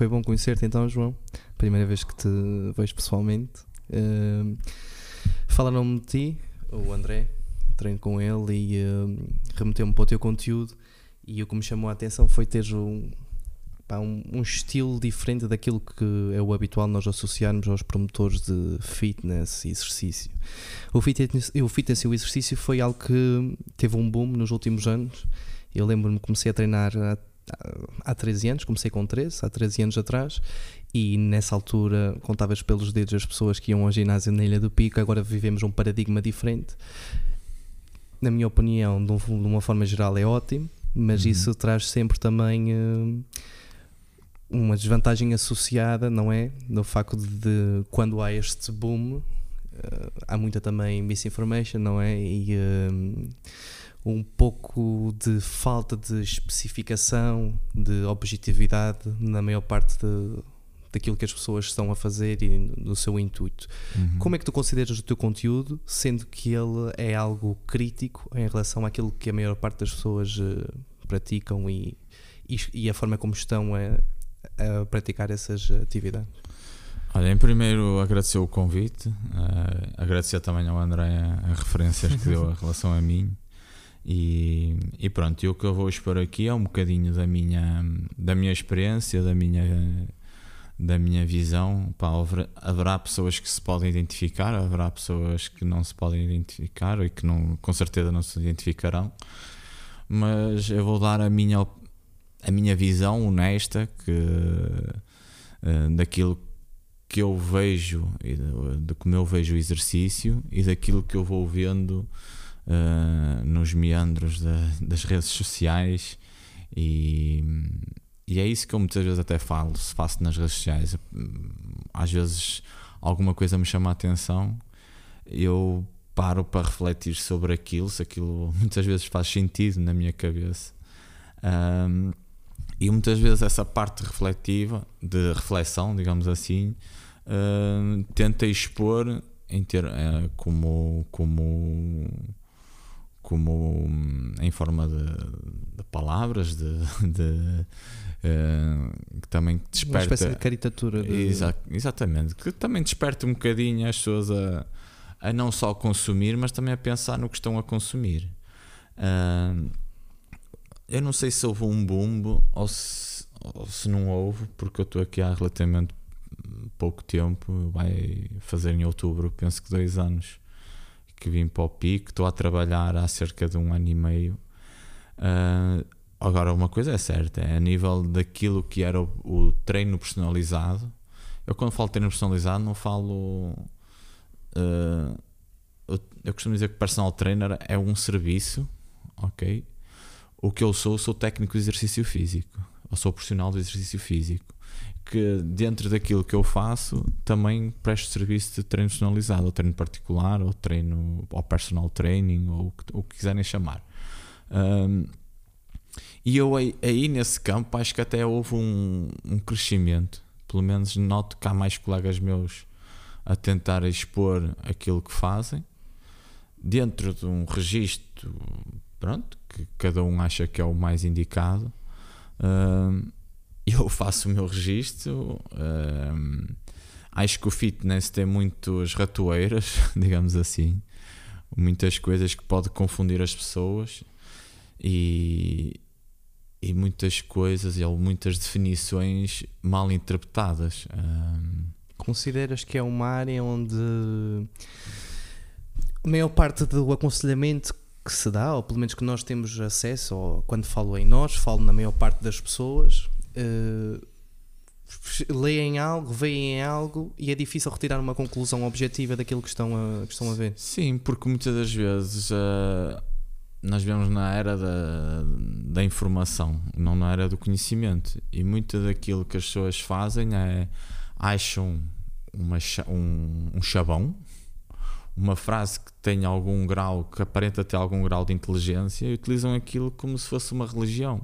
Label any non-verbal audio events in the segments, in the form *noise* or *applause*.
foi bom conhecer-te então, João. Primeira vez que te vejo pessoalmente. Uh, Falaram-me de ti, o André, treino com ele e uh, remeteu-me para o teu conteúdo. E o que me chamou a atenção foi ter um, pá, um, um, estilo diferente daquilo que é o habitual nós associarmos aos promotores de fitness e exercício. O fitness, o fitness e o exercício foi algo que teve um boom nos últimos anos. Eu lembro-me que comecei a treinar há, há 13 anos, comecei com 13, há 13 anos atrás, e nessa altura contavas pelos dedos as pessoas que iam ao ginásio na Ilha do Pico, agora vivemos um paradigma diferente. Na minha opinião, de, uma forma geral, é ótimo, mas uhum. isso traz sempre também. Uh, uma desvantagem associada, não é? No facto de quando há este boom, uh, há muita também misinformation, não é? E uh, um pouco de falta de especificação, de objetividade na maior parte de, daquilo que as pessoas estão a fazer e no seu intuito. Uhum. Como é que tu consideras o teu conteúdo, sendo que ele é algo crítico em relação àquilo que a maior parte das pessoas uh, praticam e, e, e, a forma como estão a a praticar essas atividades? Olha, em primeiro agradecer o convite, uh, agradecer também ao André as referências que deu em relação a mim. E, e pronto, e o que eu vou expor aqui é um bocadinho da minha, da minha experiência, da minha, da minha visão. Pá, haverá pessoas que se podem identificar, haverá pessoas que não se podem identificar e que não, com certeza não se identificarão. Mas eu vou dar a minha, a minha visão honesta que, uh, daquilo que eu vejo, de, como eu vejo o exercício e daquilo que eu vou vendo uh, nos meandros da, das redes sociais e, e é isso que eu muitas vezes até falo, se faço nas redes sociais. Às vezes alguma coisa me chama a atenção, eu paro para refletir sobre aquilo, se aquilo *laughs* muitas vezes faz sentido na minha cabeça. Um, e muitas vezes essa parte refletiva, de reflexão, digamos assim, tenta expor em ter, uh, como, como, como hum, em forma de, de palavras, de, *laughs* de uh, que também desperta. Uma espécie de caricatura. De... Exa exatamente, que também desperta um bocadinho as pessoas a, a não só consumir, mas também a pensar no que estão a consumir. Uh, eu não sei se houve um boom ou se, ou se não houve, porque eu estou aqui há relativamente pouco tempo. Vai fazer em outubro, penso que dois anos que vim para o pico. Estou a trabalhar há cerca de um ano e meio. Uh, agora, uma coisa é certa: é a nível daquilo que era o, o treino personalizado. Eu, quando falo treino personalizado, não falo. Uh, eu costumo dizer que personal trainer é um serviço, ok? o que eu sou, sou técnico de exercício físico, ou sou profissional do exercício físico, que dentro daquilo que eu faço também presto serviço de treino personalizado, ou treino particular, ou treino, ou personal training, ou o que quiserem chamar. Um, e eu aí, aí, nesse campo acho que até houve um, um crescimento, pelo menos noto que há mais colegas meus a tentar expor aquilo que fazem dentro de um registro pronto, que cada um acha que é o mais indicado. Uh, eu faço o meu registro. Uh, acho que o fitness tem muitas ratoeiras, *laughs* digamos assim, muitas coisas que pode confundir as pessoas e, e muitas coisas e muitas definições mal interpretadas. Uh, Consideras que é uma área onde a maior parte do aconselhamento que se dá, ou pelo menos que nós temos acesso, ou quando falo em nós, falo na maior parte das pessoas, uh, leem algo, veem algo e é difícil retirar uma conclusão objetiva daquilo que estão a, que estão a ver. Sim, porque muitas das vezes uh, nós vemos na era da, da informação, não na era do conhecimento, e muito daquilo que as pessoas fazem é acham uma, um, um chabão uma frase que tem algum grau, que aparenta ter algum grau de inteligência e utilizam aquilo como se fosse uma religião.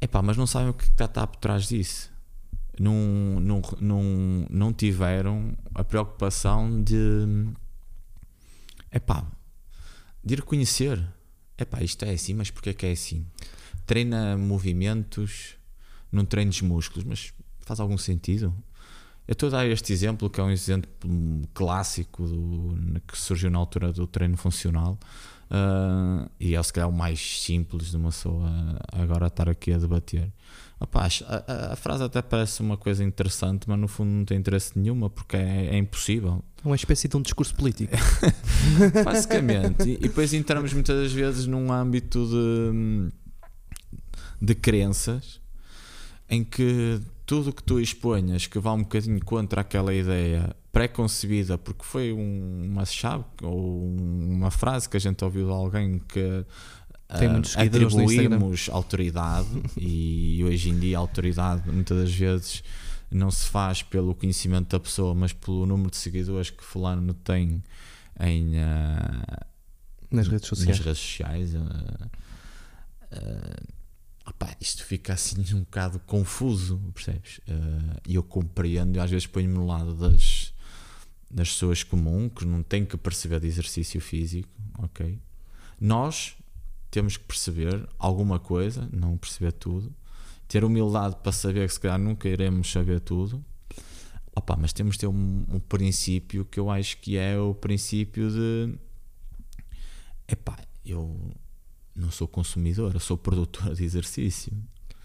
Epá, mas não sabem o que está, está por trás disso. Não, não, não, não tiveram a preocupação de epá, de ir conhecer. Epá, isto é assim, mas porquê que é assim? Treina movimentos, não treinos músculos, mas faz algum sentido? Eu estou a dar este exemplo, que é um exemplo clássico do, que surgiu na altura do treino funcional. Uh, e é se calhar o mais simples de uma pessoa agora estar aqui a debater. A, a, a, frase até parece uma coisa interessante, mas no fundo não tem interesse nenhuma porque é, é impossível. É uma espécie de um discurso político. *laughs* Basicamente. E, e, depois entramos muitas das vezes num âmbito de, de crenças em que tudo que tu exponhas que vá um bocadinho contra aquela ideia pré-concebida, porque foi um, uma chave ou uma frase que a gente ouviu de alguém que uh, atribuímos autoridade *laughs* e hoje em dia a autoridade muitas das vezes não se faz pelo conhecimento da pessoa, mas pelo número de seguidores que fulano tem em uh, nas redes sociais. Nas redes sociais uh, opá, isto fica assim um bocado confuso, percebes? Uh, e eu compreendo, e às vezes ponho-me no lado das, das pessoas comuns que não têm que perceber de exercício físico, ok? Nós temos que perceber alguma coisa, não perceber tudo, ter humildade para saber que se calhar nunca iremos saber tudo. Opa, mas temos de ter um, um princípio que eu acho que é o princípio de epá, eu não sou consumidor, eu sou produtor de exercício.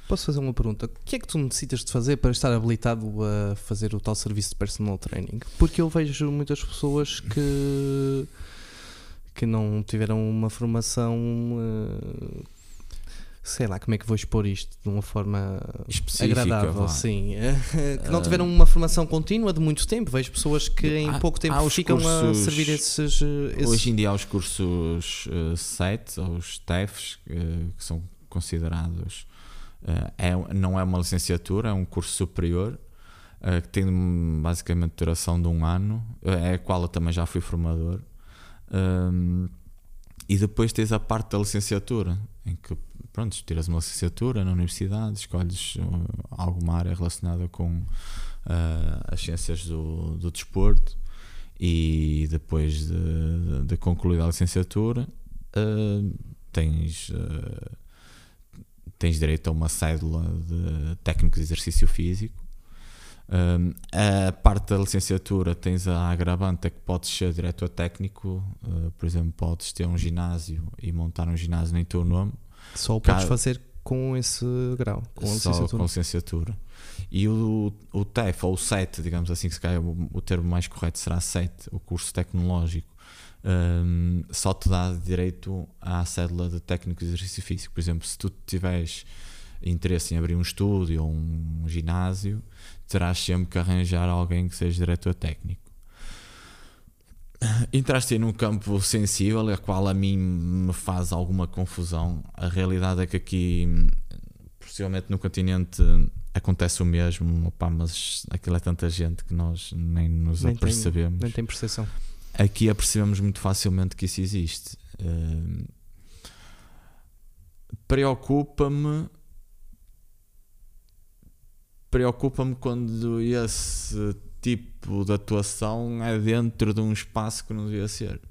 Posso fazer uma pergunta? O que é que tu necessitas de fazer para estar habilitado a fazer o tal serviço de personal training? Porque eu vejo muitas pessoas que que não tiveram uma formação uh, sei lá como é que vou expor isto de uma forma Específica, agradável, vá. sim. *laughs* que não tiveram uma formação contínua de muito tempo. Vejo pessoas que em há, pouco tempo ficam cursos, a servir esses, esses, Hoje em dia há os cursos uh, SET, ou os TEFs, uh, que são considerados. Uh, é, não é uma licenciatura, é um curso superior. Uh, que tem basicamente duração de um ano, é a qual eu também já fui formador. Um, e depois tens a parte da licenciatura, em que pronto, tiras uma licenciatura na universidade, escolhes uh, alguma área relacionada com uh, as ciências do, do desporto e depois de, de concluir a licenciatura uh, tens, uh, tens direito a uma cédula de técnico de exercício físico. Um, a parte da licenciatura tens a agravante é que podes ser diretor técnico, uh, por exemplo, podes ter um ginásio e montar um ginásio em teu nome só o podes fazer com esse grau, com a licenciatura. Só com licenciatura. E o, o TEF, ou o SET, digamos assim, que se calhar o, o termo mais correto será SET, o curso tecnológico, um, só te dá direito à cédula de técnico de exercício físico. Por exemplo, se tu tiveres interesse em abrir um estúdio ou um ginásio, terás sempre que arranjar alguém que seja diretor técnico. Entraste num campo sensível, a qual a mim me faz alguma confusão. A realidade é que aqui, possivelmente no continente, acontece o mesmo, Opa, mas aquilo é tanta gente que nós nem nos nem apercebemos. Tem, nem tem percepção. Aqui apercebemos muito facilmente que isso existe. Uh, preocupa-me preocupa-me quando esse tipo de atuação é dentro de um espaço que não devia ser.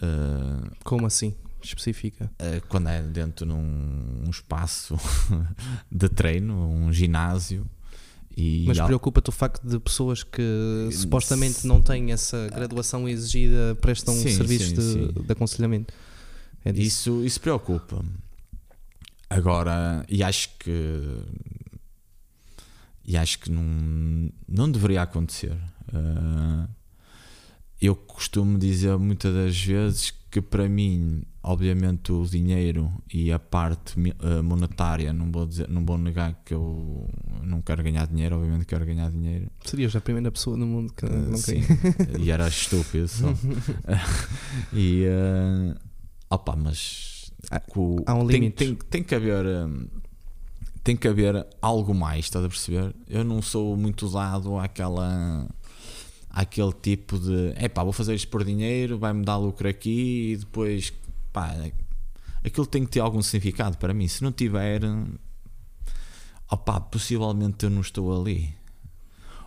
Uh, Como assim? Especifica. Uh, quando é dentro de um, um espaço *laughs* de treino, um ginásio. E Mas preocupa-te o facto de pessoas que supostamente não têm essa graduação exigida prestam sim, serviços sim, de, sim. de, aconselhamento. É isso, isso preocupa-me. Agora, e acho que e acho que não, não deveria acontecer. Uh, eu costumo dizer muitas das vezes que para mim, obviamente, o dinheiro e a parte uh, monetária, não vou, dizer, não vou negar que eu não quero ganhar dinheiro, obviamente quero ganhar dinheiro. Serias a primeira pessoa no mundo que não sim, *laughs* E era estúpido só. *laughs* e uh, opa, mas há, há um tem, tem, tem, que haver. Um, tem que haver algo mais, estás a perceber? Eu não sou muito dado àquela àquele tipo de é pá, vou fazer isto por dinheiro, vai-me dar lucro aqui e depois pá, aquilo tem que ter algum significado para mim. Se não tiver, opá, possivelmente eu não estou ali.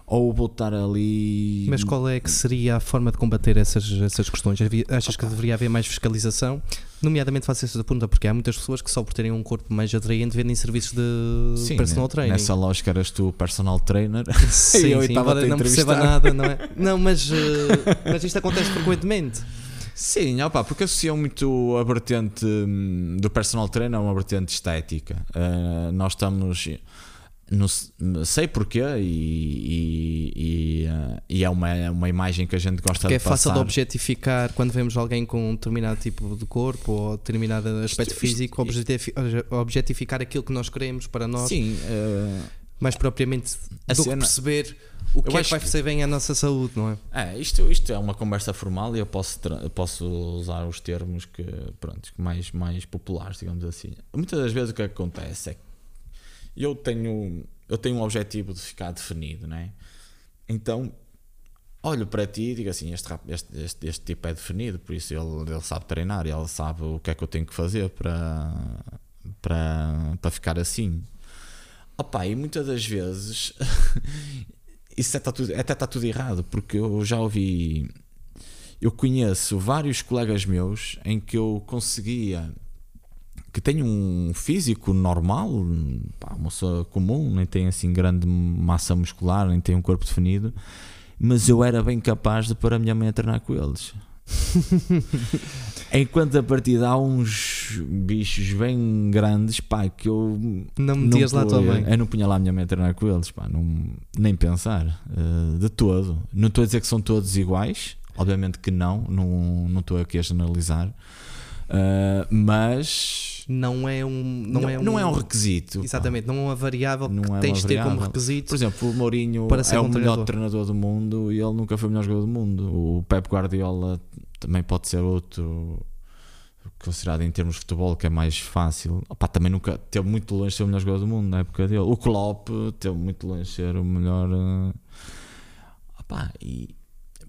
Ou vou estar ali. Mas qual é que seria a forma de combater essas, essas questões? Achas que deveria haver mais fiscalização? Nomeadamente faço essa pergunta porque há muitas pessoas que só por terem um corpo mais atraente vendem serviços de Sim, personal né? training. Nessa lógica eras tu personal trainer. *laughs* Sim, eu embora a não perceba nada, não é? Não, mas, eh, mas isto acontece frequentemente. Sim, opa, porque associam muito a vertente hum, do personal trainer a uma vertente estética. Uh, nós estamos. Não se- sei porquê, e, e, e, é uma, é uma imagem que a gente gosta Que é de passar. fácil de objetificar quando vemos alguém com um determinado tipo de corpo ou determinado aspecto Isto- físico, objetifi- objetificar aquilo que nós queremos para nós, Sim, uh, mais propriamente A do que cena- perceber o que é que vai que- fazer bem à nossa saúde, não é? é, isto, isto é uma conversa formal e eu posso, posso usar os termos que, pronto, que mais, mais populares, digamos assim. Muitas das vezes o que acontece é que eu tenho, eu tenho um objetivo de ficar definido, não é? Então olho para ti e digo assim: este, este, este, este tipo é definido, por isso ele, ele sabe treinar, ele sabe o que é que eu tenho que fazer para, para, para ficar assim. Opa, e muitas das vezes *laughs* isso até está tudo, até está tudo errado, porque eu já ouvi. Eu conheço vários colegas meus em que eu conseguia que tenho um físico normal, pá, uma pessoa comum, nem tem assim grande massa muscular, nem tem um corpo definido, mas eu era bem capaz de pôr a minha mãe a treinar com eles. *laughs* Enquanto a partir de há uns bichos bem grandes, pá, que eu Não metias lá punha- também. Eu não punha lá a minha mãe a treinar com eles, pá, não, nem pensar, eh, de todo. Não estou a dizer que são todos iguais, obviamente que não, não estou aqui a generalizar, eh, mas Não é um. Não, não, é um, não é um requisito. pá. Exatamente, não é uma variável Não que é tens de ter como requisito. Por exemplo, o Mourinho Para ser é o um melhor treinador. treinador do mundo e ele nunca foi o melhor jogador do mundo. O Pep Guardiola também pode ser outro considerado em termos de futebol que é mais fácil. Opa, também nunca teve muito longe de ser o melhor jogador do mundo na época dele. O Klopp teve muito longe de ser o melhor. eh, Opa, e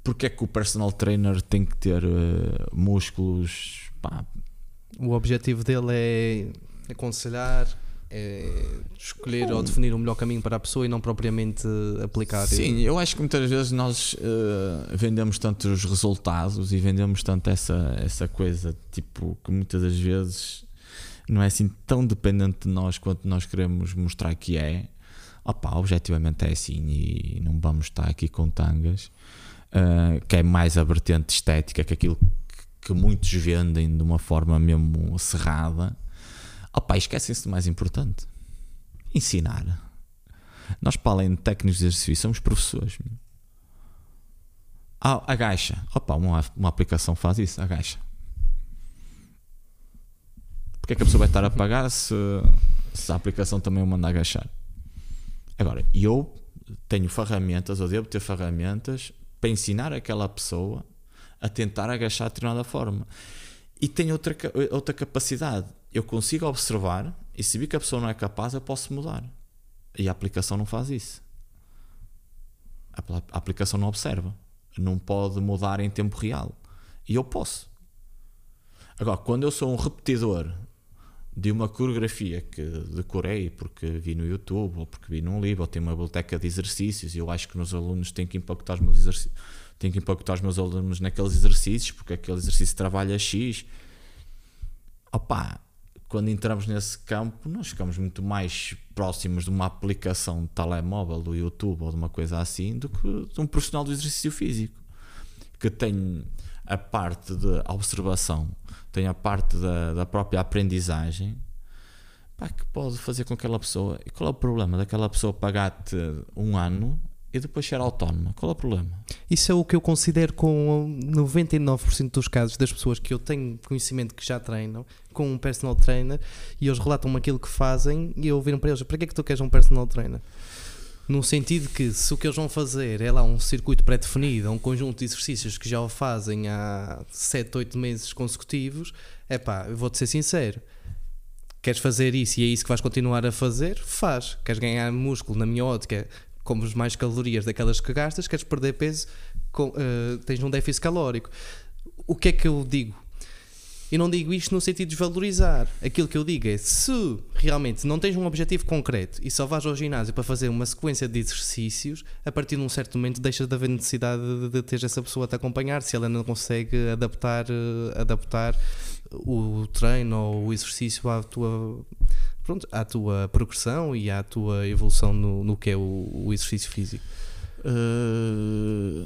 porque é que o personal trainer tem que ter eh, músculos? Pá, O objetivo dele é aconselhar, é escolher ou definir o melhor caminho para a pessoa e não propriamente aplicar. Sim, eu acho que muitas vezes nós eh, vendemos tanto os resultados e vendemos tanto essa, essa coisa, tipo, que muitas das vezes não é assim tão dependente de nós quanto nós queremos mostrar que é. Opa, objetivamente é assim e não vamos estar aqui com tangas, eh, que é mais a vertente estética, que aquilo que, muitos vendem de uma forma mesmo cerrada. Opa, esquecem-se do mais importante: ensinar. Nós, para além de técnicos de exercício, somos professores. Ah, agacha. Opa, uma, uma aplicação faz isso, agacha. Porque é que a pessoa vai estar a pagar se, se a aplicação também o manda agachar? Agora, eu tenho ferramentas, ou devo ter ferramentas para ensinar aquela pessoa a tentar agachar de determinada forma. E tenho outra, outra capacidade. Eu consigo observar e se vi que a pessoa não é capaz, eu posso mudar. E a aplicação não faz isso. A, a aplicação não observa. Não pode mudar em tempo real. E eu posso. Agora, quando eu sou um repetidor de uma coreografia que decorei porque vi no YouTube ou porque vi num livro ou tenho uma biblioteca de exercícios e eu acho que nos alunos têm que impactar os meus exercícios tenho que impactar os meus alunos naqueles exercícios porque aquele exercício trabalha X opá, quando entramos nesse campo nós ficamos muito mais próximos de uma aplicação de telemóvel do YouTube ou de uma coisa assim do que de um profissional do exercício físico que tem a parte de observação, tem a parte da, da própria aprendizagem, pá, que pode fazer com que aquela pessoa. E qual é o problema daquela pessoa pagar-te um ano e depois ser autónoma? Qual é o problema? Isso é o que eu considero com 99% dos casos das pessoas que eu tenho conhecimento que já treinam com um personal trainer e eles relatam-me aquilo que fazem e eu viro para eles: para que é que tu queres um personal trainer? No sentido que se o que eles vão fazer é lá um circuito pré-definido, um conjunto de exercícios que já o fazem há 7, 8 meses consecutivos, é pá, eu vou-te ser sincero. Queres fazer isso e é isso que vais continuar a fazer? Faz. Queres ganhar músculo, na minha ótica, comes mais calorias daquelas que gastas, queres perder peso, com, eh, tens um déficit calórico. O que é que eu digo? E não digo isto no sentido de desvalorizar. Aquilo que eu digo é: se realmente não tens um objetivo concreto e só vais ao ginásio para fazer uma sequência de exercícios, a partir de um certo momento deixa de haver necessidade de, de ter essa pessoa a te acompanhar se ela não consegue adaptar, eh, adaptar o treino ou o exercício à tua, pronto, à tua progressão e à tua evolução no, no que é o, o exercício físico. Uh,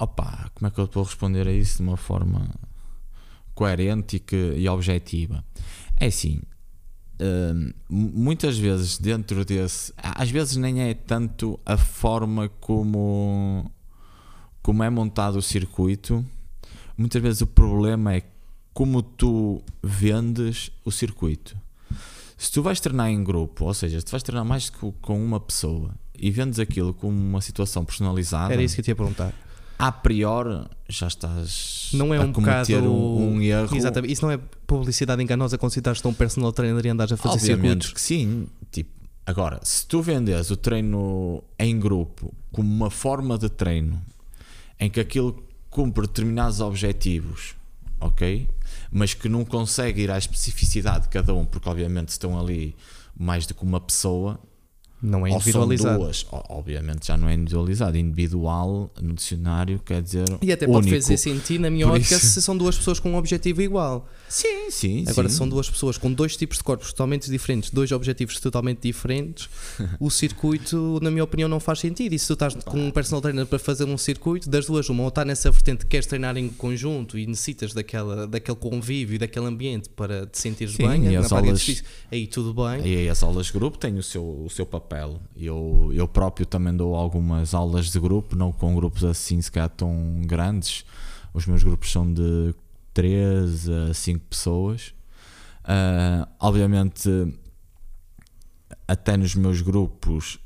opa, como é que eu vou responder a isso de uma forma coerente e, que, e objetiva? É assim, uh, muitas vezes dentro desse, às vezes nem é tanto a forma como, como é montado o circuito, muitas vezes o problema é como tu vendes o circuito. Se tu vais treinar em grupo, ou seja, se tu vais treinar mais que com uma pessoa e vendes aquilo como uma situação personalizada, Era isso que eu te ia perguntar. a priori já estás Não é a um cometer bocado. um, um erro. Exatamente. Isso não é publicidade enganosa considerares-te um personal trainer e andares a fazer Obviamente circuitos. que sim. Tipo, agora, se tu vendes o treino em grupo como uma forma de treino em que aquilo cumpre determinados objetivos, ok? Mas que não consegue ir à especificidade de cada um, porque obviamente estão ali mais do que uma pessoa, Não é ou são individualizado. duas, obviamente já não é individualizado, individual no dicionário quer dizer E até pode único. fazer sentido, na minha Por ótica, isso- se são duas pessoas com um objetivo igual. Sim, sim, Agora, sim. se são duas pessoas com dois tipos de corpos totalmente diferentes, dois objetivos totalmente diferentes, *laughs* o circuito, na minha opinião, não faz sentido. E se tu estás com um personal trainer para fazer um circuito, das duas, uma, ou está nessa vertente que queres treinar em conjunto e necessitas daquela, daquele convívio e daquele ambiente para te sentires Sim, bem, e na aulas- aí tudo bem. E aí as aulas de grupo têm o seu, o seu papel. Eu, eu próprio também dou algumas aulas de grupo, não com grupos assim se calhar tão grandes. Os meus grupos são de 3 a 5 pessoas. Ah, obviamente, até nos meus grupos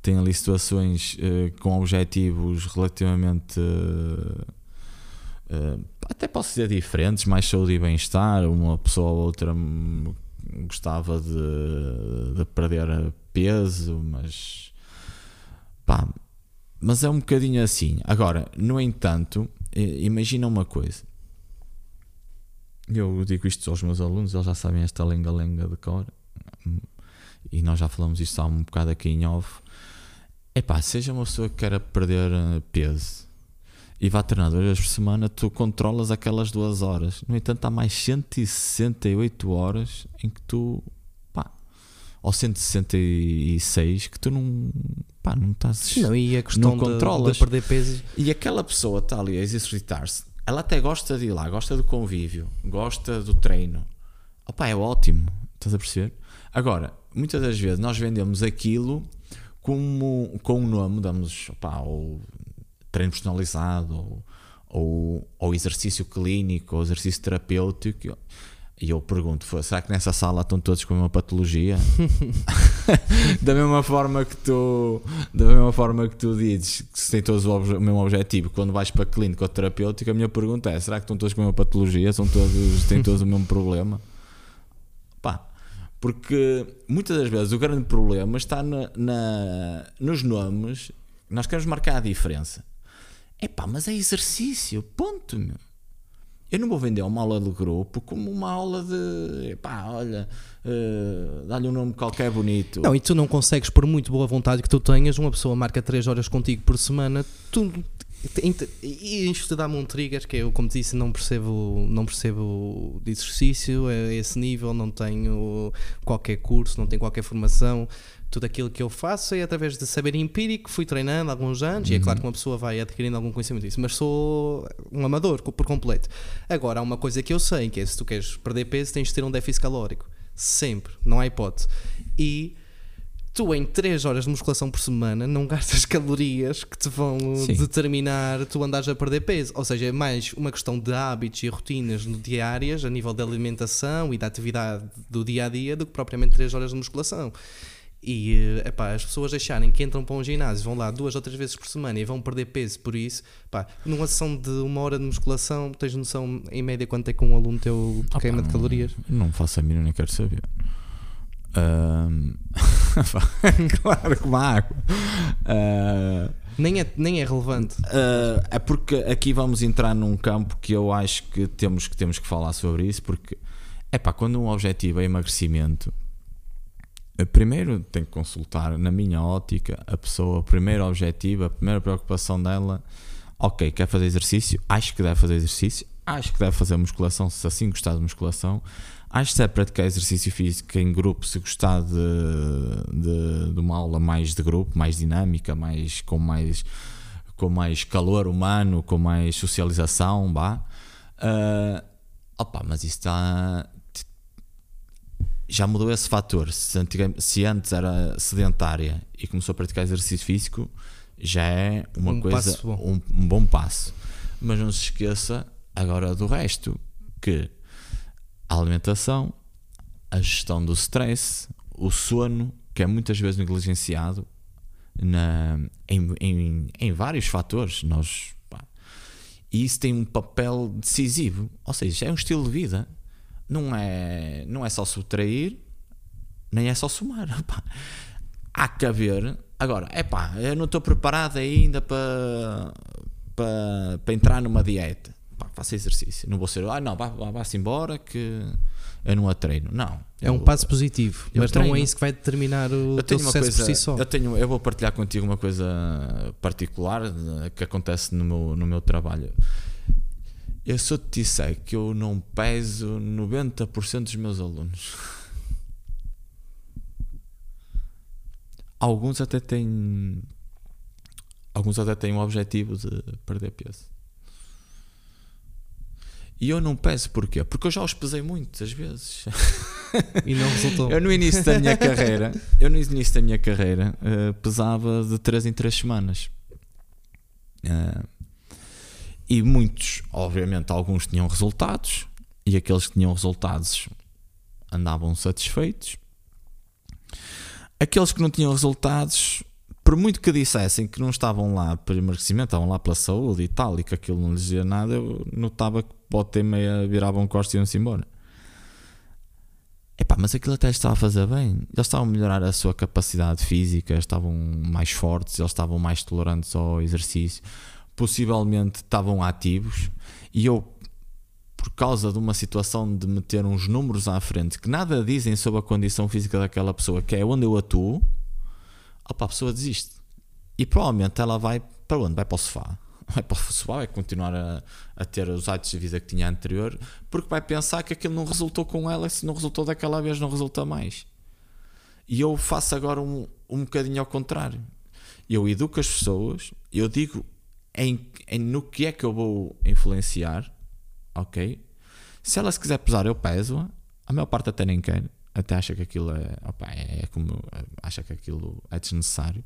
tem ali situações eh, com objetivos relativamente eh, até posso dizer diferentes, mais saúde e bem-estar. Uma pessoa ou outra hum, gostava de, de perder peso, mas pá, mas é um bocadinho assim. Agora, no entanto, imagina uma coisa. Eu digo isto aos meus alunos, eles já sabem esta lenga-lenga de cor. E nós já falamos isto há um bocado aqui em off. Epá, seja uma pessoa que queira perder eh, peso e vá treinar duas vezes por semana, tu controlas aquelas duas horas. No entanto, há mais 168 horas em que tu, pá, ou 166 que tu não, pá, não estás. Não, e a questão de, controlas. de perder peso. E aquela pessoa está ali a exercitar-se, ela até gosta de ir lá, gosta do convívio, gosta do treino. Opá, é ótimo, estás a perceber? Agora, muitas das vezes nós vendemos aquilo como, com um nome, damos opá, ou treino personalizado, ou, ou, ou exercício clínico, ou exercício terapêutico. E eu pergunto, "Fô, será que nessa sala estão todos com a mesma patologia? *laughs* da mesma forma que tu da mesma forma que tu dizes que se tem todos o, o mesmo objetivo quando vais para a clínica ou terapêutica a minha pergunta é será que estão todos com a mesma patologia? São todos têm todos o mesmo problema? Pá porque muitas das vezes o grande problema está na, na- nos nomes nós queremos marcar a diferença. É pá mas é exercício ponto meu eu não vou vender uma aula de grupo como uma aula de pá, olha, eh, dá-lhe um nome qualquer bonito. Não, e tu não consegues, por muito boa vontade que tu tenhas, uma pessoa marca 3 horas contigo por semana, tu. E isto dá-me um trigger que eu, como disse, não percebo, não percebo de exercício a esse nível, não tenho qualquer curso, não tenho qualquer formação. Tudo aquilo que eu faço é através de saber empírico, fui treinando há alguns anos, e é claro que uma pessoa vai adquirindo algum conhecimento disso, mas sou um amador por completo. Agora, há uma coisa que eu sei, que é se tu queres perder peso, tens de ter um déficit calórico. Sempre, não há hipótese. E tu em 3 horas de musculação por semana não *laughs* gastas calorias que te vão Sim. determinar tu andares a perder peso. Ou seja, é mais uma questão de hábitos e rotinas diárias, a nível da alimentação e da atividade do dia a dia, do que propriamente 3 horas de musculação. E eh, epá, as pessoas acharem que entram para um ginásio, vão lá duas ou três vezes por semana e vão perder peso por isso, pá, numa sessão de uma hora de musculação, tens noção em média quanto é que um aluno teu Ah, queima pá, de calorias? Não faço a mínima, nem quero saber. Ahm, *laughs* claro, como água. Ah, Nem é, nem é relevante. ah, é porque aqui vamos entrar num campo que eu acho que temos que, temos que falar sobre isso, porque é pá, quando um objetivo é emagrecimento, primeiro tem que consultar, na minha ótica, a pessoa, o primeiro objetivo, a primeira preocupação dela, ok, quer fazer exercício, acho que deve fazer exercício, acho que deve fazer musculação, se assim gostar de musculação, acho que se é praticar exercício físico em grupo, se gostar de, de, de uma aula mais de grupo, mais dinâmica, mais, com mais com mais calor humano, com mais socialização, vá. Ah, opa, mas isso está. Já mudou esse fator. Se, se antes era sedentária e começou a praticar exercício físico, já é uma Um coisa, bom. Um, um bom passo. Mas não se esqueça agora do resto, que a alimentação, a gestão do stress, o sono, que é muitas vezes negligenciado na, em, em, em vários fatores. Nós, pá, e isso tem um papel decisivo. Ou seja, é um estilo de vida. Não é, não é só subtrair, nem é só somar. *laughs* pá. Há que haver. Agora, é pá, eu não estou preparado ainda para, para, para entrar numa dieta. Pá, faça exercício. Não vou ser, ah, não, vá- vá- vá-se embora que eu não a treino. Não. É um Eu- passo positivo, mas não treino. é isso que vai determinar o eu teu tenho sucesso coisa, por si só. Eu, tenho, eu vou partilhar contigo uma coisa particular eh, que acontece no meu, no meu trabalho. Eu se eu te disser que eu não peso 90% dos meus alunos. Alguns até têm. Alguns até têm o objetivo de perder peso. E eu não peso porquê? Porque eu já os pesei muitas vezes. E não resultou. Eu no início da minha carreira, eu no início da minha carreira eh, pesava de 3 em 3 semanas. Eh, e muitos, obviamente, alguns tinham resultados e aqueles que tinham resultados andavam satisfeitos. Aqueles que não tinham resultados, por muito que dissessem que não estavam lá por emagrecimento, estavam lá pela saúde e tal, e que aquilo não lhes dizia nada, eu notava que pode ter meia viravam costas e iam-se embora. Epá, mas aquilo até estava a fazer bem. Eles estavam a melhorar a sua capacidade física, estavam mais fortes, eles estavam mais tolerantes ao exercício, possivelmente estavam ativos. E eu, por causa de uma situação de meter uns números à frente que nada dizem sobre a condição física daquela pessoa, que é onde eu atuo, opa, a pessoa desiste. E provavelmente ela vai para onde? Vai para o sofá. *laughs* Vai para o sofá, vai continuar a, a ter os hábitos de vida que tinha anterior, porque vai pensar que aquilo não resultou com ela, se não resultou daquela vez, não resulta mais. E eu faço agora um, um bocadinho ao contrário. Eu educo as pessoas, eu digo em, em no que é que eu vou influenciar, ok? Se ela se quiser pesar, eu peso-a. A maior parte até nem quer, até acha que aquilo é, opa, é como acha que aquilo é desnecessário.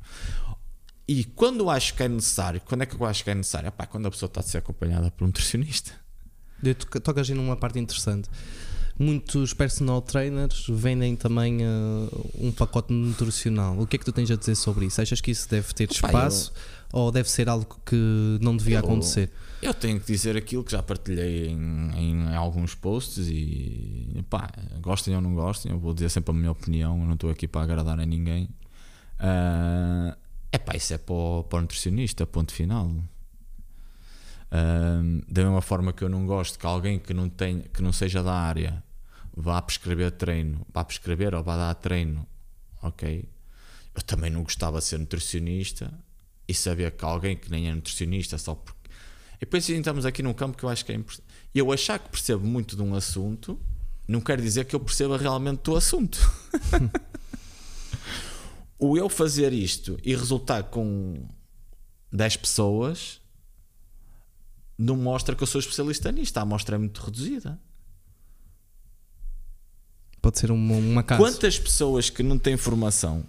E quando eu acho que é necessário, quando é que eu acho que é necessário? Epá, quando a pessoa está a ser acompanhada por um *laughs* nutricionista. Eu to- Tocas aí numa parte interessante. Muitos personal trainers vendem também uh, um pacote nutricional. O que é que tu tens a dizer sobre isso? Achas que isso deve ter Epá, espaço ou deve ser algo que não devia Eu- acontecer? Eu tenho que dizer aquilo que já partilhei em, em alguns posts e pá, gostem ou não gostem, eu vou dizer sempre a minha opinião, eu não estou aqui para agradar a ninguém. é pá, isso é para o, para o nutricionista, ponto final. Ah, da mesma forma que eu não gosto que alguém que não, tenha, que não seja da área vá prescrever treino, vá prescrever ou vá dar treino, ok? Eu também não gostava de ser nutricionista e saber que alguém que nem é nutricionista só porque. E depois entramos aqui num campo que eu acho que é importante. Eu achar que percebo muito de um assunto não quer dizer que eu perceba realmente do assunto. *laughs* o eu fazer isto e resultar com 10 pessoas não mostra que eu sou especialista nisto. A amostra é muito reduzida. Pode ser uma, uma casa. Quantas pessoas que não têm formação,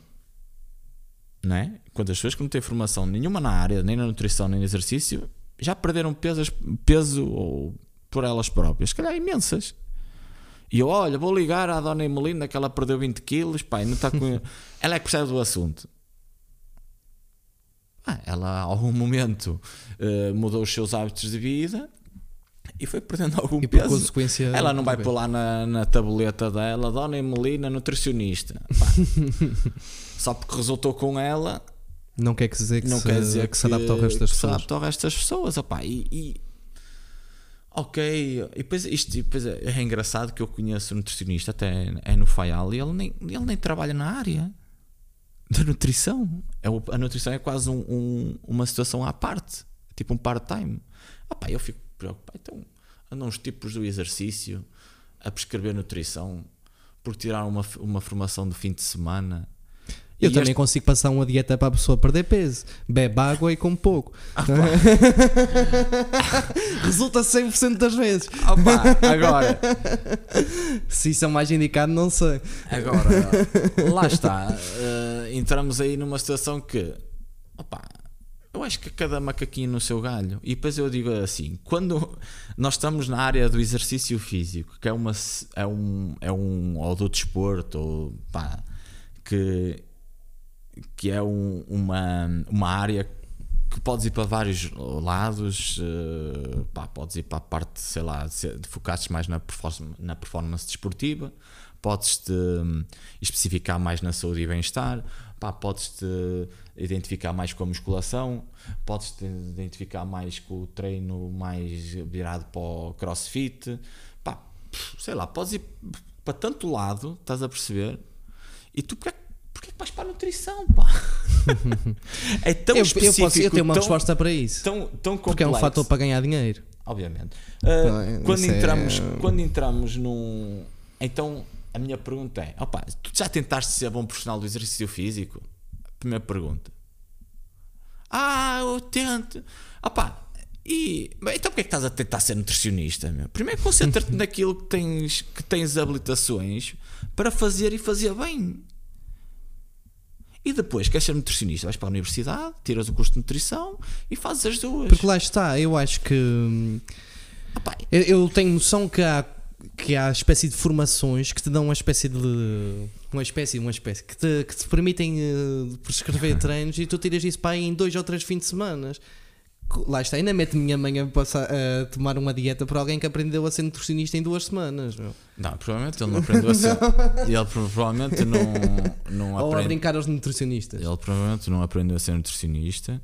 não é? Quantas pessoas que não têm formação nenhuma na área, nem na nutrição, nem no exercício, já perderam peso, peso ou por elas próprias? Se calhar imensas. E eu, olha, vou ligar à dona Emelinda que ela perdeu 20 quilos, pai, não está com. *laughs* ela é que percebe do assunto. Ah, ela, a algum momento, eh, mudou os seus hábitos de vida e foi perdendo *laughs* algum E peso. consequência. Ela não vai bem. lá na, na tabuleta dela, Dona Emelina, nutricionista. *laughs* Pá. Só porque resultou com ela, Não quer dizer que, não se, quer dizer que se adapta ao resto das que se pessoas. adapta ao resto das pessoas. opá, e, e- ok, e depois, isto, depois é, é engraçado que eu conheço um nutricionista, até é no FAIAL, e ele nem, ele nem trabalha na área da nutrição. É, a nutrição é quase um- um- uma situação à parte, tipo um part-time. Eu fico preocupado. Então, andam os tipos do exercício a prescrever nutrição por tirar uma, uma formação de fim de semana. Eu E também este- consigo passar uma dieta para a pessoa perder peso. Bebe água e come pouco. Ah, *laughs* Resulta 100% das vezes. Opa, agora, Se isso é mais indicado, não sei. Agora, lá está. eh, entramos aí numa situação que, opá, eu acho que cada macaquinho no seu galho. E depois eu digo assim: quando nós estamos na área do exercício físico, que é, uma, é um, é um, ou do desporto, ou pá, que, que é um- uma, uma área que podes ir para vários lados, eh, pá, podes ir para a parte, sei lá, focar-te mais na performance, na performance desportiva, podes-te hum, especificar mais na saúde e bem-estar, podes-te identificar mais com a musculação, podes-te identificar mais com o treino mais virado para o crossfit, pá, sei lá, podes ir para tanto lado, estás a perceber? E tu porque é que vais para a nutrição, pá? *laughs* é tão eu, eu, específico, posso, eu tenho uma tão, resposta para isso. tão, tão Porque é um fator para ganhar dinheiro. Obviamente. Uh, quando, é- entramos, quando entramos num. Então, a minha pergunta é: opa, tu já tentaste ser bom profissional do exercício físico? Primeira pergunta. Ah, eu tento. Opa, e. Então, porque é que estás a tentar ser nutricionista? Meu? Primeiro, concentra-te *laughs* naquilo que tens, que tens habilitações para fazer e fazer bem. E depois, queres ser nutricionista? Vais para a universidade, tiras o curso de nutrição e fazes as duas. Porque lá está, eu acho que. hum, Opa, Eu, eu tenho noção que há, que há espécie de formações que te dão uma espécie de. Uma espécie, uma espécie. Que te, que te permitem eh, prescrever *laughs* treinos e tu tiras isso para aí em dois ou três fins de semana. Lá está, ainda mete minha mãe a, passar, a tomar uma dieta por alguém que aprendeu a ser nutricionista em duas semanas. Meu. Não, provavelmente ele não aprendeu a ser. ele provavelmente não, não Ou a brincar aos nutricionistas. Ele provavelmente não aprendeu a ser nutricionista.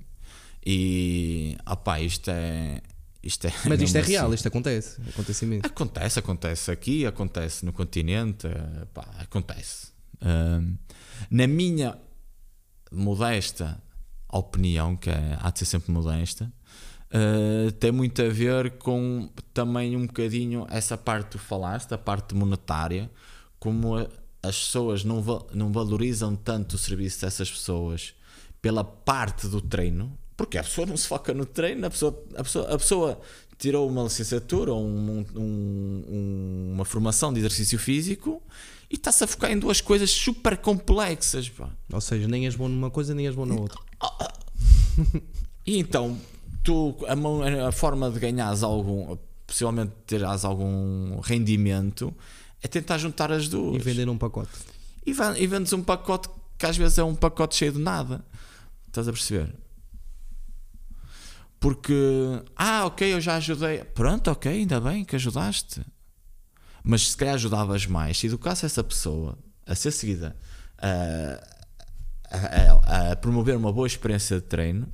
E. opá, isto é. Isto é Mas isto é mesmo real, assim. isto acontece. Acontece imenso. Acontece, acontece aqui, acontece no continente, pá, acontece. Ahm, na minha modesta opinião, que é, há de ser sempre modesta, eh, tem muito a ver com também um bocadinho essa parte que tu falaste, a parte monetária, como a- as pessoas não, va- não valorizam tanto o serviço dessas pessoas pela parte do treino, porque a pessoa não se foca no treino, a pessoa, a pessoa, a pessoa tirou uma licenciatura ou um- um- uma formação de exercício físico e está-se a focar em duas coisas super complexas. pá. Ou seja, nem és bom numa coisa, nem és bom na outra. E então, tu, a, a forma de ganhares algum, possivelmente terás algum rendimento, é tentar juntar as duas. E vender um pacote. E, e vendes um pacote que às vezes é um pacote cheio de nada. Estás a perceber? Porque, ah, ok, eu já ajudei. Pronto, ok, ainda bem que ajudaste. Mas se calhar ajudavas mais, se educasse essa pessoa a ser seguida a, a- a- promover uma boa experiência de treino.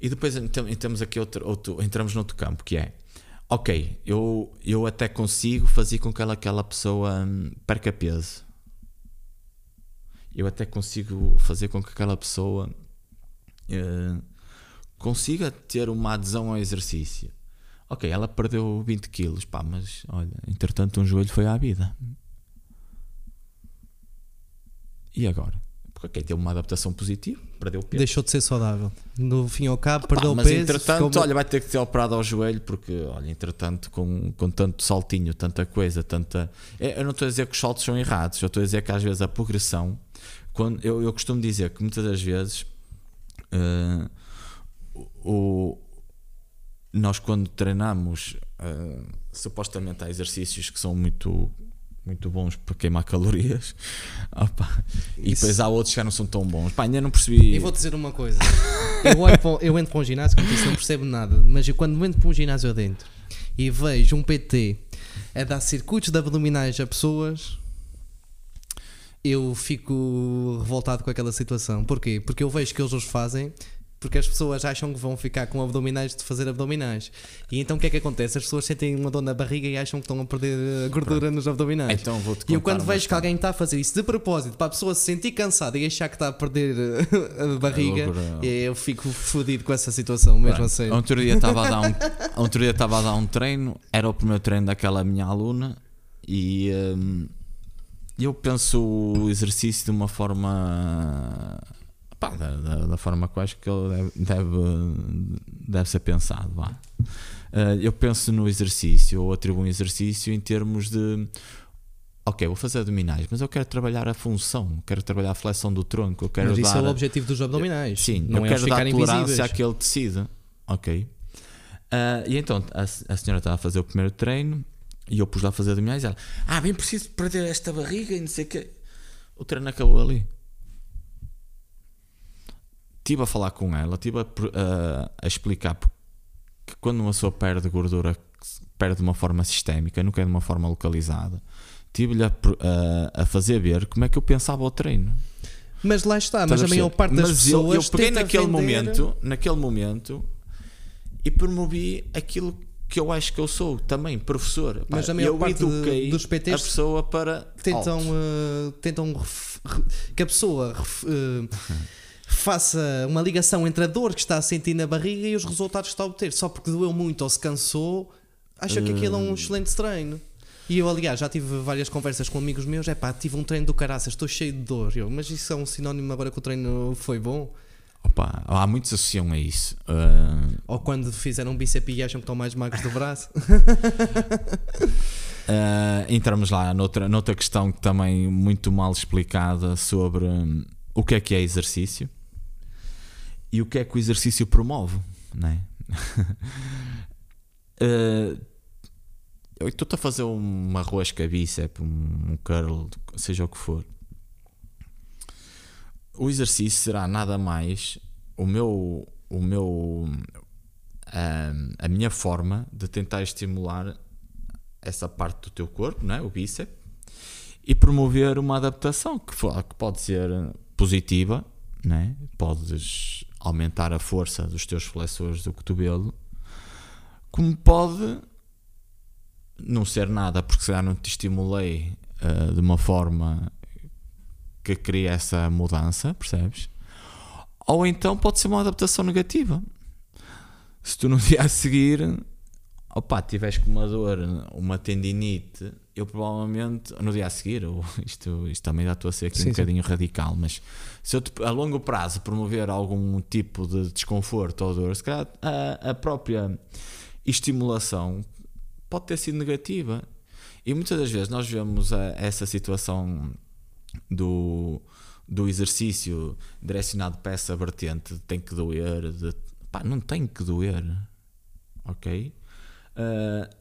E depois temos aqui outro, outro, entramos noutro campo que é ok, eu, eu até consigo fazer com que ela, aquela pessoa hum, perca peso. Eu até consigo fazer com que aquela pessoa eh, consiga ter uma adesão ao exercício. Ok, ela perdeu 20 quilos, pá, mas olha, entretanto um joelho foi à vida. E agora? Porque ok, teve uma adaptação positiva, perdeu peso. Deixou de ser saudável. No fim ao cabo, Pá, perdeu mas peso. entretanto, ficou- olha, vai ter que ser operado ao joelho porque, olha, entretanto, com, com tanto saltinho, tanta coisa, tanta. É, Eu não estou a dizer que os saltos são errados, eu estou a dizer que às vezes a progressão, quando, eu, eu costumo dizer que muitas das vezes eh, o, nós quando treinamos eh, supostamente há exercícios que são muito muito bons para queimar calorias *laughs* Opa, e Isso. depois há outros que já não são tão bons Pá, ainda não percebi E vou dizer uma coisa. Eu, olho para eu entro para um ginásio, como disse, não percebo nada. Mas eu, quando entro para um ginásio adentro e vejo um PT a dar circuitos de abdominais a pessoas, eu fico revoltado com aquela situação. Porquê? Porque eu vejo que eles os fazem porque as pessoas acham que vão ficar com abdominais de fazer abdominais. E então o que é que acontece? As pessoas sentem uma dor na barriga e acham que estão a perder eh, gordura Pronto. nos abdominais. Então vou-te E eu quando vejo que alguém está a fazer isso de propósito para a pessoa se sentir cansada e achar que está a perder eh, *laughs* a barriga, eu fico fodido com essa situação mesmo Pronto. assim. Outro dia estava a dar um, *laughs* *laughs* outro dia estava a dar um treino, era o primeiro treino daquela minha aluna e eu penso o exercício de uma forma pá, da, da, da, forma que eu acho que ele deve, deve, ser pensado. Vá. Uh, eu penso no exercício, ou atribuo um exercício em termos de ok, vou fazer abdominais, mas eu quero trabalhar a função, quero trabalhar a flexão do tronco, eu quero mas isso dar, é o objetivo dos abdominais. Sim, não eu é quero dar tolerância àquele tecido. Ok. Uh, e então a, a senhora estava a fazer o primeiro treino e eu pus lá a fazer abdominais e ela, ah, bem preciso perder esta barriga e não sei o que. O treino acabou ali estive a falar com ela, estive a, a, a, explicar que quando uma pessoa perde gordura, perde de uma forma sistémica, nunca é de uma forma localizada. Estive-lhe a, a, fazer ver como é que eu pensava o treino. Mas lá está, mas a maior parte das mas pessoas. Eu, eu peguei naquele vender... momento, naquele momento e promovi aquilo que eu acho que eu sou também, professor. Mas a maior eu parte eduquei dos PTs a pessoa para. Tentam, uh, tentam que a pessoa. Uh, *laughs* faça uma ligação entre a dor que está a sentir na barriga e os resultados que está a obter. Só porque doeu muito ou se cansou, acha que aquilo é um hum. excelente treino. E eu, aliás, já tive várias conversas com amigos meus. É pá, tive um treino do caraças, estou cheio de dor. Eu, mas isso é um sinónimo agora que o treino foi bom. Opa, há muitos associam a isso. Uh... Ou quando fizeram um bíceps e acham que estão mais magros do braço. uh, *laughs* entramos lá noutra, noutra questão também muito mal explicada sobre um, o que é que é exercício e o que é que o exercício promove, não uh, *laughs* eu estou a fazer uma rosca bíceps, um curl, seja o que for. O exercício será nada mais o meu, o meu, a, a minha forma de tentar estimular essa parte do teu corpo, não é? o bíceps, e promover uma adaptação que, for, que pode ser positiva, não é? podes aumentar a força dos teus flexores do cotovelo, como pode não ser nada, porque se calhar não te estimulei uh, de uma forma que cria essa mudança, percebes? Ou então pode ser uma adaptação negativa. Se tu no dia a seguir, opa, tiveres com uma dor, uma tendinite, eu provavelmente, no dia a seguir, *laughs* isto, isto também já estou a ser aqui sim, um bocadinho sim. radical, mas se eu a longo prazo promover algum tipo de desconforto ou dor, se calhar a, a própria estimulação pode ter sido negativa. E muitas das vezes nós vemos a, essa situação do, do exercício direcionado para essa vertente, tem que doer, de, pá, não tem que doer, ok? Uh,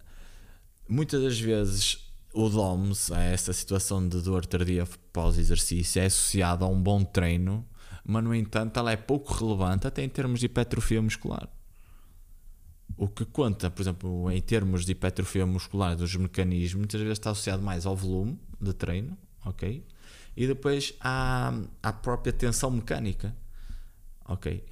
muitas das vezes o DOMS, a essa situação de dor tardia pós-exercício, é associado a um bom treino, mas no entanto ela é pouco relevante até em termos de hipertrofia muscular. O que conta, por exemplo, em termos de hipertrofia muscular dos mecanismos, muitas vezes está associado mais ao volume de treino, ok? E depois à, à própria tensão mecânica, ok?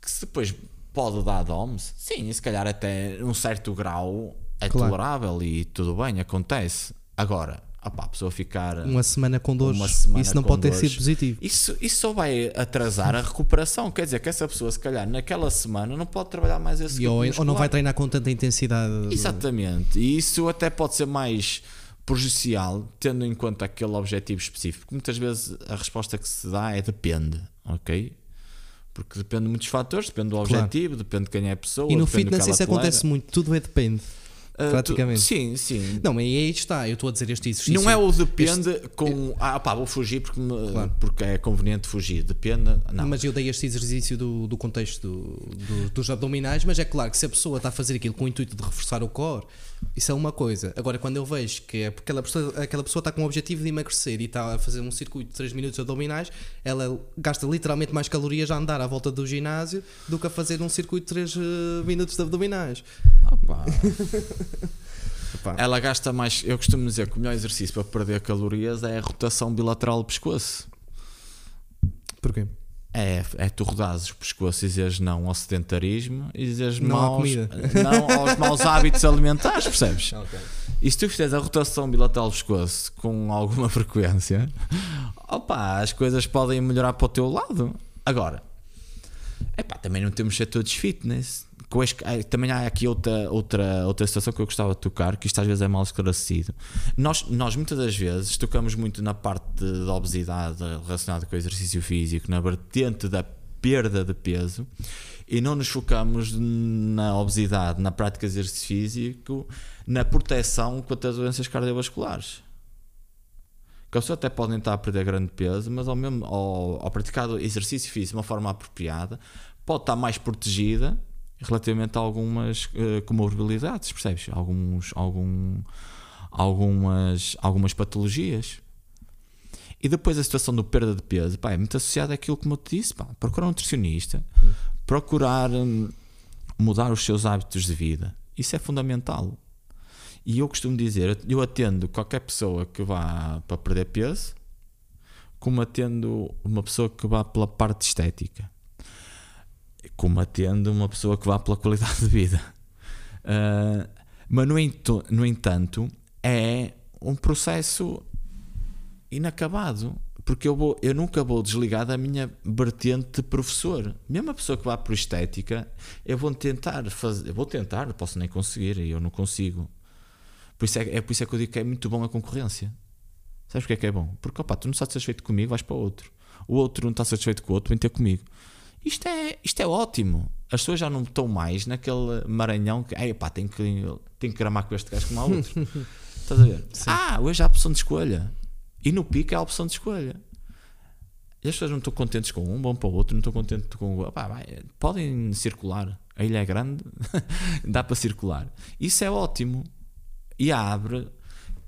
Que se depois pode dar DOMS, sim, se calhar até um certo grau é claro. tolerável e tudo bem, acontece. Agora, a pessoa ficar uma semana com dores, semana isso não pode dores, ter sido positivo. Isso, isso só vai atrasar a recuperação. Quer dizer que essa pessoa, se calhar, naquela semana não pode trabalhar mais esse e ou, ou não vai treinar com tanta intensidade. Exatamente. E isso até pode ser mais prejudicial, tendo em conta aquele objetivo específico. Muitas vezes a resposta que se dá é depende, ok? Porque depende de muitos fatores, depende do objetivo, claro. depende de quem é a pessoa. E no fitness isso acontece muito, tudo é depende. Uh, praticamente. Tu, sim, sim. Não, mas aí está, eu estou a dizer este exercício. Não é o depende este, com. Ah, pá, vou fugir porque, me, claro. porque é conveniente fugir. Depende. Não. Mas eu dei este exercício do, do contexto do, do, dos abdominais, mas é claro que se a pessoa está a fazer aquilo com o intuito de reforçar o core, isso é uma coisa. Agora, quando eu vejo que é aquela pessoa, aquela pessoa está com o objetivo de emagrecer e está a fazer um circuito de 3 minutos abdominais, ela gasta literalmente mais calorias a andar à volta do ginásio do que a fazer um circuito de 3 eh, minutos de abdominais. *laughs* Opa. Ela gasta mais. Eu costumo dizer que o melhor exercício para perder calorias é a rotação bilateral do pescoço. Porquê? É, é tu rodares o pescoço e dizeres não ao sedentarismo e dizeres Não maus, não aos maus hábitos alimentares, percebes? Ok. E se tu fizeres a rotação bilateral do pescoço com alguma *laughs* frequência, opa, as coisas podem melhorar para o teu lado. Agora, epá, também não temos todos fitness. Eu acho que Também há aqui outra, outra, outra situação que eu gostava de tocar, que isto às vezes é mal esclarecido. Nós, nós muitas das vezes tocamos muito na parte da obesidade relacionada com o exercício físico, na vertente da perda de peso e não nos focamos na obesidade, na prática de exercício físico, na proteção contra as doenças cardiovasculares. Que a pessoa até pode estar a perder grande peso, mas ao, mesmo, ao, ao praticar exercício físico de uma forma apropriada, pode estar mais protegida relativamente a algumas eh, comorbilidades, percebes? Alguns, algum, algumas, algumas patologias. E depois a situação do perda de peso, pá, é muito associada àquilo como eu te disse, pá, procurar um nutricionista, procurar hum, mudar os seus hábitos de vida. Isso é fundamental. E eu costumo dizer, eu atendo qualquer pessoa que vá para perder peso, como atendo uma pessoa que vá pela parte estética, como atendo uma pessoa que vá pela qualidade de vida. Ah, mas no, ento- no entanto, é um processo inacabado. Porque eu, vou, eu nunca vou desligar da minha vertente de professor. Mesmo a pessoa que vá por estética, eu vou tentar fazer. Eu vou tentar, posso nem conseguir, e eu não consigo. Por isso é, é por isso é que eu digo que é muito bom a concorrência. Sabes porque é que é bom? Porque opa, tu não estás satisfeito comigo, vais para outro. O outro não está satisfeito com o outro, vem ter comigo. Isto é, isto é ótimo. As pessoas já não estão mais naquele maranhão que, ei, pá, tenho que, tenho que gramar com este gajo como há outro. *laughs* Estás a ver? Ah, hoje há a opção de escolha. E no pico há a opção de escolha. E as pessoas não estão contentes com um, vão para o outro, não estão contentes com o outro. Pá, vai, podem circular. A ilha é grande, *laughs* dá para circular. Isso é ótimo. E abre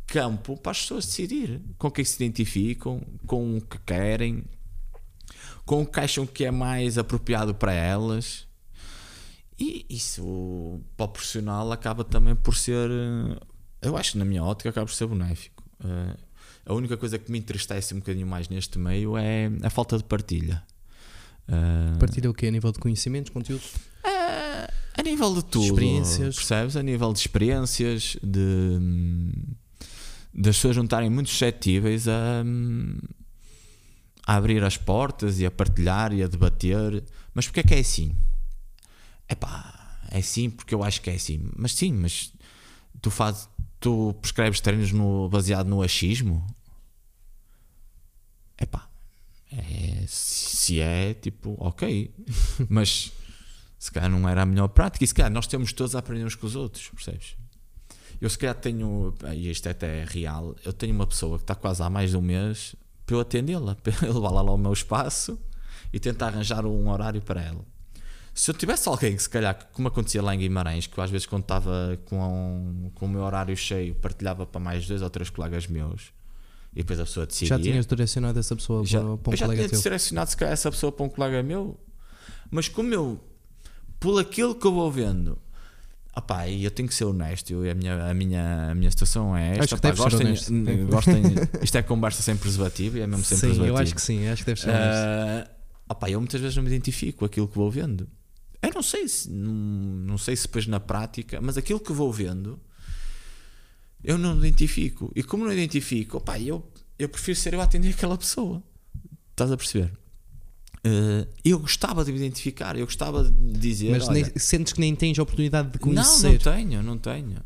campo para as pessoas decidir com quem se identificam, com o que querem, com o que acham que é mais apropriado para elas. E isso para o profissional acaba também por ser, eh, eu acho que na minha ótica acaba por ser benéfico. Eh, A única coisa que me entristece um bocadinho mais neste meio é a falta de partilha. Eh, Partilha o quê? A nível de conhecimentos, conteúdo? a, a nível de tudo, Experiências. percebes? A nível de experiências, de hum, das pessoas não estarem muito suscetíveis a, hum, a abrir as portas e a partilhar e a debater. Mas porquê é que é assim? É pá, é assim porque eu acho que é assim. Mas sim, mas tu fazes, tu prescreves treinos no, baseado no achismo? É pá, é, se é tipo, ok, *laughs* mas se calhar não era a melhor prática. E se calhar nós temos todos a aprender uns com os outros, percebes? Eu se calhar tenho, e isto até é real, eu tenho uma pessoa que está quase há mais de um mês para eu atendê-la, *laughs* para eu levá-la lá ao meu espaço e tentar arranjar um horário para ela. Se eu tivesse alguém que se calhar, como acontecia lá em Guimarães, que eu às vezes quando estava com, com o meu horário cheio partilhava para mais dois ou três colegas meus e depois a pessoa decidia. Já tinhas direcionado essa pessoa Já, para, um eu já colega tinha teu? se calhar essa pessoa para um colega meu, mas como eu, por aquilo que eu vou vendo, opá, e eu tenho que ser honesto, eu, a, minha, a, minha, a minha situação é esta, Acho que opá, gostem, gostem, isto é conversa sem preservativo e é mesmo sem Sim, preservativo. eu acho que sim, acho que deve ser. Ah, opá, eu muitas vezes não me identifico com aquilo que vou vendo. Eu não sei se não, não sei se depois na prática, mas aquilo que vou vendo eu não identifico. E como não identifico, opá, eu, eu prefiro ser eu a atender aquela pessoa. Estás a perceber? Ah, eu gostava de me identificar, eu gostava de dizer. Mas olha, nem- sentes que nem tens a oportunidade de não, não conhecer. tenho, não tenho.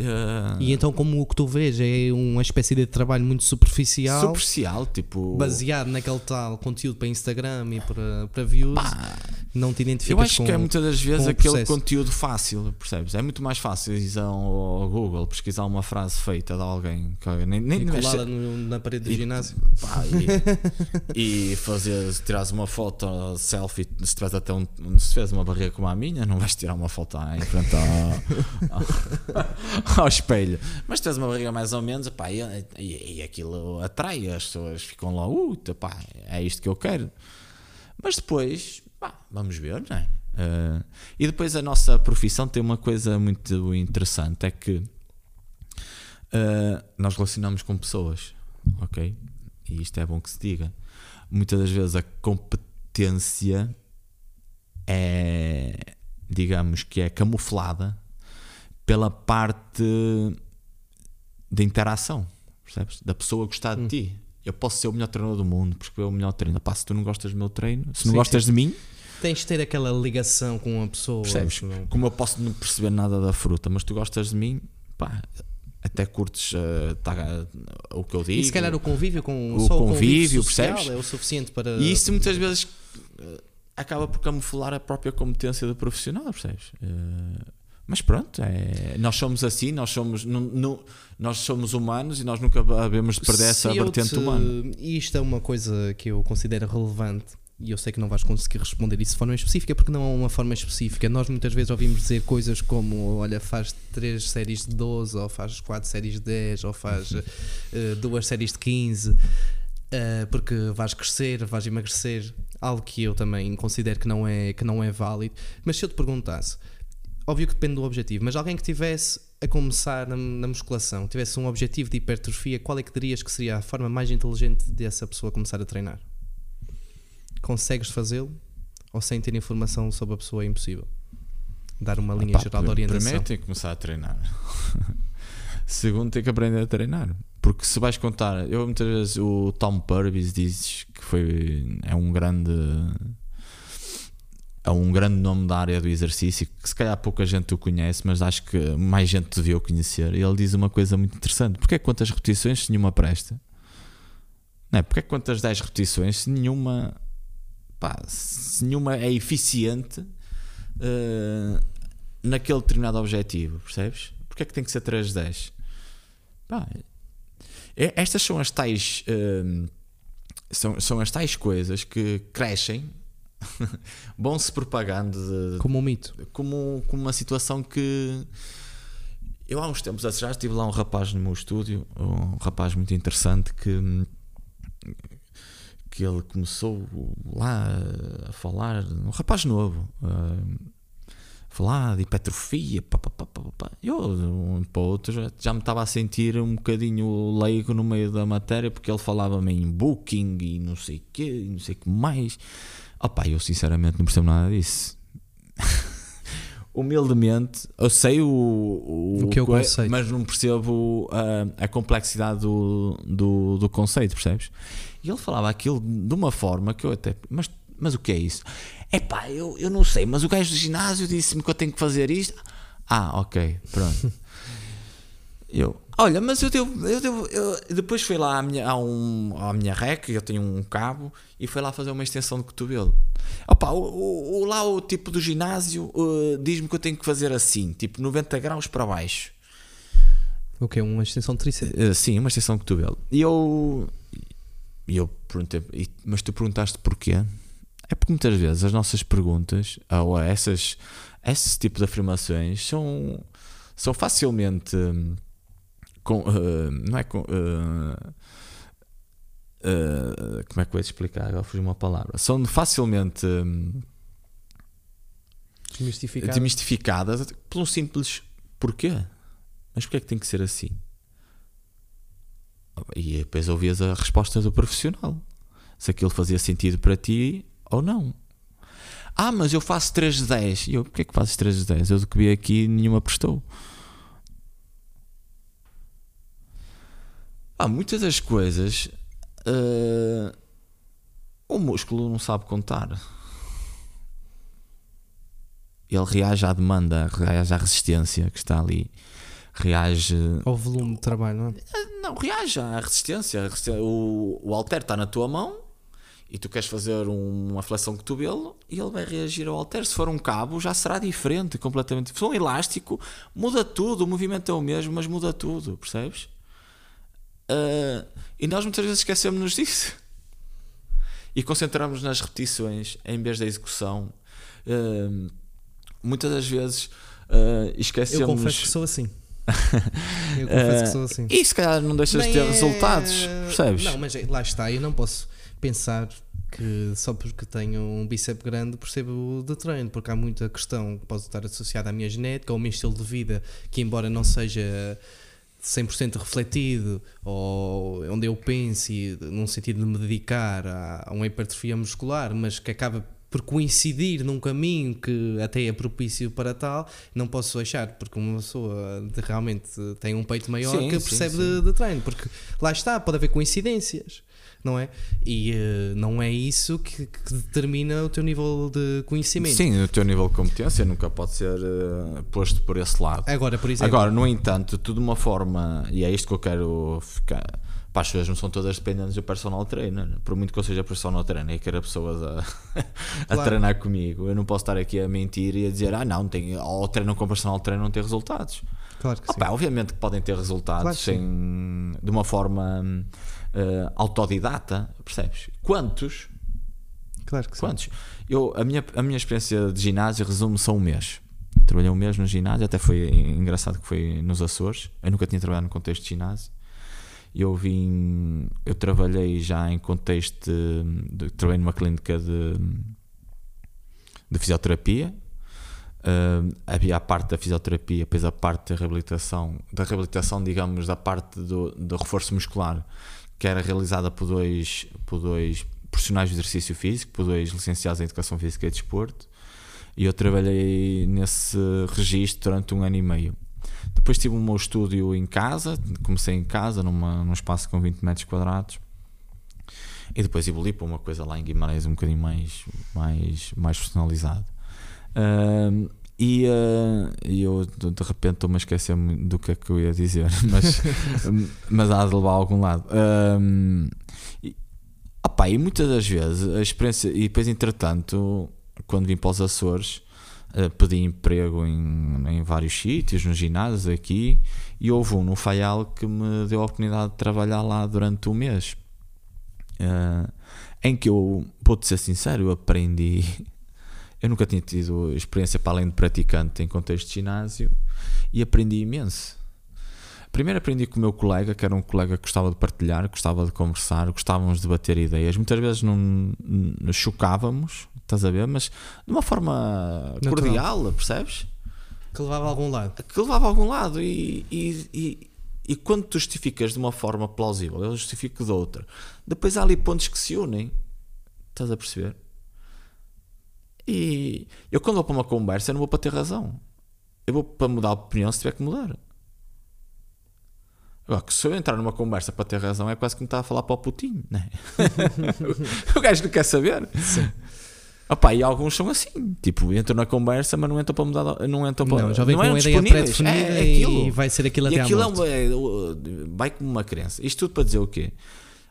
Ah, E então, como o que tu vês é uma espécie de trabalho muito superficial, superficial, tipo. baseado naquele tal conteúdo para Instagram e para, para views, não te identificas Eu acho com que é muitas das vezes aquele conteúdo fácil, percebes? É muito mais fácil ir ao, Google pesquisar uma frase feita de alguém que nem, nem colada no- na parede do e- ginásio. pá, e, *laughs* e fazer, tirares uma foto selfie, se tiveres até um, se tiveres uma barriga como a minha, não vais tirar uma foto em frente ao, ao, *laughs* *laughs* *laughs* ao espelho. Mas tiveres uma barriga mais ou menos, pá, e, e, e aquilo atrai, as pessoas ficam lá, uh, pá, é isto que eu quero. Mas depois, pá, vamos ver, não é? Uh, e depois a nossa profissão tem uma coisa muito interessante: é que uh, nós relacionamos com pessoas, ok? E isto é bom que se diga. Muitas das vezes a competência é, digamos que é camuflada pela parte da interação, percebes? Da pessoa gostar hum. de ti. Eu posso ser o melhor treinador do mundo porque eu o melhor treinador. Pá, se tu não gostas do meu treino, se não sim, gostas sim. de mim, tens de ter aquela ligação com a pessoa. Percebes? Como eu posso não perceber nada da fruta, mas tu gostas de mim, pá, até curtes uh, tá, uh, o que eu digo. E se calhar o convívio com o, só convívio, o convívio percebes? é o suficiente para. E isso muitas vezes uh, acaba por camuflar a própria competência do profissional, percebes? Mas pronto, é, nós somos assim, nós somos, no, nós somos humanos e nós nunca devemos perder essa vertente te, humana. E isto é uma coisa que eu considero relevante e eu sei que não vais conseguir responder isso de forma específica porque não é uma forma específica. Nós muitas vezes ouvimos dizer coisas como: olha, faz 3 séries de 12, ou faz 4 séries de 10, ou faz 2 uh, séries de 15, uh, porque vais crescer, vais emagrecer. Algo que eu também considero que não, é, que não é válido. Mas se eu te perguntasse, óbvio que depende do objetivo, mas alguém que tivesse a começar na, na musculação, tivesse um objetivo de hipertrofia, qual é que dirias que seria a forma mais inteligente dessa pessoa começar a treinar? consegues fazê-lo ou sem ter informação sobre a pessoa é impossível? Dar uma linha geral de orientação. Primeiro tem que começar a treinar. *laughs* Segundo, tem que aprender a treinar. Porque se vais contar, eu muitas vezes o Tom Purvis diz que foi é um grande é um grande nome da área do exercício que se calhar pouca gente o conhece, mas acho que mais gente devia o conhecer. E ele diz uma coisa muito interessante: porque quantas repetições se nenhuma presta? Não é? Porque quantas 10 repetições se nenhuma pá, se nenhuma é eficiente uh, naquele determinado objetivo, percebes? Porque é que tem que ser 3 de 10? Pá, é, estas são as tais uh, são, são as tais coisas que crescem *laughs* vão se propagando de, como um mito como, como uma situação que eu há uns tempos já estive lá um rapaz no meu estúdio um rapaz muito interessante que que ele começou lá a falar, um rapaz novo, a falar de hipertrofia, pá, pá, pá, pá, eu um para o outro já, já me estava a sentir um bocadinho leigo no meio da matéria porque ele falava-me em booking e não sei o quê, e não sei o que mais. Opá, eu sinceramente não percebo nada disso. *laughs* humildemente, eu sei o, o, o que é o conceito, mas não percebo a, a complexidade do, do, do, conceito, percebes? E ele falava aquilo de uma forma que eu até. Mas, mas o que é isso? É pá, eu, eu não sei, mas o gajo do ginásio disse-me que eu tenho que fazer isto. Ah, ok, pronto. *laughs* eu, olha, mas eu devo. Eu devo eu, depois fui lá à minha, à, um, à minha rec, eu tenho um cabo, e fui lá fazer uma extensão de cotovelo. Opa, o, o, lá o tipo do ginásio uh, diz-me que eu tenho que fazer assim, tipo 90 graus para baixo. O que é uma extensão de tríceps? Uh, sim, uma extensão de cotovelo. E eu, e eu perguntei, mas tu perguntaste porquê? É porque muitas vezes as nossas perguntas, ou essas, esse tipo de afirmações, são, são facilmente. Com, uh, não é com. Uh, uh, como é que eu ia explicar? Agora fugiu uma palavra. São facilmente um, desmistificadas. desmistificadas por um simples porquê. Mas porquê é que tem que ser assim? E depois ouvias a resposta do profissional. Se aquilo fazia sentido para ti ou não. Ah, mas eu faço 3 de 10. E eu, porquê é que fazes 3 de 10? Eu do que vi aqui nenhuma prestou. Ah, muitas das coisas uh, o músculo não sabe contar. Ele reage à demanda, reage à resistência que está ali reage ao volume de trabalho, não é? Eh, não, reage à resistência. O, o halter está na tua mão e tu queres fazer uma flexão cotovelo e ele vai reagir ao halter. Se for um cabo, já será diferente completamente. Se for um elástico, muda tudo. O movimento é o mesmo, mas muda tudo, percebes? Uh, e nós muitas vezes esquecemos-nos disso e concentramos nas repetições em vez da execução. Uh, muitas das vezes uh, esquecemos. *laughs* Eu confesso que sou assim. Eu confesso que sou assim. E se calhar não deixas de ter é... resultados, percebes? Não, mas lá está, eu não posso. pensar que só porque tenho um bíceps grande percebo de treino, porque há muita questão que pode estar associada à minha genética, ao meu estilo de vida, que embora não seja 100% refletido, ou onde eu pense num sentido de me dedicar a, a uma hipertrofia muscular, mas que acaba por coincidir num caminho que até é propício para tal, não posso deixar, porque uma pessoa realmente tem um peito maior Sim, que sim, percebe sim. De, de treino, porque lá está, pode haver coincidências, não é? E eh, não é isso que, que determina o teu nível de conhecimento. Sim, o teu nível de competência nunca pode ser eh, posto por esse lado. Agora, por exemplo, Agora, no entanto, tudo de uma forma, e é isto que eu quero ficar. Pá, as pessoas não são todas dependentes do personal trainer. Por muito que eu seja personal trainer e queira pessoas a, *laughs* a Claro. treinar comigo, eu não posso estar aqui a mentir e a dizer, ah, não, tem, ou treinam com personal trainer não tem resultados. claro que sim. Opa, obviamente que podem ter resultados Claro sem, de uma forma eh, autodidata, percebes? Quantos? claro que sim. Quantos? Eu, a, minha, a minha experiência de ginásio resume-se a um mês. Eu trabalhei um mês no ginásio, até foi engraçado que foi nos Açores. Eu nunca tinha trabalhado no contexto de ginásio. Eu vim, eu trabalhei já em contexto de, de- trabalhei numa clínica de, de fisioterapia. Hum, havia a parte da fisioterapia, depois a parte da reabilitação, da reabilitação, digamos, da parte do, do reforço muscular, que era realizada por dois, por dois profissionais de exercício físico, por dois licenciados em Educação Física e Desporto, e eu trabalhei nesse registro durante um ano e meio. Depois tive o meu estúdio em casa, comecei em casa, numa, num espaço com 20 metros quadrados, e depois evolui para uma coisa lá em Guimarães um bocadinho mais, mais, mais personalizado. E e eu de repente estou-me a esquecer do que é que eu ia dizer, *laughs* mas, mas há de levar a algum lado. Ahm, e, opá, e muitas das vezes a experiência, e depois entretanto, quando vim para os Açores, ah, pedi emprego em, em vários sítios, nos ginásios aqui, e houve um no Faial que me deu a oportunidade de trabalhar lá durante um mês. Ah, em que eu, vou-te ser sincero, eu aprendi. Eu nunca tinha tido experiência para além de praticante em contexto de ginásio e aprendi imenso. Primeiro aprendi com o meu colega, que era um colega que gostava de partilhar, gostava de conversar, gostávamos de bater ideias. Muitas vezes não nos chocávamos, estás a ver, mas de uma forma Natural. cordial, percebes? Que levava a algum lado. que levava a algum lado e, e, e, e quando tu justificas de uma forma plausível, eu justifico de outra. Depois há ali pontos que se unem. Estás a perceber? E eu quando vou para uma conversa eu não vou para ter razão. Eu vou para mudar a opinião se tiver que mudar. Agora, se eu entrar numa conversa para ter razão é quase que me está a falar para o putinho, né? *laughs* o gajo não quer saber. Sim. Opa, e alguns são assim, tipo, entram na conversa, mas não entram para mudar, não entram para Não, já vem não com eram uma ideia pré-definida É, é aquilo. e vai ser aquilo E até à aquilo é morte. é, vai como uma crença. Isto tudo para dizer o quê?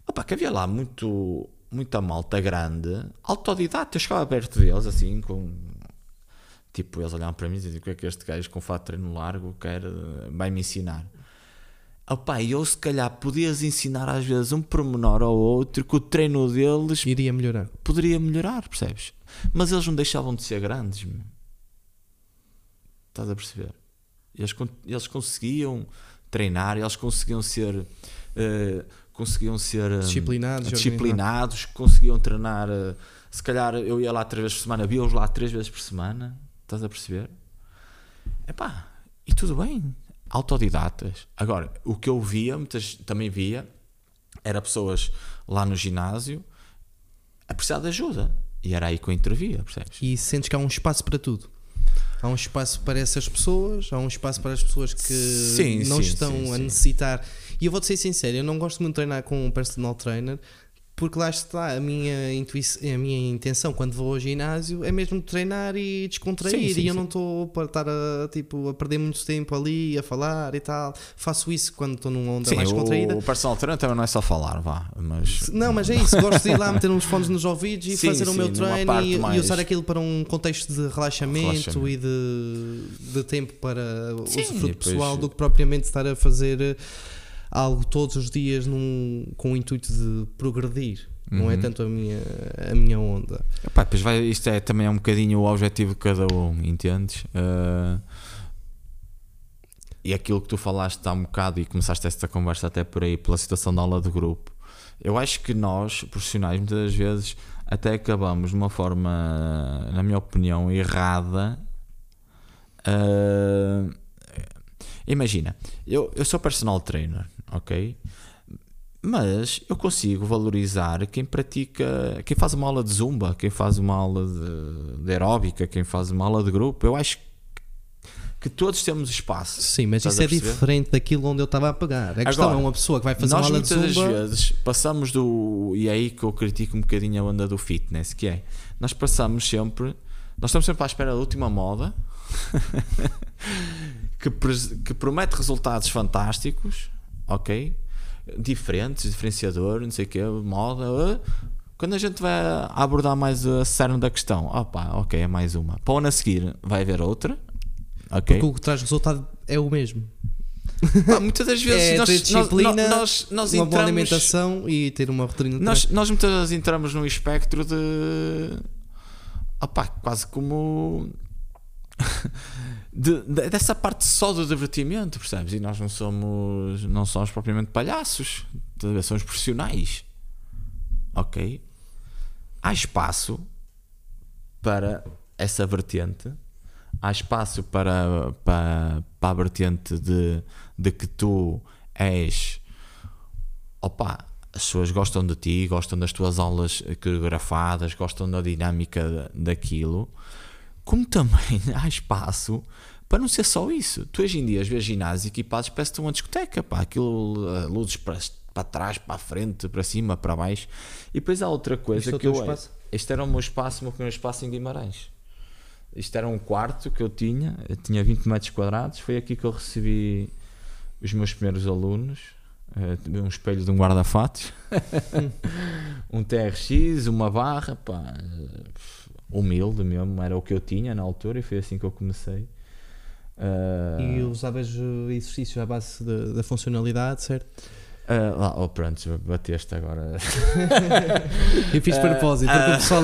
Opa, que havia lá muito, muita malta grande, autodidata. Eu chegava perto deles assim, com. Tipo, eles olhavam para mim e diziam: O que é que este gajo com fato de treino largo quer, eh, vai me ensinar? Opa, e eu se calhar podias ensinar às vezes um pormenor ou outro que o treino deles Iria melhorar. poderia melhorar, percebes? Mas eles não deixavam de ser grandes. meu. Estás a perceber? Eles, eles conseguiam treinar, eles conseguiam ser. eh, conseguiam ser eh, Disciplinados, disciplinados, conseguiam treinar. eh, se calhar eu ia lá três vezes por semana, via-os lá três vezes por semana. Estás a perceber? Epá, e tudo bem. Autodidatas. Agora, o que eu via, muitas também via, era pessoas lá no ginásio a precisar de ajuda. E era aí que eu intervia, percebes? E sentes que há um espaço para tudo. Há um espaço para essas pessoas, há um espaço para as pessoas que Sim, não sim, estão sim, a necessitar. E eu vou-te ser sincero, eu não gosto muito de treinar com um personal trainer porque lá está a minha, intuição, a minha intenção quando vou ao ginásio é mesmo treinar e descontrair. Sim, sim, e eu sim. não estou para estar a, tipo, a perder muito tempo ali a falar e tal. Faço isso quando estou numa onda mais contraída. o, personal trainer também não é só falar, vá. Mas Não, mas é isso, gosto de ir lá meter uns fones nos ouvidos e fazer o meu treino e, e mais- usar aquilo para um contexto de relaxamento, Relaxamento. e de, de tempo para o usufruto e pessoal do que propriamente estar a fazer algo todos os dias num, com o intuito de progredir. Não é Uhum. tanto a minha, a minha onda. Epá, pois vai, isto é também é um bocadinho o objetivo de cada um, entendes? Ah, e aquilo que tu falaste há um bocado e começaste esta conversa até por aí pela situação da aula de grupo, Eu acho que nós, profissionais, muitas das vezes até acabamos de uma forma, na minha opinião, errada. Uh, imagina, eu, eu sou personal trainer, ok? Mas eu consigo valorizar quem pratica, quem faz uma aula de zumba, quem faz uma aula de, de aeróbica, quem faz uma aula de grupo. Eu acho que todos temos espaço. Sim, mas isso é diferente daquilo onde eu estava a pegar. A questão Agora, é uma pessoa que vai fazer uma aula de zumba. Nós muitas vezes passamos do. E é aí que eu critico um bocadinho a onda do fitness, que é. Nós passamos sempre. Nós estamos sempre à espera da última moda *laughs* que, que promete resultados fantásticos, ok? diferentes, diferenciador, não sei o quê, moda. Quando a gente vai abordar mais a cerne da questão, opa, ok, é mais uma. Para o ano a seguir vai haver outra, ok? Porque o que traz resultado é o mesmo. Muitas das *laughs* vezes é, nós, disciplina, nós, nós, nós uma entramos, boa alimentação e ter uma rotina nós, nós muitas vezes entramos num espectro de opa, quase como de, de, dessa parte só do divertimento, percebes? E nós não somos, não somos propriamente palhaços, somos profissionais. Ok? Há espaço para essa vertente, há espaço para, para, para a vertente de, de que tu és opa, as pessoas gostam de ti, gostam das tuas aulas coreografadas, gostam da dinâmica daquilo como também *laughs* há espaço para não ser só isso. Tu hoje em dia vês ginásios equipados, parece-te uma discoteca, pá, aquilo, uh, luzes para, para trás, para a frente, para cima, para baixo. E depois há outra coisa Isto é que eu. Espaço? Este era o meu espaço, o meu primeiro espaço em Guimarães. Isto era um quarto que eu tinha, eu tinha 20 metros quadrados. Foi aqui que eu recebi os meus primeiros alunos. Uh, um espelho de um guarda-fatos, *laughs* um TRX, uma barra, pá, humilde mesmo, era o que eu tinha na altura e foi assim que eu comecei. Uh, e usavas exercícios à base de, da funcionalidade, certo? Uh, lá, oh, pronto, bateste agora. *laughs* e fiz propósito, porque uh, o pessoal.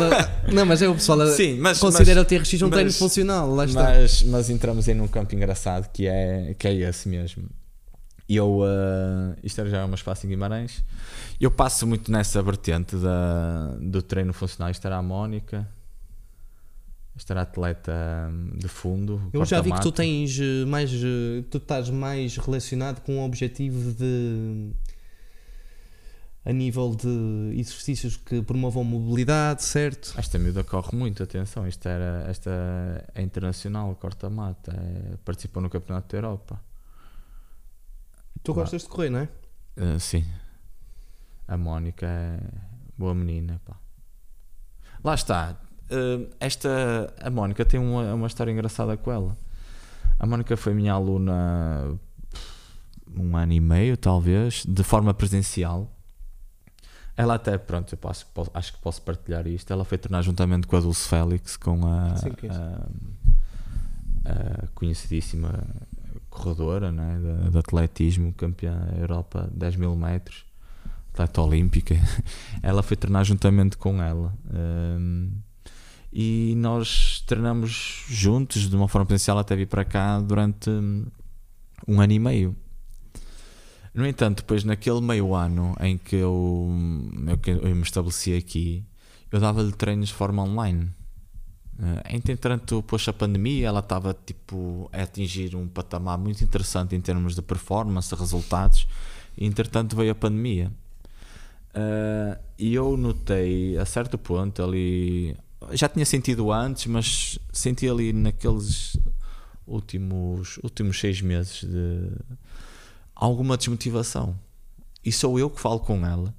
Não, mas é o pessoal. *laughs* Sim, mas, considera mas, o TRX um mas, treino funcional, lá está. Mas, mas entramos em um campo engraçado que é, que é esse mesmo. E eu. Uh, isto era já um espaço em Guimarães. Eu passo muito nessa vertente da, do treino funcional. Isto era a Mónica estar atleta hum, de fundo. Eu já vi que tu tens eh, mais, eh, tu estás mais relacionado com o objetivo de a nível de exercícios que promovam mobilidade, certo? Esta miúda corre muito, atenção, esta, era, esta é internacional, corta-mata, é, participou no Campeonato da Europa. Tu Lá. gostas de correr, não é? Uh, sim. A Mónica é boa menina, pá. Lá está, esta a Mónica tem uma, uma história engraçada com ela. A Mónica foi minha aluna um ano e meio, talvez, de forma presencial. Ela até, pronto, eu posso, posso, acho que posso partilhar isto. Ela foi treinar juntamente com a Dulce Félix, com a, Sim, a, a, conhecidíssima corredora né, de, de atletismo, campeã Europa 10 mil metros, atleta olímpica. *laughs* ela foi treinar juntamente com ela. Um, e nós treinamos juntos de uma forma presencial até vir para cá durante um ano e meio. No entanto, depois naquele meio ano em que eu, eu, eu me estabeleci aqui, eu dava-lhe treinos de forma online. Uh, entretanto, depois a pandemia, ela estava tipo, a atingir um patamar muito interessante em termos de performance, resultados, e entretanto veio a pandemia. Uh, e eu notei a certo ponto ali já tinha sentido antes, mas senti ali naqueles últimos, últimos seis meses de alguma desmotivação. E sou eu que falo com ela,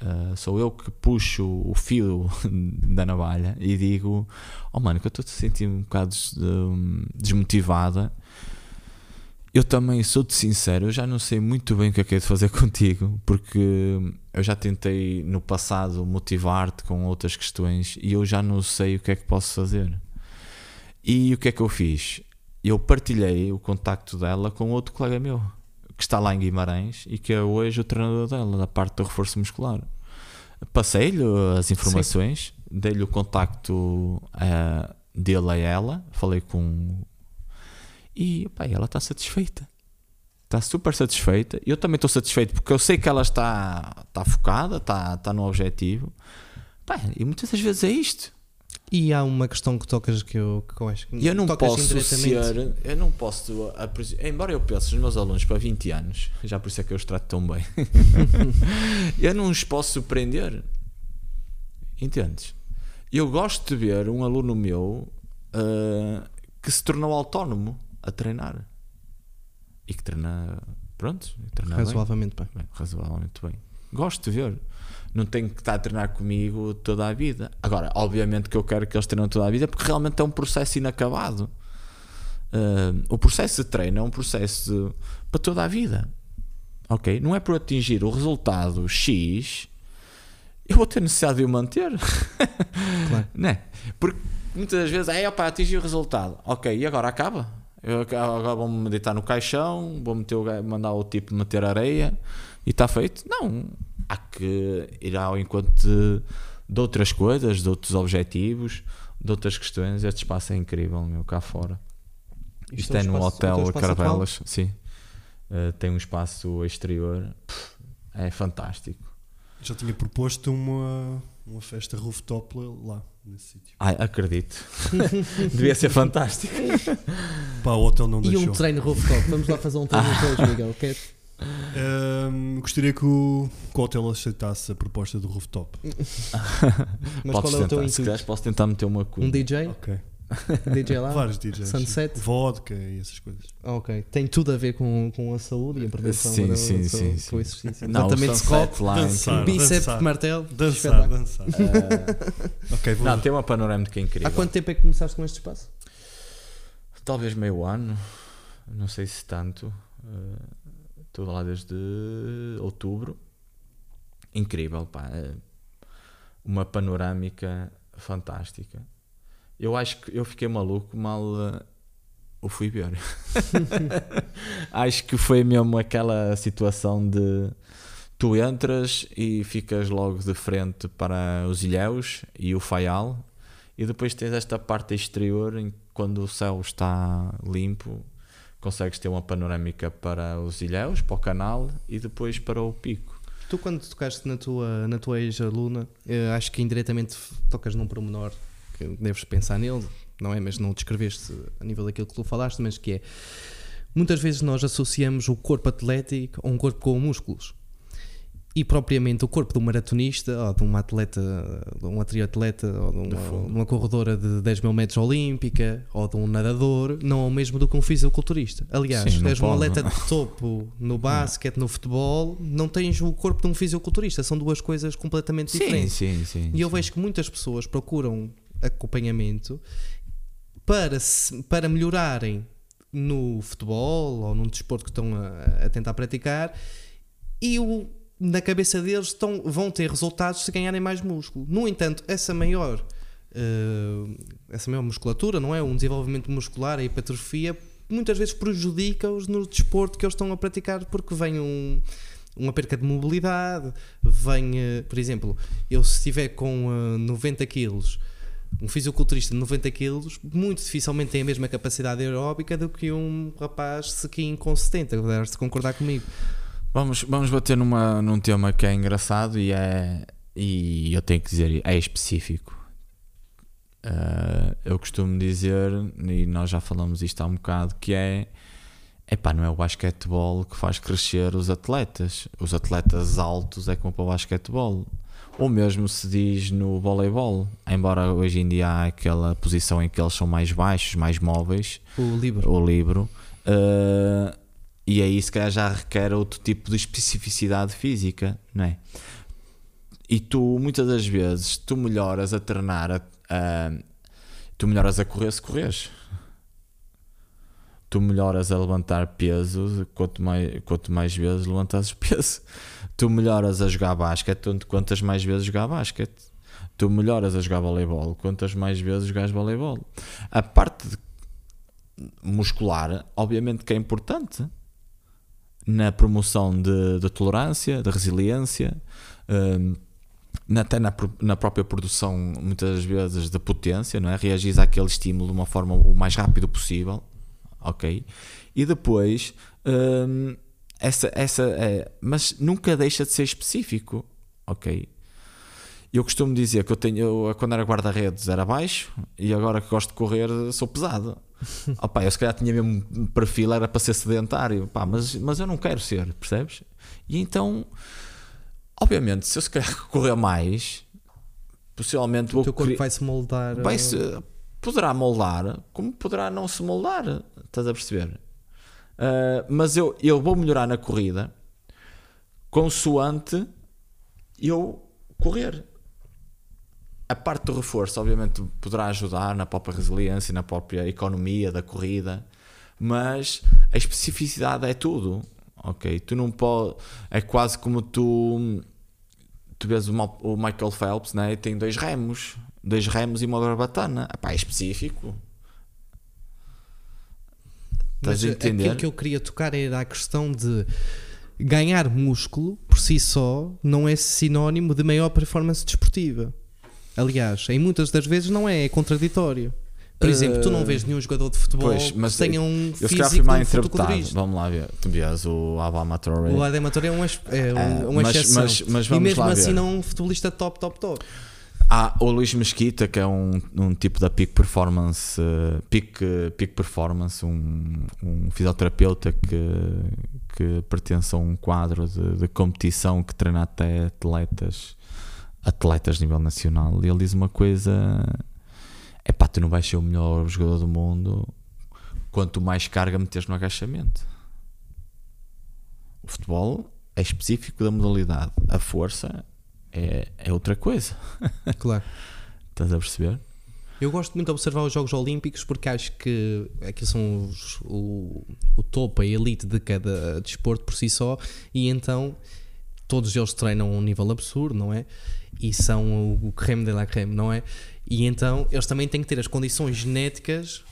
uh, sou eu que puxo o fio *laughs* da navalha e digo: Oh mano, que eu estou a sentir um bocado desmotivada eu também sou-te sincero, eu já não sei muito bem o que é que é de fazer *laughs* contigo, porque eu já tentei no passado motivar-te com outras questões e eu já não sei o que é que posso fazer. E o que é que eu fiz? Eu partilhei o contacto dela com outro colega meu, que está lá em Guimarães e que é hoje o treinador dela, da parte do reforço muscular. Passei-lhe as informações, dei-lhe o contacto uh, dele a ela, falei com e pá, ela está satisfeita. está super satisfeita. Eu também estou satisfeito porque eu sei que ela está, está focada, está, está no objetivo. Pá, e muitas das vezes é isto. E há uma questão que tocas que eu, que eu acho que eu não posso ser, eu não posso, embora eu pense nos meus alunos para 20 anos, já por isso é que eu os trato tão bem, *laughs* eu não os posso surpreender. Entendes? Eu gosto de ver um aluno meu ah, que se tornou autónomo a treinar e que treina, pronto, treina. Razoavelmente bem. Bem, razoavelmente bem. Gosto de ver. Não tenho que estar a treinar comigo toda a vida. Agora, obviamente que eu quero que eles treinem toda a vida porque realmente é um processo inacabado. Ah, o processo de treino é um processo de- para toda a vida. Ok? Não é por atingir o resultado X eu vou ter necessidade de o manter. Claro. *laughs* Né? Porque muitas das vezes é opa, atingi o resultado. Ok, e agora acaba? Eu agora vou-me deitar no caixão, vou meter o, mandar o tipo meter areia e está feito? Não. Há que ir ao encontro de, de outras coisas, de outros objetivos, de outras questões. Este espaço é incrível, meu, cá fora. Isto, é é, o no espaço- o teu Hotel Caravelas, sim. Uh, tem um espaço exterior, Pff, é fantástico. Já tinha proposto uma, uma festa rooftop lá, nesse sítio. Ai, acredito. *laughs* Devia ser fantástico. Pá, o hotel não E deixou. um treino rooftop. Vamos lá fazer um treino hoje, Miguel. Queres? Ahm, gostaria que o, que o hotel aceitasse a proposta do rooftop. *laughs* Mas Podes qual é o teu tentar, se intuito? quiseres, posso tentar meter uma cunha. Um DJ? Ok. DJ lá? Vários DJs. Sunset? Vodka e essas coisas. Ok. Tem tudo a ver com, com a saúde e a prevenção Sim, da- sim, da- sim, com sim. o exercício. Não, o Levantamento de copo, é Dançar. bíceps, dançar. martelo. Dançar, dançar. Eh, *laughs* ok, vou. não, tem uma panorâmica incrível. Há quanto tempo é que começaste com este espaço? Talvez meio ano, não sei se tanto. Eh, Estou lá desde outubro. Incrível, pá. é Uma panorâmica fantástica. Eu acho que eu fiquei maluco mal eh, o fui ver. *laughs* acho que foi mesmo aquela situação de tu entras e ficas logo de frente para os ilhéus e o faial e depois tens esta parte exterior em que quando o céu está limpo consegues ter uma panorâmica para os ilhéus, para o canal e depois para o pico. Tu, quando tocaste na tua, na tua ex-aluna, eh, acho que indiretamente tocas num pormenor que deves pensar nele, não é? Mas não o descreveste a nível daquilo que tu falaste, mas que é muitas vezes nós associamos o corpo atlético a um corpo com músculos. E propriamente o corpo de um maratonista, ou de um atleta, de um triatleta, ou de uma, de uma corredora de 10 mil metros olímpica, ou de um nadador, não é o mesmo do que um fisiculturista. Aliás, Sim, não és um atleta de topo no basquete, no futebol, não tens o corpo de um fisiculturista, são duas coisas completamente Sim, diferentes. sim, sim. E eu sim. vejo que muitas pessoas procuram acompanhamento para, se- para melhorarem no futebol ou num desporto que estão a, a tentar praticar e o- na cabeça deles estão, vão ter resultados se ganharem mais músculo. No entanto, essa maior, eh, essa maior musculatura, não é? Um desenvolvimento muscular, a hipertrofia, muitas vezes prejudica-os no desporto que eles estão a praticar porque vem um, uma perca de mobilidade, vem, eh, por exemplo, eu se estiver com eh, 90 quilos um fisiculturista de 90 kg muito dificilmente tem a mesma capacidade aeróbica do que um rapaz sequinho com 70, deves concordar comigo. Vamos, vamos bater numa, num tema que é engraçado e é e eu tenho que dizer, é específico. Ah, eu costumo dizer, e nós já falamos isto há um bocado, que é epá, não é o basquetebol que faz crescer os atletas. Os atletas altos é como para o basquetebol. Ou mesmo se diz no voleibol, embora hoje em dia há aquela posição em que eles são mais baixos, mais móveis, O livro. o livro. eh, e aí se calhar já requer outro tipo de especificidade física, não é? E tu, muitas das vezes, tu melhoras a treinar, a, a- tu melhoras a correr se correres. Tu melhoras a levantar peso quanto mais, quanto mais vezes levantas *laughs* peso. Tu melhoras a jogar basquete quantas mais vezes jogar basquete. Tu melhoras a jogar voleibol quantas mais vezes jogares voleibol. A parte muscular, obviamente que é importante na promoção de, de tolerância, de resiliência, hum, até na, na própria produção, muitas vezes, de potência, não é? Reagis àquele estímulo de uma forma o mais rápido possível, ok? E depois, hum, essa, essa é, mas nunca deixa de ser específico, ok? Eu costumo dizer que eu tenho, eu, quando era guarda-redes era baixo e agora que gosto de correr sou pesado. *laughs* Opa, eu se calhar tinha mesmo perfil, era para ser sedentário, pá, mas, mas eu não quero ser, percebes? E então, obviamente, se eu se calhar *laughs* correr mais, possivelmente o vou teu corpo cri- vai se moldar. vai uh, -se, poderá moldar, como poderá não se moldar, estás a perceber? Uh, mas eu, eu vou melhorar na corrida consoante eu correr. A parte do reforço, obviamente, poderá ajudar na própria resiliência, na própria economia da corrida, mas a especificidade é tudo. Ok, tu não pode. É quase como tu. Tu vês o, Michael Phelps, né? tem dois remos, dois remos e uma barbatana. Epá, é específico. Mas Estás a entender? aquilo que eu queria tocar era a questão de ganhar músculo por si só não é sinónimo de maior performance desportiva. Aliás, em muitas das vezes não é, é contraditório. Por exemplo, tu não vês nenhum jogador de futebol Pois, mas que tenha um Eu físico fui mal um interpretado. Vamos lá ver. Vês o Abama Traoré. O Ademator é, um, é um- Ah, uma mas- exceção. mas- mas e mesmo assim ver. não é um futebolista top, top, top. Há o Luís Mesquita, que é um, um tipo da peak performance, eh, peak, peak performance, um, um fisioterapeuta que, que pertence a um quadro de, de competição que treina até atletas, atletas nível nacional. E ele diz uma coisa: é pá, tu não vais ser o melhor jogador do mundo quanto mais carga meteres no agachamento. O futebol é específico da modalidade, a força é, é outra coisa. *laughs* Claro. Estás a perceber? Eu gosto muito de observar os Jogos Olímpicos porque acho que aqui são os- o, o topo, a elite de cada desporto por si só, e então todos eles treinam a um nível absurdo, não é? E são o creme de la creme, não é? E então eles também têm que ter as condições genéticas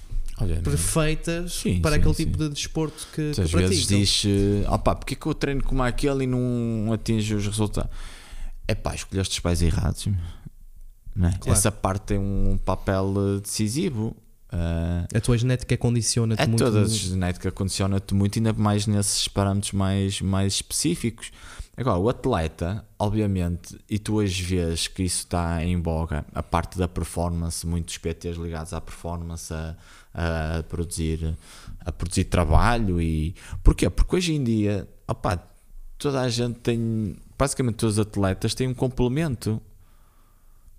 Olha, perfeitas Sim, para sim, aquele sim. tipo de desporto que, que às vezes praticam. diz: eh, opá, porque é que eu treino como aquele e não atinge os resultados? É pá, escolheste os pais errados. é? Claro. Essa parte tem um papel eh, decisivo. Ah, A tua genética condiciona-te é muito. toda a genética condiciona-te muito, ainda mais nesses parâmetros mais, mais específicos. Agora, o atleta, obviamente, e tu hoje vês que isso está em boga, a parte da performance, muitos PTs ligados à performance, a, a produzir, a produzir trabalho e. Porquê? Porque hoje em dia, opá, toda a gente tem. Basicamente, todos os atletas têm um complemento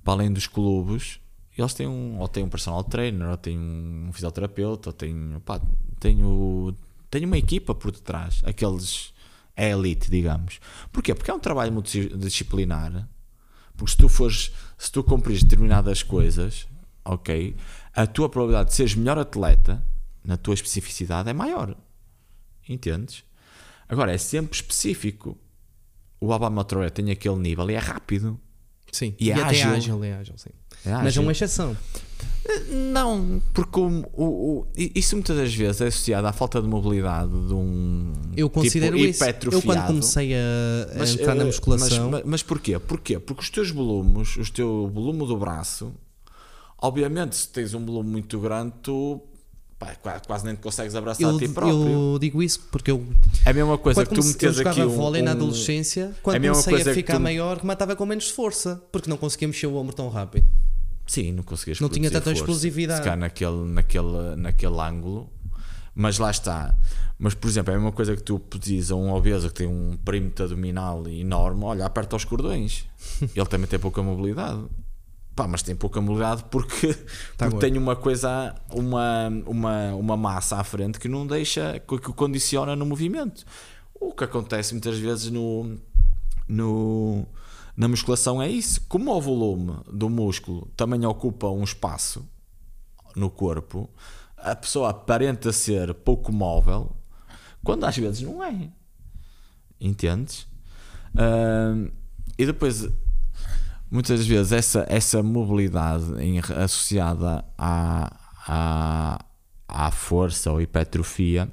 para além dos clubes, eles têm um, ou têm um personal trainer, ou têm um fisioterapeuta, ou têm, pá, têm, o, têm uma equipa por detrás, aqueles elite, digamos. Porquê? Porque é um trabalho multidisciplinar. Porque se tu fores, se tu cumprires determinadas coisas, ok, a tua probabilidade de seres melhor atleta na tua especificidade é maior. Entendes? Agora é sempre específico. O Obama Traoré tem aquele nível e é rápido. Sim, E é ágil. ágil, é ágil, sim. É Mas é ágil. uma exceção. Não, porque o, o- o- isso muitas das vezes é associado à falta de mobilidade de um Eu considero tipo isso. Eu quando comecei a, Mas, entrar na eh, musculação, Mas, mas porquê? Porquê? Porque os teus volumes, o teu volume do braço, obviamente, se tens um volume muito grande, tu pá, qua- quase nem te consegues abraçar eu, a ti próprio. eu digo isso porque eu É a mesma coisa que tu eu metes jogava aqui um, vôlei na um- adolescência, quando é comecei a que ficar tu- maior, rematava com menos força, porque não conseguia mexer o ombro tão rápido. Sim, não conseguias Não tinha tanta força. explosividade. Calhar naquele, naquele, naquele ângulo. Mas lá está. Mas, por exemplo, é a mesma coisa que tu pedis a um obeso que tem um perímetro abdominal enorme, olha, aperta os cordões. *laughs* Ele também tem pouca mobilidade. Pá, mas tem pouca mobilidade porque, *laughs* Tá porque tem uma coisa, uma, uma, uma massa à frente que não deixa, que o condiciona no movimento. O que acontece muitas vezes no, no, na musculação é isso. Como o volume do músculo também ocupa um espaço no corpo, a pessoa aparenta ser pouco móvel, quando às vezes não é. Entendes? Ahm, e depois, muitas vezes, essa, essa mobilidade em- associada à, à, à força ou hipertrofia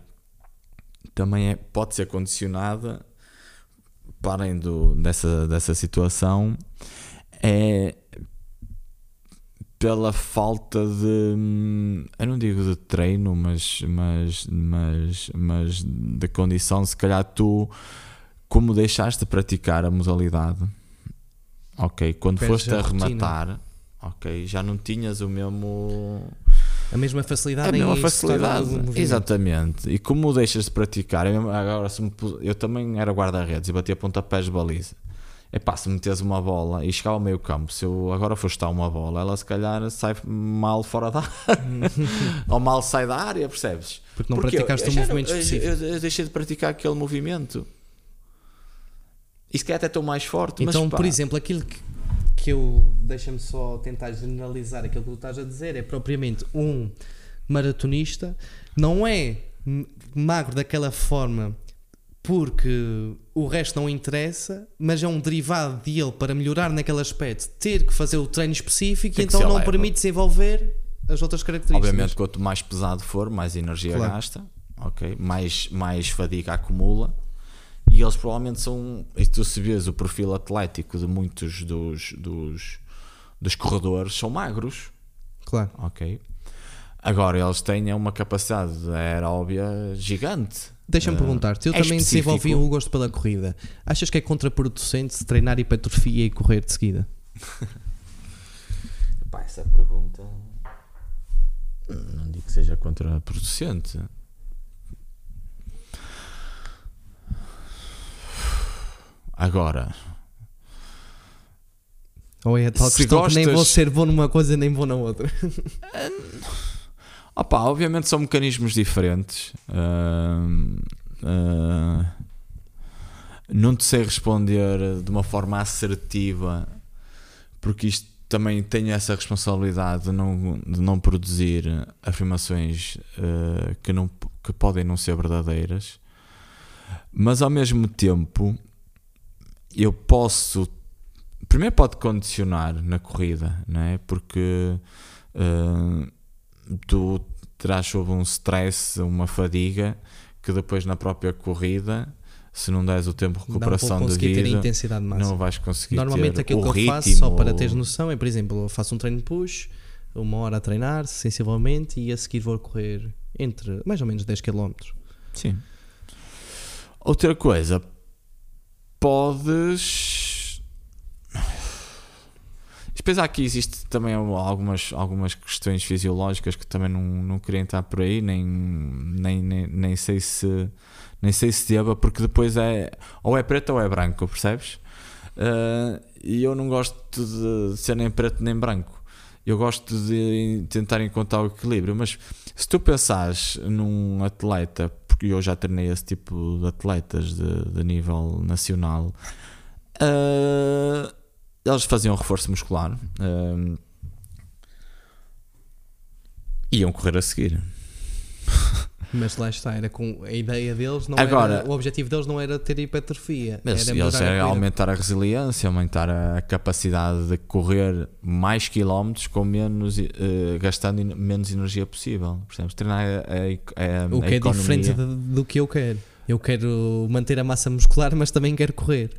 também é, pode ser condicionada, para além do, dessa, dessa situação, é pela falta de. Eu não digo de treino, mas, mas, mas, mas de condição. Se calhar tu, como deixaste de praticar a modalidade, ok, quando Perdes foste a rematar, ok, já não tinhas o mesmo. A mesma facilidade a mesma facilidade. movimento. Exatamente. E como deixas de praticar, eu, agora me eu também era guarda-redes e batia pontapés de baliza. Epá, se metes uma bola e chegava ao meio campo, se eu agora for chutar uma bola, ela se calhar sai mal fora da área, *laughs* *laughs* ou mal sai da área, percebes? Porque não Porque praticaste eu, um já não- movimento eu- específico. Eu, eu deixei de praticar aquele movimento. E se calhar até estou mais forte, Então, mas por exemplo, aquilo que, que eu. Deixa-me só tentar generalizar aquilo que tu estás a dizer. É propriamente um maratonista, não é magro daquela forma porque o resto não interessa, mas é um derivado de ele para melhorar naquele aspecto, ter que fazer o treino específico Tem e então não permite desenvolver as outras características. Obviamente, quanto mais pesado for, mais energia Claro. gasta, ok? Mais, mais fadiga acumula. E eles provavelmente são. E tu se vês o perfil atlético de muitos dos, dos, dos corredores, são magros, Claro. ok? Agora eles têm uma capacidade aeróbia gigante. Deixa-me Eh, perguntar-te, eu é também específico. desenvolvi o gosto pela corrida. Achas que é contraproducente treinar hipertrofia e correr de seguida? *laughs* Pá, essa pergunta. Não digo que seja contraproducente. Agora, Ou é a tal Se questão que nem vou gostas- ser bom numa coisa nem vou na outra? *laughs* Opa, obviamente são mecanismos diferentes. Ahm, ah, não te sei responder de uma forma assertiva, porque isto também tenho essa responsabilidade de não, de não produzir afirmações ah, que, não, que podem não ser verdadeiras, mas ao mesmo tempo eu posso. Primeiro, pode condicionar na corrida, não é? Porque. ah, tu terás sob um stress, uma fadiga, que depois na própria corrida, se não des o tempo de Não recuperação conseguir ter a devido, intensidade máxima. não vais conseguir Normalmente ter aquilo o que eu faço, só para teres noção, é por exemplo, eu faço um treino push, uma hora a treinar, sensivelmente, e a seguir vou correr entre mais ou menos 10 km. Sim. Outra coisa, podes. Depois aqui existe também algumas, algumas questões fisiológicas que também não, não queria entrar por aí, nem, nem, nem, nem sei se nem sei se deva, porque depois é ou é preto ou é branco, percebes? Ah, e eu não gosto de ser nem preto nem branco. Eu gosto de tentar encontrar o equilíbrio, mas se tu pensares num atleta, porque eu já treinei esse tipo de atletas de, de nível nacional, ah, eles faziam reforço muscular, ah, iam correr a seguir. *laughs* Mas lá está, era com a ideia deles, não Agora- era, o objetivo deles não era ter hipertrofia, Mas era eles melhorar a é aumentar a resiliência, aumentar a capacidade de correr mais quilómetros com menos, eh, gastando en- menos energia possível. Percebes? Treinar a, a, a, O a que é economia. diferente de- do que eu quero. Eu quero manter a massa muscular, mas também quero correr.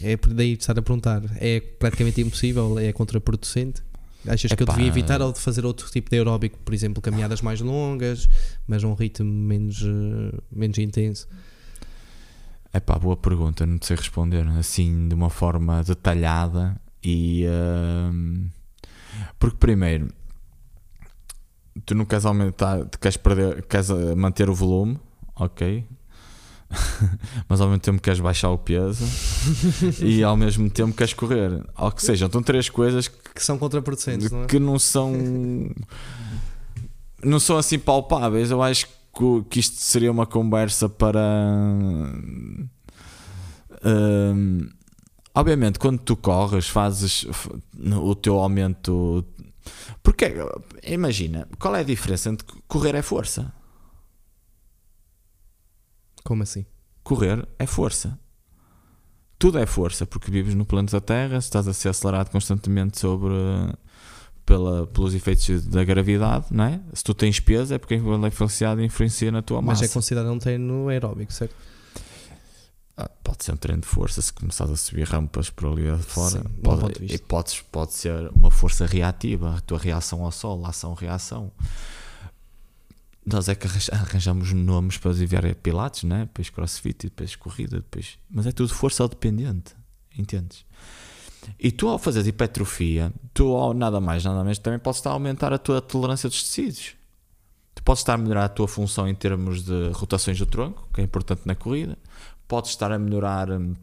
É por daí estar a perguntar. É praticamente impossível, é contraproducente. Achas que eu Epá, devia evitar ou de fazer outro tipo de aeróbico, por exemplo, caminhadas mais longas, mas a um ritmo menos, eh, menos intenso? É pá, boa pergunta, não te sei responder assim de uma forma detalhada e ahm, porque primeiro tu não queres aumentar, tu queres perder, queres ah, manter o volume, ok? *laughs* Mas ao mesmo tempo queres baixar o peso *laughs* e ao mesmo tempo queres correr. Ou que seja, estão três coisas que Que são contraproducentes, não é? que não são *laughs* não são assim palpáveis. Eu acho que, que isto seria uma conversa para hum, obviamente quando tu corres fazes o teu aumento porque imagina qual é a diferença entre correr é força Como assim? correr é força. Tudo é força, porque vives no planeta Terra, estás a ser acelerado constantemente sobre pela, pelos efeitos da gravidade, não é? Se tu tens peso é porque a influenciado influencia na tua Mas massa. é considerado um treino aeróbico, certo? Ah, Pode ser um treino de força se começares a subir rampas por ali fora. Sim, pode, e podes, pode ser uma força reativa, a tua reação ao sol, ação-reação. Nós é que arranja- arranjamos nomes para desviar a pilates, né? depois crossfit, depois corrida, depois... mas é tudo força dependente, entendes? E tu ao fazer hipertrofia, tu ao nada mais, nada menos, também podes estar a aumentar a tua tolerância dos tecidos. Tu podes estar a melhorar a tua função em termos de rotações do tronco, que é importante na corrida. Podes estar a melhorar hum,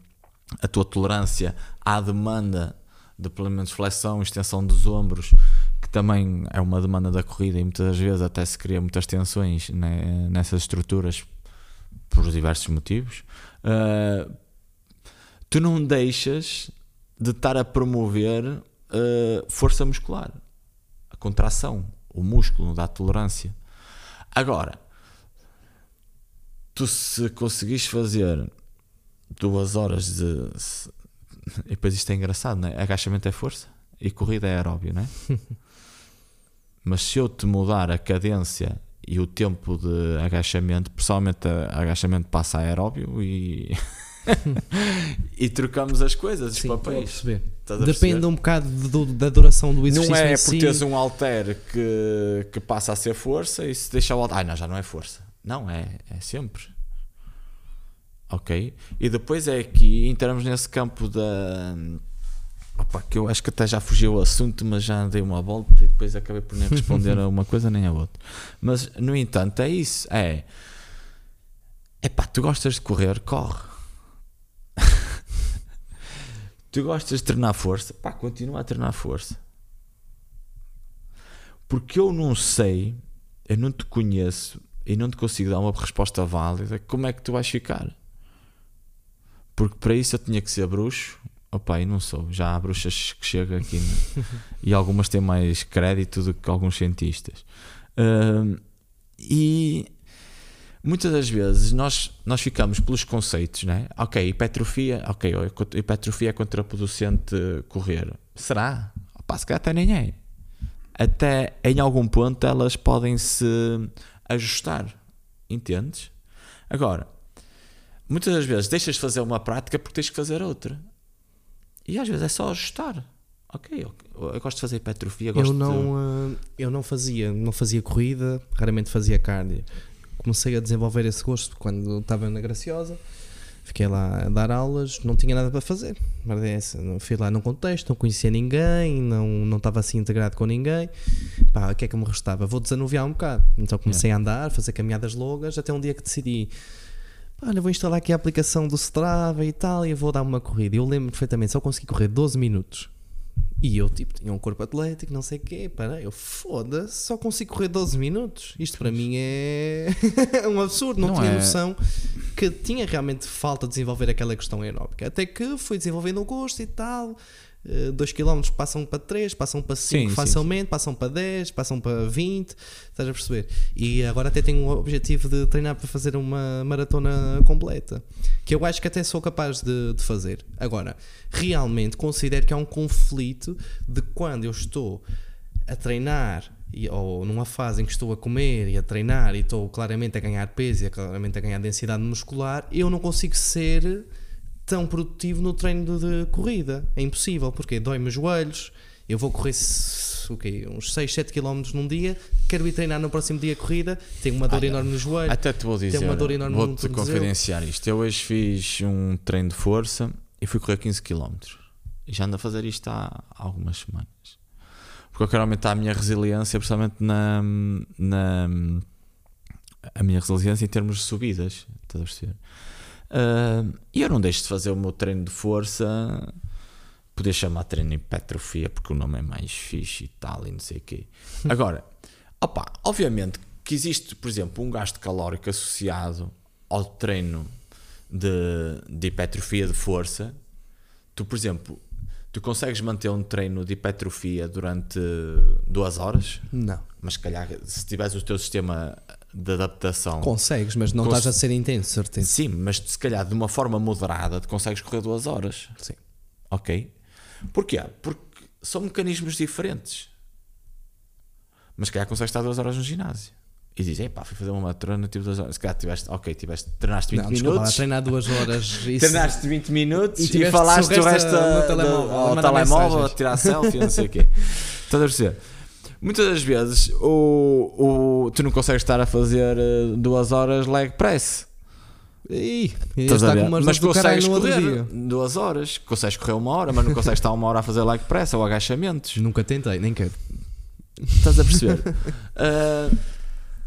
a tua tolerância à demanda de pelo menos flexão, extensão dos ombros, também é uma demanda da corrida e muitas vezes até se cria muitas tensões né, nessas estruturas por diversos motivos. Ah, tu não deixas de estar a promover ah, força muscular, a contração, o músculo dá tolerância. Agora, tu se conseguires fazer duas horas de. E depois isto é engraçado, não é? Agachamento é força e corrida é aeróbio, não é? *laughs* Mas se eu te mudar a cadência e o tempo de agachamento, pessoalmente a- agachamento passa a aeróbio e. *laughs* e trocamos as coisas, os Sim, papéis. Depende um bocado do- da duração do exercício. Não é em por si. teres um halter que, que passa a ser força e se deixar o halter. Ai, não, já não é força. Não, é, é sempre. Ok? E depois é que entramos nesse campo da. Opa, que eu acho que até já fugiu o assunto, mas já dei uma volta e depois acabei por nem responder a *laughs* uma coisa nem a outra. Mas, no entanto, é isso. É. Epá, tu gostas de correr, corre. *laughs* tu gostas de treinar força, pá, continua a treinar força. Porque eu não sei, eu não te conheço e não te consigo dar uma resposta válida como é que tu vais ficar. Porque para isso eu tinha que ser bruxo. Opa, e não sou. Já há bruxas que chegam aqui né? *laughs* e algumas têm mais crédito do que alguns cientistas. Ahm, e muitas das vezes nós, nós ficamos pelos conceitos, né? Ok, hipertrofia, ok, hipertrofia é contraproducente correr. Será? Opa, se calhar até nem é. Até em algum ponto elas podem se ajustar, entendes? Agora, muitas das vezes deixas de fazer uma prática porque tens que fazer outra. E às vezes é só ajustar. Ok, ok, eu gosto de fazer hipertrofia, gosto Eu não, ah, eu não fazia, não fazia corrida, raramente fazia cardio. Comecei a desenvolver esse gosto quando estava na Graciosa. Fiquei lá a dar aulas, não tinha nada para fazer. É fui lá num contexto, não conhecia ninguém, não, não estava assim integrado com ninguém. Pá, o que é que me restava? Vou desanuviar um bocado. Então comecei a andar, fazer caminhadas longas, até um dia que decidi. "Pá, Olha, vou instalar aqui a aplicação do Strava e tal, e vou dar uma corrida. Eu lembro perfeitamente, só consegui correr 12 minutos. E eu, tipo, tinha um corpo atlético, não sei o quê. Para, eu, foda-se, só consigo correr 12 minutos. Isto para mim é *laughs* um absurdo. Não, Não tinha é. noção que tinha realmente falta de desenvolver aquela questão aeróbica. Até que fui desenvolvendo o gosto e tal. 2 km passam para 3, passam para 5 Sim, sim, facilmente, passam para 10, passam para 20. Estás a perceber? E agora até tenho o objetivo de treinar para fazer uma maratona completa. Que eu acho que até sou capaz de, de fazer. Agora, realmente considero que há um conflito de quando eu estou a treinar ou numa fase em que estou a comer e a treinar e estou claramente a ganhar peso e claramente a ganhar densidade muscular, eu não consigo ser tão produtivo no treino de, de corrida. É impossível, porque dói-me os joelhos, eu vou correr s- o quê? uns 6, 7 km num dia, quero ir treinar no próximo dia a corrida, tenho uma dor Olha, enorme no joelho. Até te vou dizer, uma dor enorme no vou-te tornozelo. confidenciar isto. Eu hoje fiz um treino de força e fui correr 15 km. E já ando a fazer isto há algumas semanas. Porque eu quero aumentar a minha resiliência, principalmente na, na a minha resiliência em termos de subidas. Estás a perceber? Ah, E eu não deixo de fazer o meu treino de força. Poder chamar treino de hipertrofia porque o nome é mais fixe e tal, e não sei o quê. *laughs* Agora, opa, obviamente que existe, por exemplo, um gasto calórico associado ao treino de, de hipertrofia de força. Tu, por exemplo, tu consegues manter um treino de hipertrofia durante duas horas, Não. mas se calhar se tiveres o teu sistema de adaptação. Consegues, mas não Cons- estás a ser intenso, certeza. Sim, mas se calhar de uma forma moderada tu consegues correr duas horas. Sim. Ok? Porquê? Porque são mecanismos diferentes. Mas se calhar consegues estar duas horas no ginásio. e diz: Epá, fui fazer uma maratona, tive duas horas. Se calhar tiveste, ok, tiveste, treinaste 20 Não, desculpa, minutos. treinar duas horas. *laughs* Isso, Treinaste 20 minutos E e, tiveste falaste o o resto resto no telemóvel, a ao telemóvel, a tirar selfie, não sei o quê. *laughs* Estás a perceber? Muitas das vezes o, o, tu não consegues estar a fazer eh, duas horas leg press. Ih, está com mas consegues correr duas horas. Consegues correr uma hora, mas não consegues estar uma hora a fazer leg press ou agachamentos. Nunca tentei, nem quero. Estás a perceber? Ah,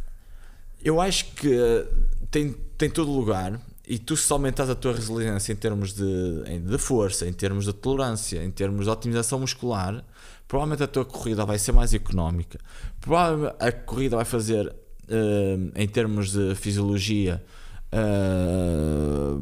*laughs* eu acho que tem, tem todo lugar e tu se aumentares a tua resiliência em termos de, de força, em termos de tolerância, em termos de otimização muscular, provavelmente a tua corrida vai ser mais económica. Provavelmente a corrida vai fazer, ah, em termos de fisiologia, ah,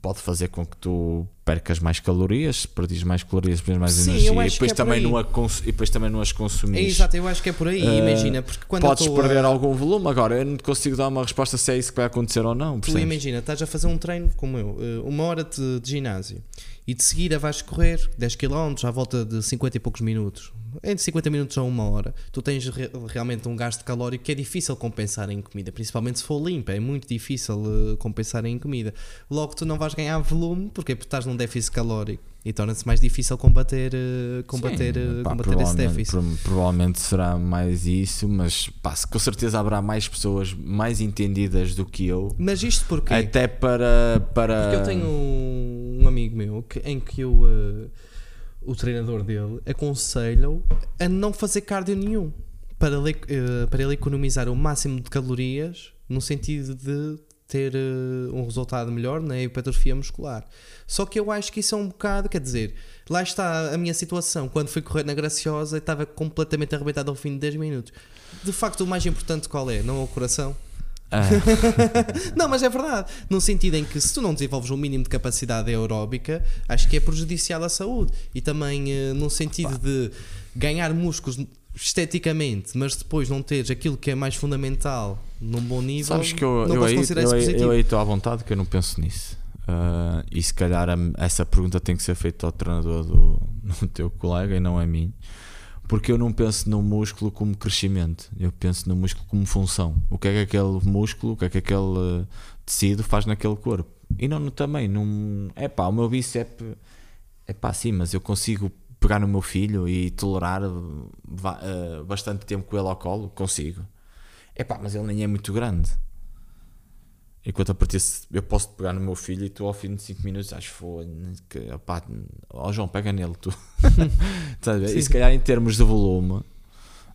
pode fazer com que tu percas mais calorias, perdes mais calorias, perdes mais Sim, energia e depois, é também não a e depois também não as É consumires. exato, eu acho que é por aí. Ah, imagina, porque quando Podes perder a, algum volume agora, eu não te consigo dar uma resposta se é isso que vai acontecer ou não. Tu percebes? imagina, estás a fazer um treino como eu, uma hora de, de ginásio e de seguida vais correr 10 km à volta de 50 e poucos minutos, entre 50 minutos a uma hora. Tu tens re- realmente um gasto calórico que é difícil compensar em comida, principalmente se for limpa, é muito difícil eh, compensar em comida. Logo, tu não vais ganhar volume porque estás num déficit calórico e torna-se mais difícil combater, eh, combater, Sim, eh, pá, combater esse déficit. pro- provavelmente será mais isso, mas pá, com certeza haverá mais pessoas mais entendidas do que eu, Mas isto porquê? até para. para Porque eu tenho um amigo meu que, em que eu, eh, o treinador dele aconselha-o a não fazer cardio nenhum para ele, eh, para ele economizar o máximo de calorias no sentido de ter eh, um resultado melhor na hipertrofia muscular. Só que eu acho que isso é um bocado, quer dizer, lá está a minha situação. Quando fui correr na Graciosa, estava completamente arrebentado ao fim de 10 minutos. De facto, o mais importante qual é? Não é o coração? Ah, Não, mas é verdade. No sentido em que se tu não desenvolves um mínimo de capacidade aeróbica, acho que é prejudicial à saúde. E também no sentido de ganhar músculos esteticamente, mas depois não teres aquilo que é mais fundamental num bom nível, sabes que eu, não eu, aí, eu, isso aí- positivo. eu aí estou à vontade que eu não penso nisso. Ah, e se calhar a- essa pergunta tem que ser feita ao treinador do, *laughs* do teu colega e não a mim. Porque eu não penso no músculo como crescimento, eu penso no músculo como função. O que é que aquele músculo, o que é que aquele eh, tecido faz naquele corpo? E não no também, não. É pá, o meu bíceps é pá, sim, mas eu consigo pegar no meu filho e tolerar eh, bastante tempo com ele ao colo? Consigo. É pá, mas ele nem é muito grande. Enquanto a partir eu posso pegar no meu filho e tu ao fim de 5 minutos acho que opá, ó João, pega nele tu. *laughs* Estás. E se calhar em termos de volume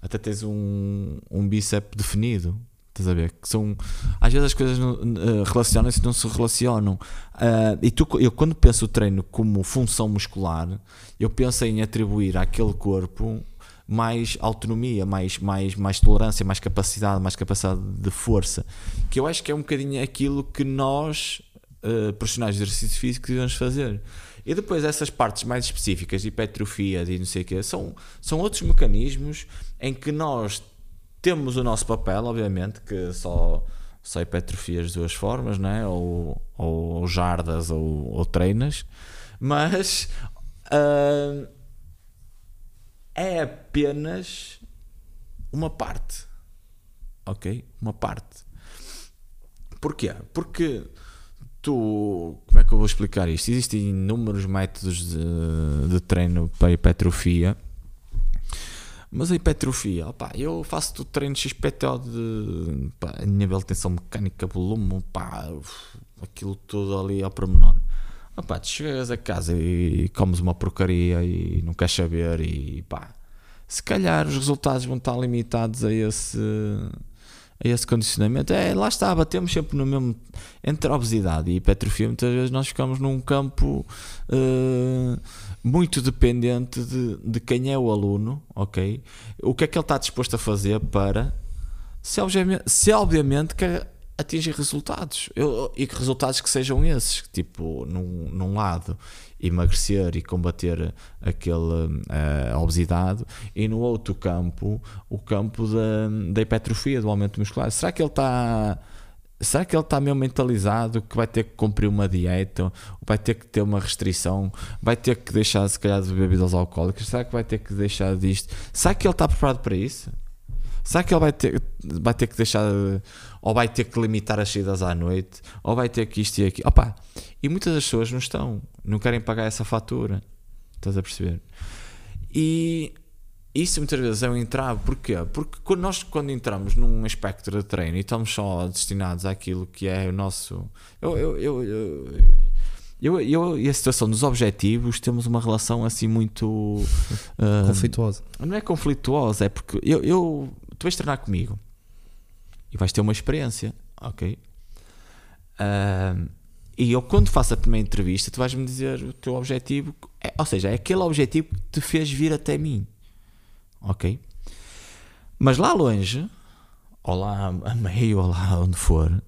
até tens um, um bíceps definido. Estás a ver? Que são, às vezes as coisas eh, relacionam-se e não se relacionam. Ah, e tu, eu quando penso o treino como função muscular, eu penso em atribuir àquele corpo mais autonomia, mais, mais, mais tolerância, mais capacidade, mais capacidade de força. Que eu acho que é um bocadinho aquilo que nós, eh, profissionais de exercício físico, devemos fazer. E depois essas partes mais específicas de hipertrofia e não sei o quê, são, são outros mecanismos em que nós temos o nosso papel, obviamente, que só, só hipertrofia as duas formas, né? ou, ou jardas ou, ou treinas, mas ah, é apenas uma parte, ok? Uma parte. Porquê? Porque tu, como é que eu vou explicar isto? Existem inúmeros métodos de, de treino para hipertrofia. Mas a hipertrofia, opá, eu faço treino XPTO de pá, nível de tensão mecânica, volume, pá, aquilo tudo ali ao pormenor. Opá, tu chegas a casa e comes uma porcaria e não queres saber e pá, se calhar os resultados vão estar limitados a esse, a esse condicionamento. É, lá está, batemos sempre no mesmo, entre obesidade e hipertrofia, muitas vezes nós ficamos num campo eh, muito dependente de, de quem é o aluno, ok? O que é que ele está disposto a fazer para, se obviamente, se obviamente quer atingir resultados, Eu- e que resultados que sejam esses, tipo, num, num lado emagrecer e combater aquele, eh, obesidade e no outro campo, o campo da, da hipertrofia, do aumento muscular. Será que ele está Será que ele está meio mentalizado que vai ter que cumprir uma dieta, vai ter que ter uma restrição, vai ter que deixar se calhar de bebidas alcoólicas? Será que vai ter que deixar disto? Será que ele está preparado para isso? Será que ele vai ter, vai ter que deixar, ou vai ter que limitar as saídas à noite, ou vai ter que isto e aquilo? Opa, e muitas das pessoas não estão, não querem pagar essa fatura. Estás a perceber? E isso muitas vezes é um entrave. Porquê? Porque quando nós, quando entramos num espectro de treino e estamos só destinados àquilo que é o nosso. Eu, eu, eu, eu, eu, eu e a situação dos objetivos temos uma relação assim muito. Uh, *laughs* Conflituosa. Não é conflituosa, é porque eu, eu, tu vais treinar comigo e vais ter uma experiência, ok? Uh, e eu, quando faço a primeira entrevista, tu vais-me dizer o teu objetivo, é, ou seja, é aquele objetivo que te fez vir até mim, ok? Mas lá longe, ou lá a meio, ou lá onde for,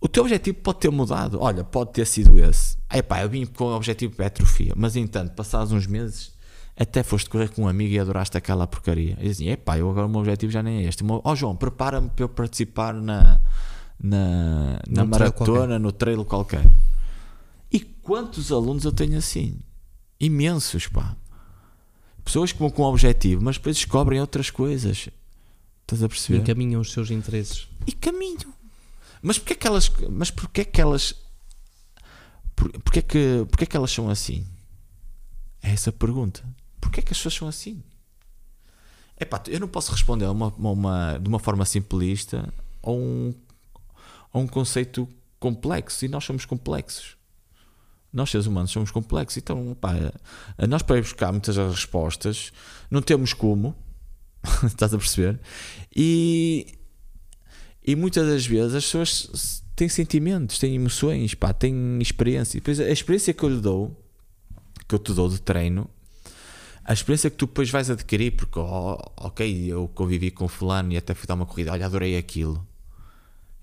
o teu objetivo pode ter mudado. Olha, pode ter sido esse. Aí pá, eu vim com o objetivo de atrofia, mas entanto, passados uns meses, até foste correr com um amigo e adoraste aquela porcaria. E dizia, epá, eu agora o meu objetivo já nem é este. Ó oh, João, prepara-me para eu participar na na, na maratona, no trail qualquer. E quantos alunos eu tenho assim? Imensos, pá. Pessoas que vão com um objetivo, mas depois descobrem outras coisas. Estás a perceber? E caminham os seus interesses. E caminham. Mas porquê que elas. Mas porquê que elas. Por, porquê, que, porquê que elas são assim? É essa a pergunta. Porquê que as pessoas são assim? Epá, eu não posso responder uma, uma, de uma forma simplista a um a um conceito complexo e nós somos complexos. Nós, seres humanos, somos complexos. Então, pá, nós para ir buscar muitas respostas não temos como, *laughs* estás a perceber? E, e muitas das vezes as pessoas têm sentimentos, têm emoções, pá, têm experiência. E depois a experiência que eu lhe dou, que eu te dou de treino, a experiência que tu depois vais adquirir, porque, oh, ok, eu convivi com fulano e até fui dar uma corrida, olha, adorei aquilo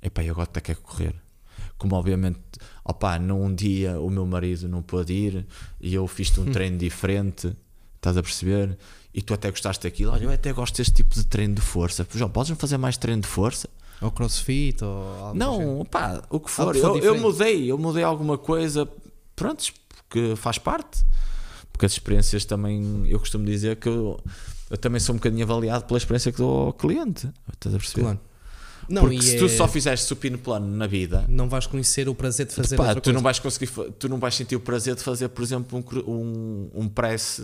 epá, eu agora até quero correr. Como obviamente, opá, num dia o meu marido não pôde ir e eu fiz-te um hum. treino diferente, estás a perceber? E tu até gostaste daquilo, olha, eu até gosto deste tipo de treino de força. João, podes-me fazer mais treino de força? Ou crossfit, ou Não, pá, o que for. Eu, eu, mudei, eu mudei alguma coisa, pronto, porque faz parte. Porque as experiências também, eu costumo dizer que eu, eu também sou um bocadinho avaliado pela experiência que dou ao cliente. Estás a perceber? Claro. Não, Porque se é... tu só fizeres supino plano na vida, não vais conhecer o prazer de fazer pá, tu coisa. não vais conseguir, tu não vais sentir o prazer de fazer, por exemplo, um, um, um press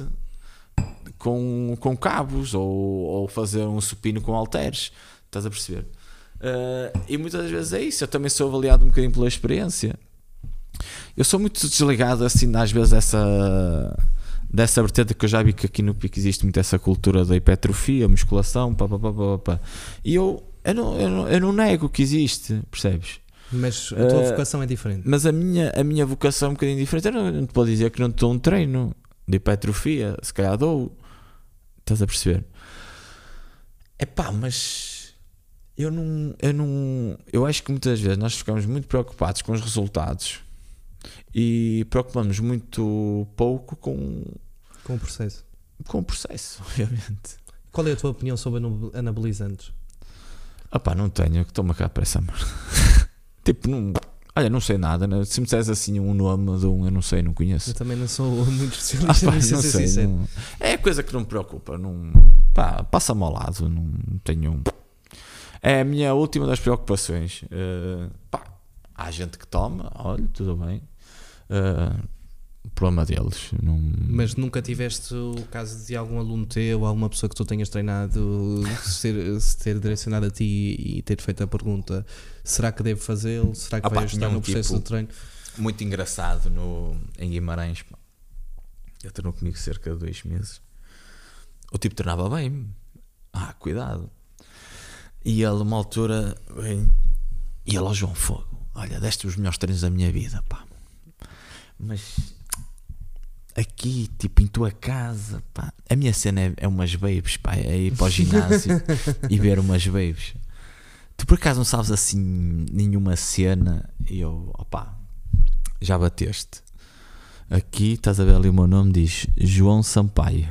com, com cabos ou, ou fazer um supino com halteres. Estás a perceber? Uh, e muitas vezes é isso. Eu também sou avaliado um bocadinho pela experiência. Eu sou muito desligado assim, às vezes, dessa dessa vertente que eu já vi que aqui no Pico existe muito essa cultura da hipertrofia, musculação, pá, pá, pá, pá, pá. e eu eu não, eu não, eu não nego que existe, percebes? Mas a tua uh, vocação é diferente. Mas a minha, a minha vocação é um bocadinho diferente. Eu não, não te posso dizer que não estou um treino de hipertrofia, se calhar dou. Estás a perceber? É pá, mas eu não, eu não. Eu acho que muitas vezes nós ficamos muito preocupados com os resultados e preocupamos muito pouco com. Com o processo. Com o processo, *laughs* obviamente. Qual é a tua opinião sobre anabolizantes? Ah pá, não tenho, que estou-me cá para essa merda. *laughs* tipo, não, olha, não sei nada. Né? Se me disseres assim um nome de um, eu não sei, não conheço. Eu também não sou *laughs* muito especialista ah, pá, não sei, não, É coisa que não me preocupa. Não, pá, passa-me ao lado. Não tenho. É a minha última das preocupações. Uh, pá, há gente que toma, olha, tudo bem. Uh, problema deles. Não... Mas nunca tiveste o caso de algum aluno teu, alguma pessoa que tu tenhas treinado, ser, se ter direcionado a ti e ter feito a pergunta: será que devo fazê-lo? Será que ah, vai pá, ajudar no processo tipo, de treino? Muito engraçado no, em Guimarães. Pá. Ele treinou comigo cerca de dois meses. O tipo treinava bem. Ah, cuidado. E ele, uma altura, bem, e ele ao João Fogo. Olha, deste os melhores treinos da minha vida, pá. Mas aqui, tipo, em tua casa, pá. A minha cena é, é umas babes, pá, é ir para o ginásio *laughs* e ver umas babes. Tu por acaso não sabes assim nenhuma cena? E eu, opá, já bateste. Aqui, estás a ver ali o meu nome, diz João Sampaio.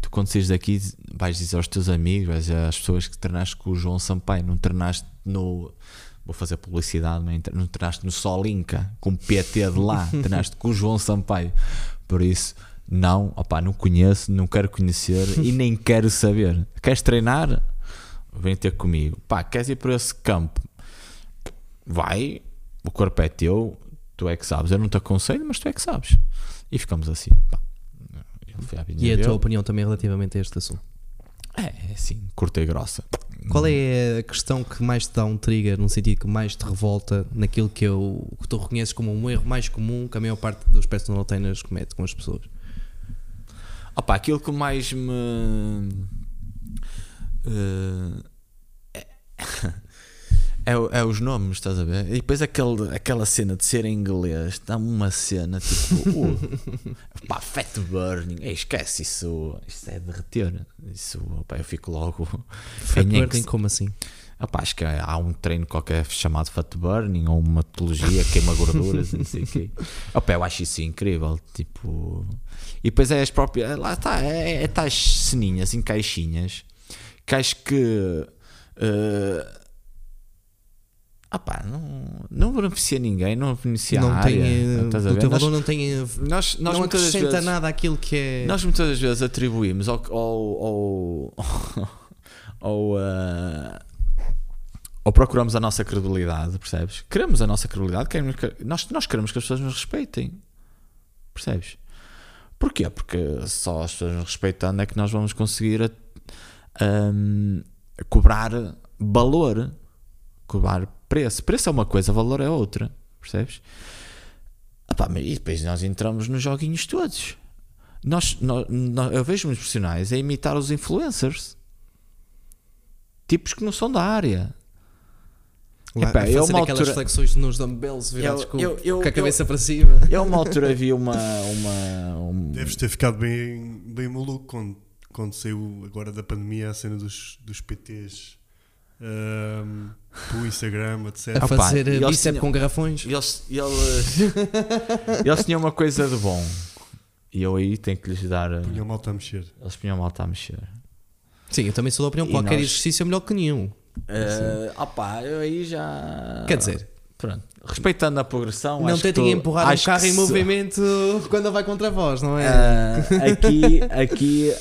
Tu quando saís daqui vais dizer aos teus amigos, às pessoas que treinaste com o João Sampaio, não treinaste no. Vou fazer publicidade, não treinaste no Solinca com o PT de lá, *laughs* treinaste com o João Sampaio. Por isso, não, opá, não conheço, não quero conhecer e nem *laughs* quero saber. Queres treinar? vem ter comigo. Pá, queres ir por esse campo? Vai, o corpo é teu, tu é que sabes. Eu não te aconselho, mas tu é que sabes. E ficamos assim. Pá. E a dele. tua opinião também relativamente a este assunto? É, é assim, curta e grossa. Qual é a questão que mais te dá um trigger, no sentido que mais te revolta naquilo que, eu, que tu reconheces como um erro mais comum que a maior parte dos personal trainers comete com as pessoas? Opa, aquilo que mais me. eh, *laughs* é, é é os nomes, estás a ver? E depois aquele, aquela cena de ser em inglês, dá-me uma cena tipo. uh, *laughs* pá, fat burning. Ei, esquece isso. Isso é derreter. Isso, opá, eu fico logo. *laughs* Fat em burning, ex- como assim? Opá, acho que há um treino qualquer chamado fat burning ou uma metodologia queima gorduras, não sei o quê. Opá, eu acho isso incrível. Tipo, e depois é as próprias. Lá está, é, é tais ceninhas em caixinhas que acho que. Eh, opá, não, não beneficia ninguém, não beneficia a não área. tem, eh, estás a o teu Nós- valor não tem. eh, nós, nós não acrescenta vezes- nada àquilo que é. nós muitas das vezes atribuímos ao, ao, ao, *laughs* ao, ah, ou procuramos a nossa credibilidade, percebes? Queremos a nossa credibilidade, queremos que- nós, nós queremos que as pessoas nos respeitem, percebes? Porquê? Porque só as pessoas nos respeitando é que nós vamos conseguir a- ahm, cobrar valor, cobrar preço. Preço é uma coisa, valor é outra, percebes? Ah pá, mas e depois nós entramos nos joguinhos todos. Nós, nó- nó- eu vejo muitos profissionais a imitar os influencers. Tipos que não são da área. Lá, Epá, eu uma aquelas altura- flexões nos dumbbells virados Eu- com, eu- eu- com a eu- cabeça para cima. *laughs* Eu, uma altura, vi uma. uma um- Deves ter ficado bem, bem maluco quando, quando saiu agora da pandemia a cena dos, dos PTs ahm, pelo Instagram, etc. A Opa, fazer eh, eles bíceps com garrafões. E eles, e eles, *laughs* eles tinham uma coisa de bom. E eu aí tenho que lhes dar. uh, Punha malta a mexer. Eles punham malta a mexer. Sim, eu também sou da opinião. E Qualquer nós- exercício é melhor que nenhum. Uh, opá, eu aí já. Quer dizer, Pronto. Respeitando a progressão. não acho que tentem empurrar um acho carro em se- movimento *laughs* quando vai contra vós, não é? Ah, aqui, aqui,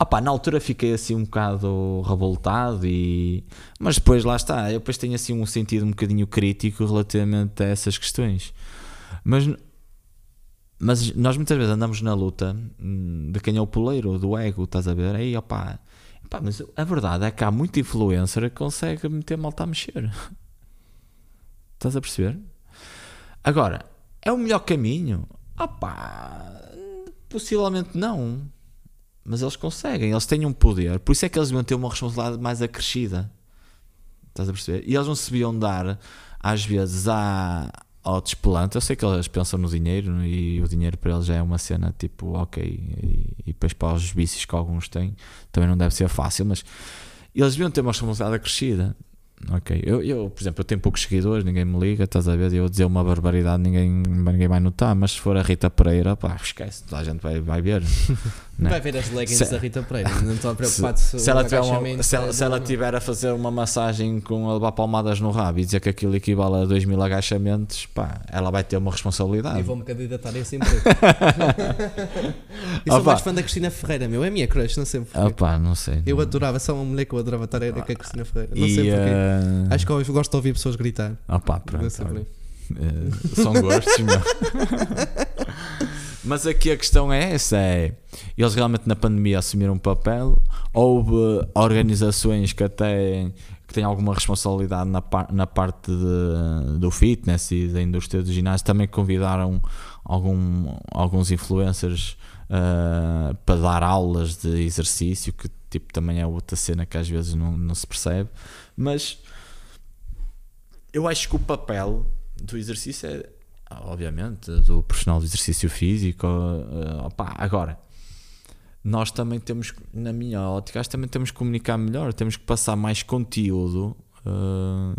opá, na altura fiquei assim um bocado revoltado e mas depois lá está, eu depois tenho assim um sentido um bocadinho crítico relativamente a essas questões. Mas mas nós muitas vezes andamos na luta hum, de quem é o poleiro, do ego, estás a ver? Aí, opá, opá, mas a verdade é que há muito influencer que consegue meter malta a mexer. Estás a perceber? Agora, é o melhor caminho? Opá, possivelmente não. Mas eles conseguem, eles têm um poder. Por isso é que eles deviam ter uma responsabilidade mais acrescida. Estás a perceber? E eles não se deviam dar, às vezes, à, ao desplante. Eu sei que eles pensam no dinheiro e o dinheiro para eles já é uma cena tipo, ok. E, e depois para os vícios que alguns têm, também não deve ser fácil. Mas eles deviam ter uma responsabilidade acrescida. Ok, eu, eu, por exemplo, eu tenho poucos seguidores, ninguém me liga, estás a ver? Eu dizer uma barbaridade, ninguém, ninguém vai notar, mas se for a Rita Pereira, pá, esquece, toda a gente vai, vai ver. *laughs* né? Vai ver as leggings Se- da Rita Pereira. Não estou preocupado se, se ela tiver uma- agachamento se ela, é se ela tiver a fazer uma massagem com a levar palmadas no rabo e dizer que aquilo equivale a 2 mil agachamentos, pá, ela vai ter uma responsabilidade. E vou-me candidatar a esse *laughs* emprego. eu sou Opa. mais fã da Cristina Ferreira, meu. É a minha crush, não sei porquê. Ah, pá, não sei. Eu não- adorava, só uma mulher que eu adorava estar era com a Cristina Ferreira. Não E, sei porquê. eh, Acho que eu gosto de ouvir pessoas gritar. ah, pá, pronto, Não sei. Eh, são gostos, meu. *laughs* Mas aqui a questão é essa: é eles realmente na pandemia assumiram um papel. Houve organizações que até que têm alguma responsabilidade na, par- na parte de- do fitness e da indústria do ginásio também convidaram algum, alguns influencers ah, para dar aulas de exercício, que tipo também é outra cena que às vezes não, não se percebe. Mas eu acho que o papel do exercício é, obviamente, do profissional de exercício físico. eh, opá, agora, nós também temos, na minha ótica, acho que também temos que comunicar melhor, temos que passar mais conteúdo. eh,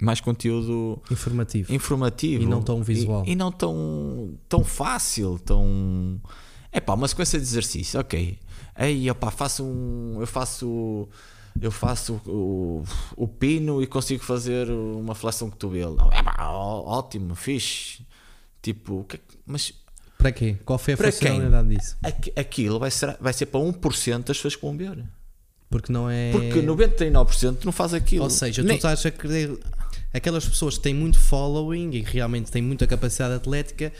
mais conteúdo Informativo. informativo E não tão visual. e, e não tão, tão fácil, tão é pá, uma sequência de exercício, ok. Aí, opá, faço um. Eu faço. Eu faço o, o pino e consigo fazer uma flexão de cotovelo. É ótimo, fixe. Tipo, o é mas Para quê? Qual foi a funcionalidade disso? aqui- aquilo vai ser, vai ser para 1% das pessoas que vão ver. Porque não é. Porque 99% não faz aquilo. Ou seja, Nem- tu estás a querer. Aquelas pessoas que têm muito following e realmente têm muita capacidade atlética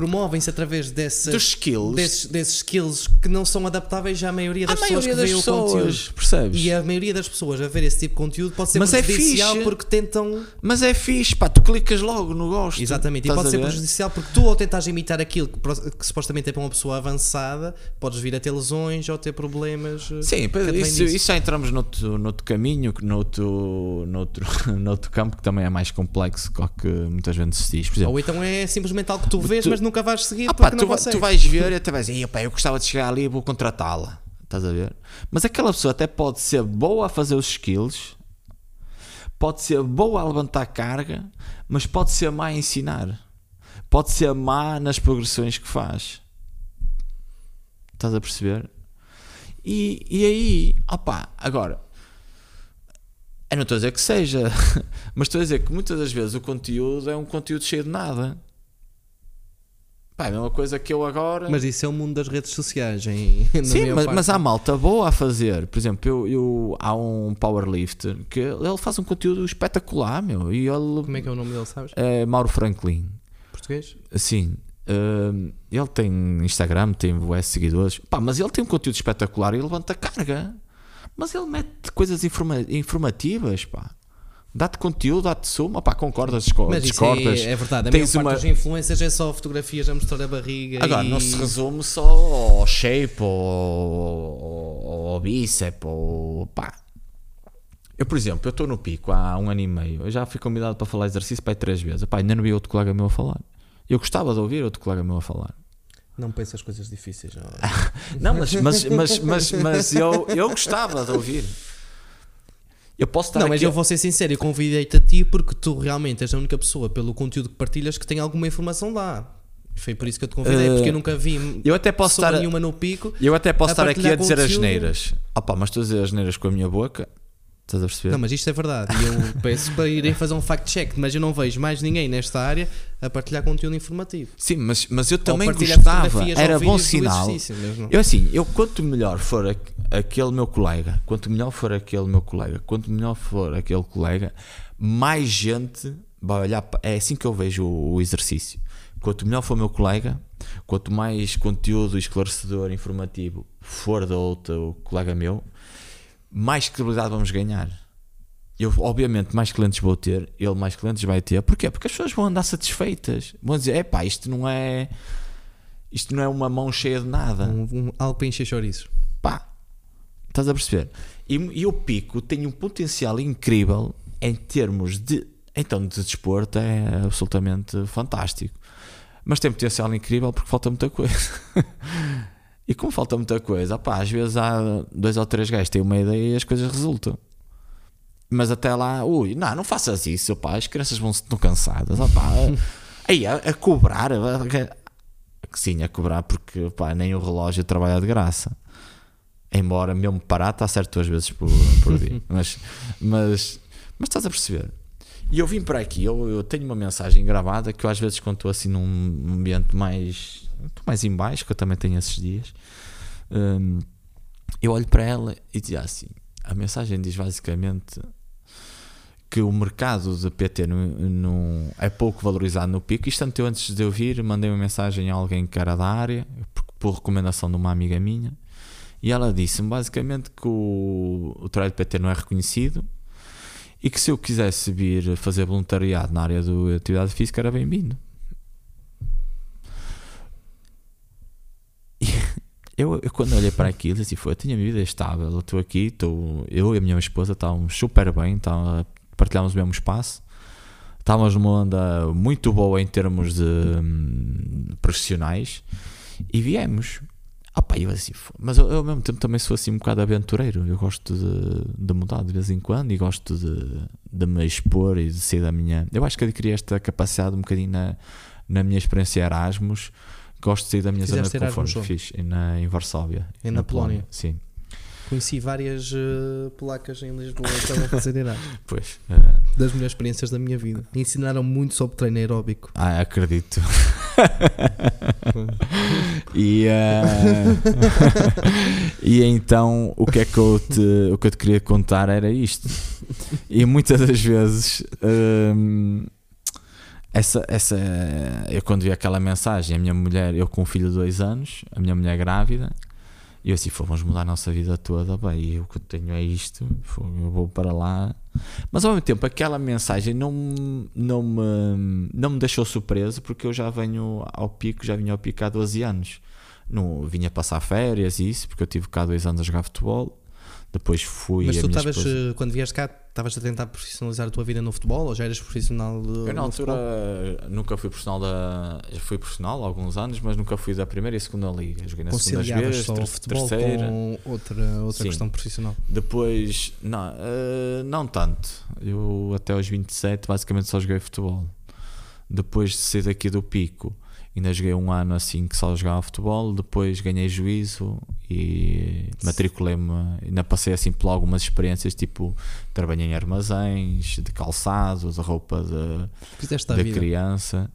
promovem-se através dessas, dos skills. desses, desses skills que não são adaptáveis à maioria das pessoas maioria que veem o conteúdo. percebes? E a maioria das pessoas a ver esse tipo de conteúdo pode ser Mas é prejudicial fixe. porque tentam. Mas é fixe, pá, tu clicas logo no gosto. Exatamente, e pode ser ver? prejudicial porque tu, ao tentares imitar aquilo que, que supostamente é para uma pessoa avançada, podes vir a ter lesões ou ter problemas. eh, Sim, isso, isso já entramos noutro, noutro caminho, noutro, noutro, *laughs* noutro campo que também é mais complexo que muitas vezes se diz. Exemplo, Ou então é simplesmente algo que tu vês, Tu- mas nunca vais seguir ah, pá, tu, tu vais ver e até vais dizer, eu gostava de chegar ali e vou contratá-la. Estás a ver? Mas aquela pessoa até pode ser boa a fazer os skills, pode ser boa a levantar carga, mas pode ser má a ensinar. Pode ser má nas progressões que faz. Estás a perceber? E, e aí, opá, agora, eu não estou a dizer que seja, *laughs* mas estou a dizer que muitas das vezes o conteúdo é um conteúdo cheio de nada. Pá, a mesma coisa que eu agora. Mas isso é o mundo das redes sociais. Em, *laughs* Sim, mas, mas há malta boa a fazer. Por exemplo, eu, eu- há um powerlifter que ele faz um conteúdo espetacular, meu. E ele Como é que é o nome dele, sabes? é Mauro Franklin. Português? Assim, hum, ele tem Instagram, tem US seguidores, pá, mas ele tem um conteúdo espetacular e levanta carga. Mas ele mete coisas informa- informativas, pá. Dá-te conteúdo, dá-te suma, pá, concordas, Mas isso discordas. é, é verdade. A Tens maior uma- parte dos influencers é só fotografias a mostrar a barriga. Agora, e... não se resume só ao shape, ou ao, bíceps, ou pá. Eu, por exemplo, eu estou no pico há um ano e meio. Eu já fui convidado para falar exercício para aí três vezes. Pá, ainda não vi outro colega meu a falar. Eu gostava de ouvir outro colega meu a falar. Não pensas coisas difíceis. *laughs* ó. Não, mas, mas, mas, mas, mas eu, eu gostava de ouvir. Eu posso estar Não, mas aqui. eu vou ser sincero, eu convidei-te a ti porque tu realmente és a única pessoa pelo conteúdo que partilhas que tem alguma informação lá. Foi por isso que eu te convidei, Eh, porque eu nunca vi Eu até posso estar. nenhuma no pico. Eu até posso estar aqui a dizer as conteúdo. neiras. Opa, mas estou a dizer as neiras com a minha boca. Estás a perceber? Não, mas isto é verdade. E eu *laughs* peço para irem fazer um fact-check, mas eu não vejo mais ninguém nesta área a partilhar conteúdo informativo. Sim, mas, mas eu também gostava. Era bom do sinal. Eu assim, eu quanto melhor for aqu- aquele meu colega, quanto melhor for aquele meu colega, quanto melhor for aquele colega, mais gente vai olhar. É assim que eu vejo o, o exercício. Quanto melhor for o meu colega, quanto mais conteúdo esclarecedor, informativo for da outro colega meu, mais credibilidade vamos ganhar. Eu, obviamente, mais clientes vou ter, ele mais clientes vai ter. Porquê? Porque as pessoas vão andar satisfeitas. Vão dizer: epá, isto não é. Isto não é uma mão cheia de nada. Um, um, algo para encher chouriços. Pá, estás a perceber? E, e o Pico tem um potencial incrível em termos de. Então, de desporto é absolutamente fantástico. Mas tem potencial incrível porque falta muita coisa. *laughs* e como falta muita coisa, pá, às vezes há dois ou três gajos que têm uma ideia e as coisas resultam. Mas até lá, ui, não, não faças isso, pá, as crianças vão se tão cansadas, ó, pá, aí a, a cobrar, a- a- sim, a cobrar porque pá, nem o relógio trabalha de graça. Embora mesmo parar está certo duas vezes por, por dia. *laughs* Mas, mas, mas estás a perceber? E eu vim para aqui, eu, eu tenho uma mensagem gravada que eu às vezes quando estou assim num ambiente mais, estou mais em baixo, que eu também tenho esses dias, hum, eu olho para ela e digo assim, a mensagem diz basicamente que o mercado de PT não, não- é pouco valorizado no pico. Isto tanto eu antes de eu vir, mandei uma mensagem a alguém que era da área, por, por recomendação de uma amiga minha, e ela disse-me basicamente que o, o trabalho de PT não é reconhecido e que se eu quisesse vir fazer voluntariado na área da atividade física era bem-vindo. E Eu, eu quando olhei para aquilo, disse, foi, eu tenho a minha vida estável, eu estou aqui, estou, eu e a minha esposa estávamos super bem, tá, partilhámos o mesmo espaço, estávamos numa onda muito boa em termos de hum, profissionais e viemos. Ah, pá, eu assim, mas eu, eu ao mesmo tempo também sou assim um bocado aventureiro, eu gosto de, de mudar de vez em quando e gosto de, de me expor e de ser da minha. Eu acho que adquiri esta capacidade um bocadinho na, na minha experiência Erasmus. Gosto de sair da minha Fizeste zona de conforto. Fiz na, em Varsóvia. É na Polónia? Sim, Conheci várias eh, polacas em Lisboa que estavam a fazer *laughs* Erasmus. pois. eh, Das melhores experiências da minha vida. Ensinaram muito sobre treino aeróbico. ah, acredito. *laughs* e, eh, *laughs* e então o que é que eu te, o que eu te queria contar era isto. E muitas das vezes hum, essa, essa eu quando vi aquela mensagem, a minha mulher, eu com um filho de dois anos, a minha mulher grávida, e eu assim, "Fô, vamos mudar a nossa vida toda, bem, e o que eu tenho é isto, eu vou para lá. Mas ao mesmo tempo, aquela mensagem não, não, me, não me deixou surpreso, porque eu já venho ao pico, já vinha ao pico há 12 anos. Não, vinha passar férias e isso, porque eu tive cá dois anos a jogar futebol. Depois fui. Mas tu estavas, esposa- eh, quando vieste cá, estavas a tentar profissionalizar a tua vida no futebol ou já eras profissional eh, Eu na altura futebol? nunca fui profissional da. já Fui profissional há alguns anos, mas nunca fui da primeira e segunda liga. Joguei na segunda vez, só o ter- futebol terceira. com outra, outra Sim. questão profissional? Depois, não, eh, não tanto. Eu até aos 27 basicamente só joguei futebol. Depois de sair daqui do pico, ainda joguei um ano assim que só jogava futebol. Depois ganhei juízo e matriculei-me. Ainda passei assim por algumas experiências, tipo trabalhei em armazéns, de calçado, de roupa de, da vida. criança.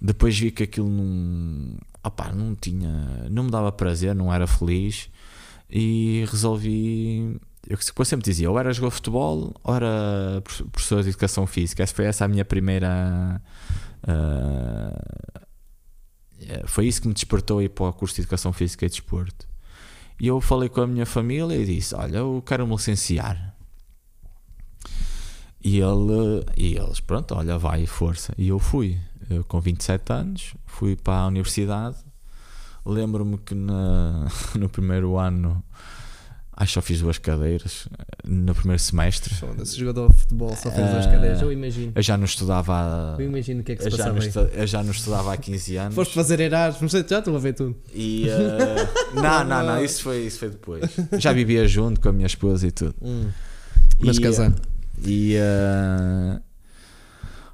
Depois vi que aquilo não, opá, não tinha, não me dava prazer, não era feliz e resolvi. Eu sempre dizia, ou era jogar futebol ou era prof- professor de educação física. Essa foi essa a minha primeira. eh, foi isso que me despertou a ir para o curso de educação física e desporto. E eu falei com a minha família e disse: Olha, eu quero me licenciar. E, ele, e eles, pronto, olha, vai, força. E eu fui, eu, com 27 anos, fui para a universidade. Lembro-me que na, *laughs* no primeiro ano, acho que só fiz duas cadeiras, no primeiro semestre. Foda-se, jogador de futebol só fez duas Ah, cadeiras, eu imagino. Eu já não estudava há, Eu imagino o que é que se já, passava estu- eu já não estudava há 15 anos. Foste fazer Erasmus, já estou a ver tudo. E eh, não, não, não, isso foi, isso foi depois. Já vivia junto com a minha esposa e tudo. Mas E, casado. E uh,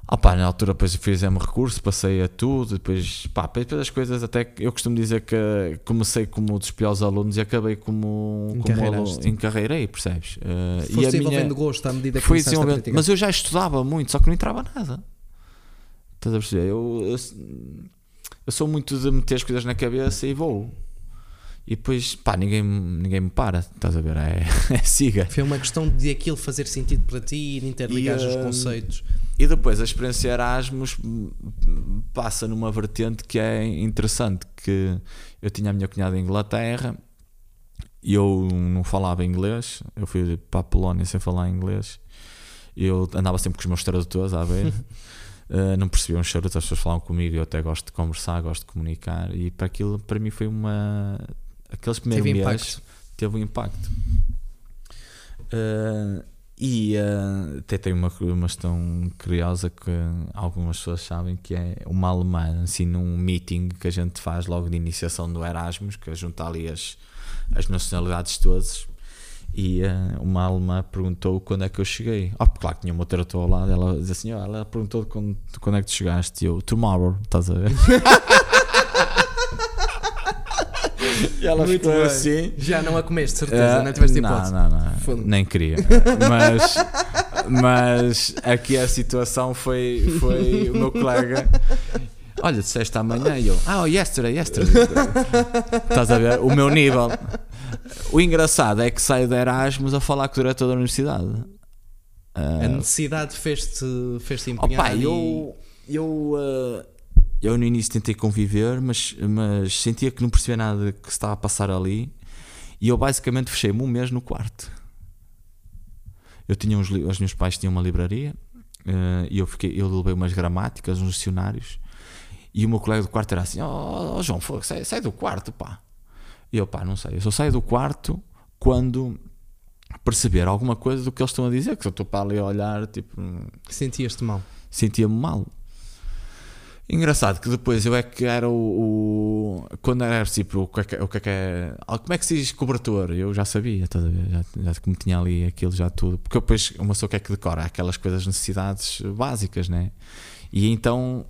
opá, na altura depois fizemos recurso, passei a tudo, depois, pá, depois as coisas até eu costumo dizer que comecei como dos piores alunos e acabei como, como aluno, encarreirei, percebes? Uh, Foste e a minha desenvolvendo gosto à medida que foi desenvolvendo, praticar. mas eu já estudava muito, só que não entrava nada. Estás a perceber? Eu, eu, eu sou muito de meter as coisas na cabeça e vou. E depois, pá, ninguém, ninguém me para, estás a ver? É, *laughs* é siga. Foi uma questão de aquilo fazer sentido para ti e interligar os hum, conceitos. E depois a experiência Erasmus passa numa vertente que é interessante, que eu tinha a minha cunhada em Inglaterra e eu não falava inglês, eu fui para a Polónia sem falar inglês, eu andava sempre com os meus tradutores a ver, Uh, não percebia um charuto, as pessoas falavam comigo, eu até gosto de conversar, gosto de comunicar e para aquilo, para mim foi uma... Aqueles primeiros Teve meses impacto. teve um impacto. Uh, e uh, até tem uma, questão curiosa que algumas pessoas sabem que é uma alemã, assim, num meeting que a gente faz logo de iniciação do Erasmus, que junta ali as, as nacionalidades todas. E uh, uma alemã perguntou quando é que eu cheguei. Oh, claro que tinha uma trator ao lado. Ela diz assim: oh, ela perguntou quando, quando é que tu chegaste. E eu, tomorrow, estás a ver? *laughs* *laughs* e ela Muito ficou bem. assim. Já não a comeste, certeza, Ah, não tiveste não, hipótese. não, não, Foda-se. nem queria. Mas, *laughs* mas aqui a situação foi, foi o meu colega. Olha, disseste amanhã e eu, ah, oh, yesterday, yesterday. Estás a ver? O meu nível. O engraçado é que saio da Erasmus a falar com o diretor da universidade. Ah, A necessidade fez-te fez empenhar Opa, e- eu, eu, uh, eu no início tentei conviver, mas, mas sentia que não percebia nada que se estava a passar ali. E eu basicamente fechei-me um mês no quarto. Eu tinha uns, os meus pais tinham uma livraria uh, e eu, fiquei, eu levei umas gramáticas, uns dicionários. E o meu colega do quarto era assim: Ó João, fogo, sai, sai do quarto, pá. E eu, pá, não sei. Eu só saio do quarto quando perceber alguma coisa do que eles estão a dizer. Que eu estou para ali a olhar, tipo, Sentias-te mal. sentia-me mal. Engraçado que depois eu é que era o. o- quando era tipo, o que é que, o que é que é. ah, Como é que se diz cobertor? Eu já sabia, estás a ver? Já, já como tinha ali aquilo já tudo. Porque depois uma pessoa que é que decora aquelas coisas, necessidades básicas, né? E então.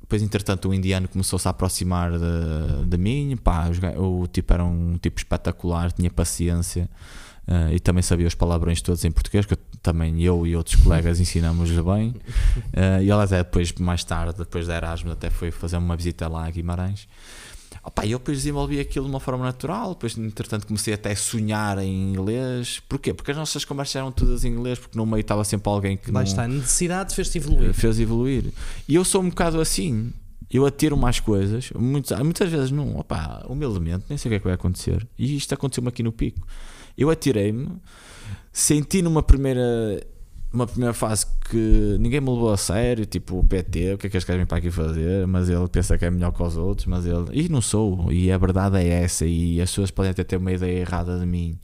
Depois, entretanto, o indiano começou-se a aproximar de, de mim. Pá, o tipo era um tipo espetacular, tinha paciência. Uh, e também sabia os palavrões todos em português, que eu, também eu e outros colegas *laughs* ensinamos-lhe bem. Uh, e ela até depois, mais tarde, depois da Erasmus, até foi fazer uma visita lá a Guimarães. Opa, eu depois desenvolvi aquilo de uma forma natural, depois entretanto comecei até a sonhar em inglês. Porquê? Porque as nossas conversas eram todas em inglês, porque no meio estava sempre alguém que Lá está, a necessidade fez-te evoluir. fez evoluir. E eu sou um bocado assim. Eu atiro mais coisas, muitas, muitas vezes não, opá, humildemente, nem sei o que é que vai acontecer. E isto aconteceu-me aqui no pico. Eu atirei-me, senti numa primeira uma primeira fase que ninguém me levou a sério, tipo o PT, o que é que eles querem para aqui fazer, mas ele pensa que é melhor que os outros, mas ele. E não sou, e a verdade é essa, e as pessoas podem até ter uma ideia errada de mim,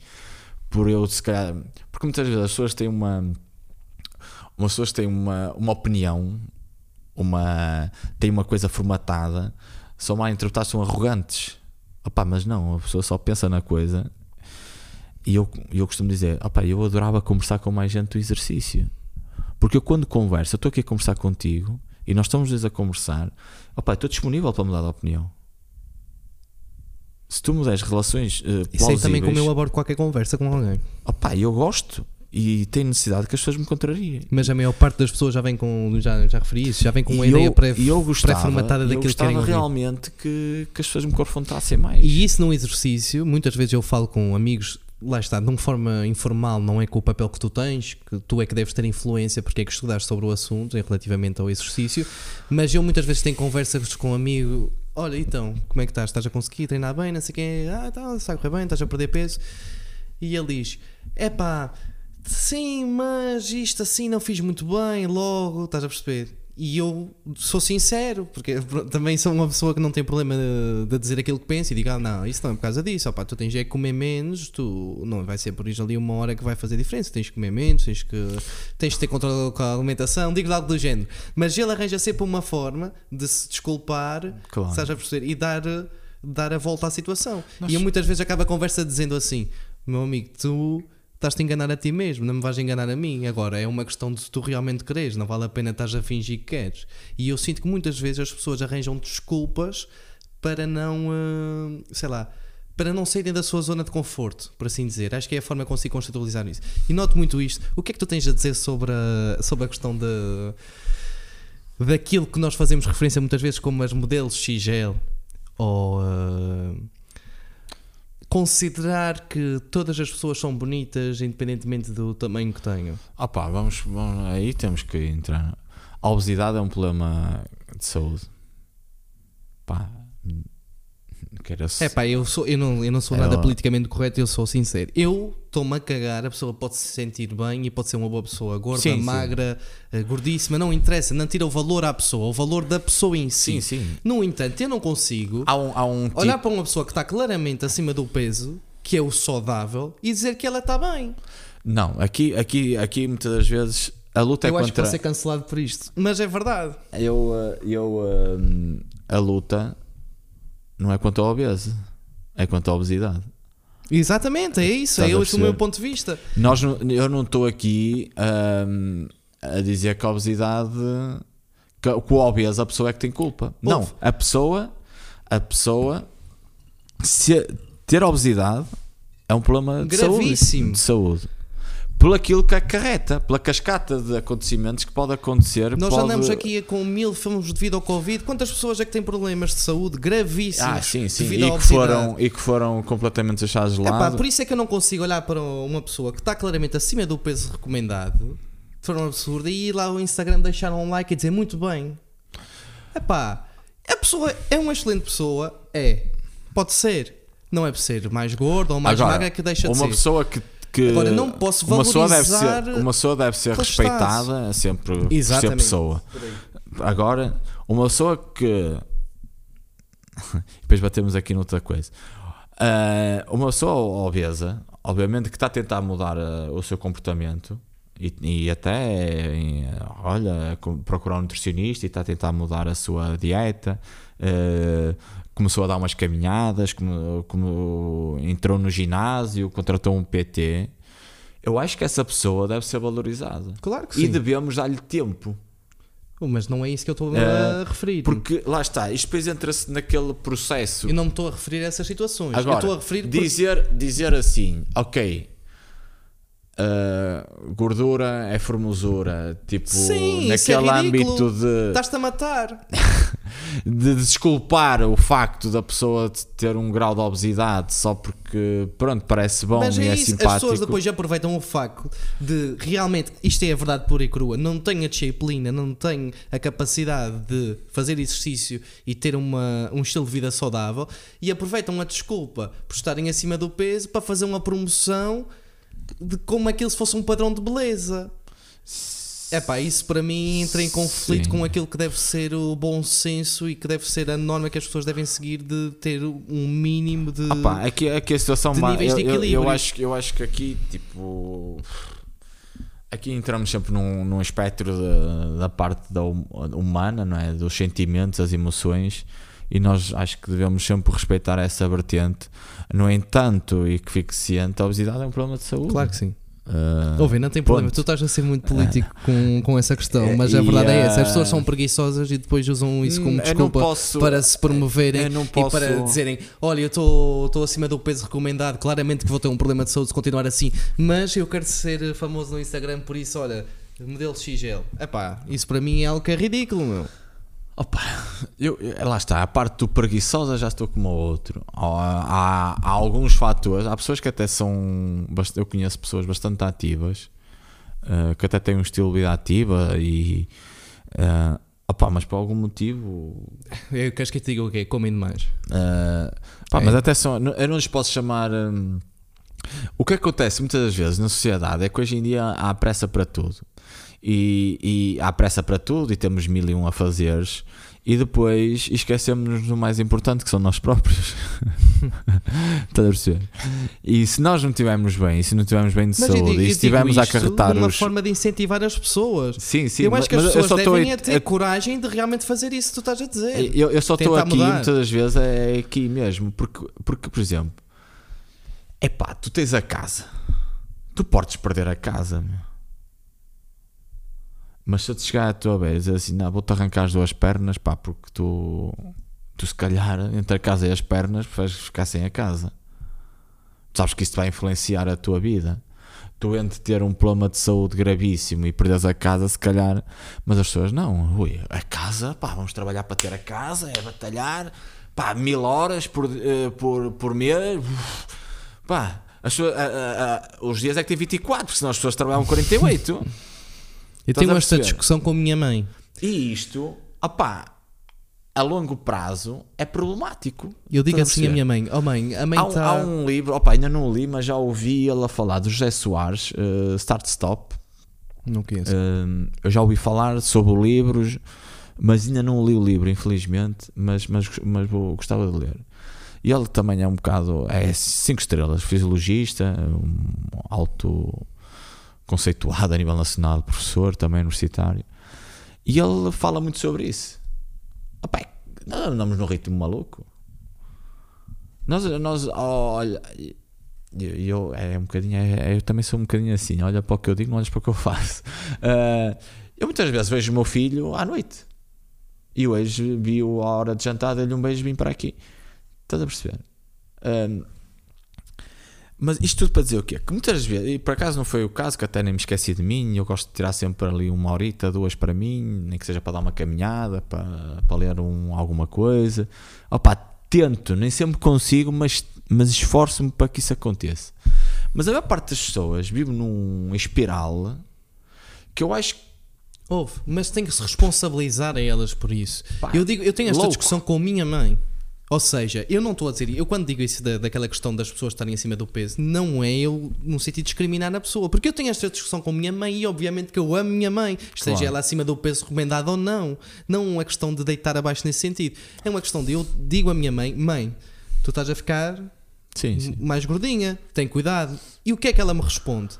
por eu se calhar. Porque muitas vezes as pessoas têm uma. As pessoas têm uma, uma opinião, uma, têm uma coisa formatada, são mal interpretadas, são arrogantes. Opá, mas não, a pessoa só pensa na coisa e eu, eu costumo dizer, opa, eu adorava conversar com mais gente do exercício. Porque eu quando converso, eu estou aqui a conversar contigo e nós estamos dois a conversar, opa, estou disponível para mudar de opinião. Se tu me des relações uh, Isso aí também como eu abordo qualquer conversa com alguém. opa, eu gosto e tenho necessidade que as pessoas me contrariem. Mas a maior parte das pessoas já vem com. Já, já referi isso, já vem com uma E ideia pré- e pré-formatada eu daquilo que gostava querem ouvir. realmente que, que as pessoas me confrontassem mais. E isso num exercício, muitas vezes eu falo com amigos, lá está, de uma forma informal, não é com o papel que tu tens, que tu é que deves ter influência porque é que estudaste sobre o assunto relativamente ao exercício, mas eu muitas vezes tenho conversas com um amigo, olha então, como é que estás? Estás a conseguir treinar bem? Não sei quem, ah, tá, está a correr bem, estás a perder peso? E ele diz, é pá, sim, mas isto assim não fiz muito bem logo, estás a perceber? E eu sou sincero, porque *laughs* também sou uma pessoa que não tem problema de, de dizer aquilo que pensa e digo, ah, não, isso não é por causa disso, opá, tu tens é que comer menos, tu não vai ser por isso ali uma hora que vai fazer diferença, tens que comer menos, tens que, tens que ter controle com a alimentação, digo algo do género. Mas ele arranja sempre uma forma de se desculpar, Claro. estás a perceber, e dar, dar a volta à situação. Nós- E eu muitas vezes acabo a conversa dizendo assim, meu amigo, tu estás-te a enganar a ti mesmo, não me vais enganar a mim. Agora, é uma questão de se tu realmente queres, não vale a pena estás a fingir que queres. E eu sinto que muitas vezes as pessoas arranjam desculpas para não, ah, sei lá, para não saírem da sua zona de conforto, por assim dizer. Acho que é a forma que consigo conceptualizar isso. E noto muito isto. O que é que tu tens a dizer sobre a, sobre a questão de, daquilo que nós fazemos referência muitas vezes como as modelos XL ou ah, considerar que todas as pessoas são bonitas independentemente do tamanho que tenham. Ah pá, vamos, vamos- aí temos que entrar. A obesidade é um problema de saúde. Pá, quero É pá, eu, sou, eu, não, eu não sou nada ó. politicamente correto, eu sou sincero. Eu estou-me a cagar, a pessoa pode se sentir bem e pode ser uma boa pessoa, gorda, Sim, sim. magra, eh, gordíssima, não interessa, não tira o valor à pessoa, o valor da pessoa em si. sim, sim. No entanto, eu não consigo Há um, há um tipo, olhar para uma pessoa que está claramente acima do peso, que é o saudável, e dizer que ela está bem. Não, aqui, aqui, aqui muitas das vezes a luta é eu acho que contra. vou ser cancelado por isto. Mas é verdade. Eu, uh, eu uh, a luta não é contra a obesa, é contra a obesidade. Exatamente, é isso. Estás É esse o meu ponto de vista. Nós, eu não estou aqui um, a dizer que a obesidade, que, que o obeso, a pessoa é que tem culpa. Não, a pessoa, a pessoa, se ter obesidade é um problema de Gravíssimo. saúde. De saúde. Por aquilo que acarreta, pela cascata de acontecimentos que pode acontecer. Nós pode... andamos aqui com mil filmes devido ao Covid. Quantas pessoas é que têm problemas de saúde gravíssimos Ah, sim, sim. devido à E que, foram, e que foram completamente deixados de Epá, lado. por isso é que eu não consigo olhar para uma pessoa que está claramente acima do peso recomendado de forma absurda e ir lá ao Instagram deixar um like e dizer muito bem. Epá, a pessoa é uma excelente pessoa, é. Pode ser. Não é por ser mais gorda ou mais Agora, magra que deixa de uma ser. pessoa que, que Agora, não posso uma pessoa deve valorizar ser uma pessoa deve ser respeitada sempre por ser Exatamente. pessoa. Agora uma pessoa que *laughs* depois batemos aqui noutra coisa. Ah, uma pessoa obesa obviamente que está a tentar mudar ah, o seu comportamento e, e até em, olha procurar um nutricionista e está a tentar mudar a sua dieta ah, começou a dar umas caminhadas como, como entrou no ginásio contratou um PT eu acho que essa pessoa deve ser valorizada Claro que e sim. devemos dar-lhe tempo Mas não é isso que eu estou Eh, a referir. porque lá está, isto depois entra-se naquele processo Eu não me estou a referir a essas situações. eu Agora, estou a referir dizer, dizer assim, ok, uh, gordura é formosura. Tipo, Sim, é naquele ridículo. âmbito de, Estás-te a matar. *laughs* de desculpar o facto da pessoa ter um grau de obesidade só porque, pronto, parece bom Mas e é é isso, as simpático. pessoas depois aproveitam o facto de realmente isto é a verdade pura e crua. Não tenho a disciplina, não tenho a capacidade de fazer exercício e ter uma, um estilo de vida saudável e aproveitam a desculpa por estarem acima do peso para fazer uma promoção de como aquilo se fosse um padrão de beleza. É pá, isso para mim entra em conflito Sim. com aquilo que deve ser o bom senso e que deve ser a norma que as pessoas devem seguir de ter um mínimo de. Ah pá, aqui, aqui a situação de eu, eu- eu acho, que- eu acho que aqui tipo aqui entramos sempre num, num espectro da, da parte da hum- humana, não é? Dos sentimentos, as emoções e nós acho que devemos sempre respeitar essa vertente. No entanto, e que fique ciente, a obesidade é um problema de saúde. Claro que sim. Ah, Ouve, não tem problema, ponto. tu estás a ser muito político *laughs* com, com essa questão, mas a verdade é essa: as ah, pessoas são preguiçosas e depois usam isso como Hum, desculpa posso- para se promoverem não e posso- para dizerem: Olha, eu estou acima do peso recomendado, claramente que vou ter um problema de saúde se continuar assim, mas eu quero ser famoso no Instagram, por isso, olha, modelo XL. Epá, isso para mim é algo que é ridículo, meu. Opa, eu, eu- lá está, a parte do preguiçosa já estou como outro. Há, há- há alguns fatores, há pessoas que até são, eu conheço pessoas bastante ativas, eh, que até têm um estilo de vida ativa e, eh, opa, mas por algum motivo, *laughs* Eu queres que eu te diga o quê? Comem demais. eh, pá, É. mas até são, eu não lhes posso chamar. hum, o que acontece muitas das vezes na sociedade é que hoje em dia há pressa para tudo. E, e há pressa para tudo e temos mil e um a fazeres e depois esquecemos do mais importante que são nós próprios. *laughs* Estás a perceber? E se nós não estivermos bem, e se não estivermos bem de Mas saúde, digo- e se estivermos a acarretar uma os. forma de incentivar as pessoas. Sim, sim, eu acho que as pessoas devem a- é ter a- coragem de realmente fazer isso que tu estás a dizer. Eu, eu só estou aqui mudar. muitas das vezes é aqui mesmo, porque, porque por exemplo, é pá, tu tens a casa, tu podes perder a casa, meu. Mas se eu te chegar à tua vez e dizer assim, não, vou-te arrancar as duas pernas, pá, porque tu, tu se calhar *laughs* entre a casa e as pernas vais ficar sem a casa. Tu sabes que isso vai influenciar a tua vida. Tu entre ter um problema de saúde gravíssimo e perderes a casa, se calhar, mas as pessoas não, ui, a casa, pá, vamos trabalhar para ter a casa, é batalhar, pá, mil horas por, eh, por, por mês, pá, as a- a- a- os dias é que tem 24, porque senão as pessoas trabalham 48. *laughs* Eu Estás a esta perceber? discussão com a minha mãe. E isto, opá, a longo prazo é problemático. Eu digo Estás assim perceber? minha mãe: Oh mãe, a mãe Há, um- está. há um livro, opa, ainda não o li, mas já ouvi ele a falar do José Soares, eh, Start Stop. Não conheço. Eh, eu já ouvi falar sobre o livro, mas ainda não li o livro, infelizmente. Mas, mas, mas vou, gostava de ler. E ele também é um bocado, é 5 estrelas, fisiologista, um alto conceituado a nível nacional, professor também universitário. E ele fala muito sobre isso. Opa, nós andamos num ritmo maluco. Nós, nós olha, eu, eu- é um bocadinho, é- eu também sou um bocadinho assim. Olha para o que eu digo, não olhas para o que eu faço. Ah, *laughs* eu muitas vezes vejo o meu filho à noite e hoje vi-o à hora de jantar, dei-lhe um beijo e vim para aqui. Estás a perceber? Ah, mas isto tudo para dizer o quê? Que muitas vezes, e por acaso não foi o caso, que até nem me esqueci de mim, eu gosto de tirar sempre ali uma horita, duas para mim, nem que seja para dar uma caminhada, para, para ler um, alguma coisa. Opa, tento, nem sempre consigo, mas, mas esforço-me para que isso aconteça. Mas a maior parte das pessoas vive num espiral que eu acho que Houve, mas tem que se responsabilizar a elas por isso. Pá, eu, digo, eu tenho esta louco. discussão com a minha mãe. Ou seja, eu não estou a dizer, eu quando digo isso da, daquela questão das pessoas estarem acima do peso, não é eu no sentido de discriminar a pessoa, porque eu tenho esta discussão com a minha mãe e obviamente que eu amo a minha mãe, esteja Claro. ela acima do peso recomendado ou não. Não é questão de deitar abaixo nesse sentido. É uma questão de eu digo à minha mãe, mãe, tu estás a ficar sim, sim. mais gordinha, tem cuidado. E o que é que ela me responde?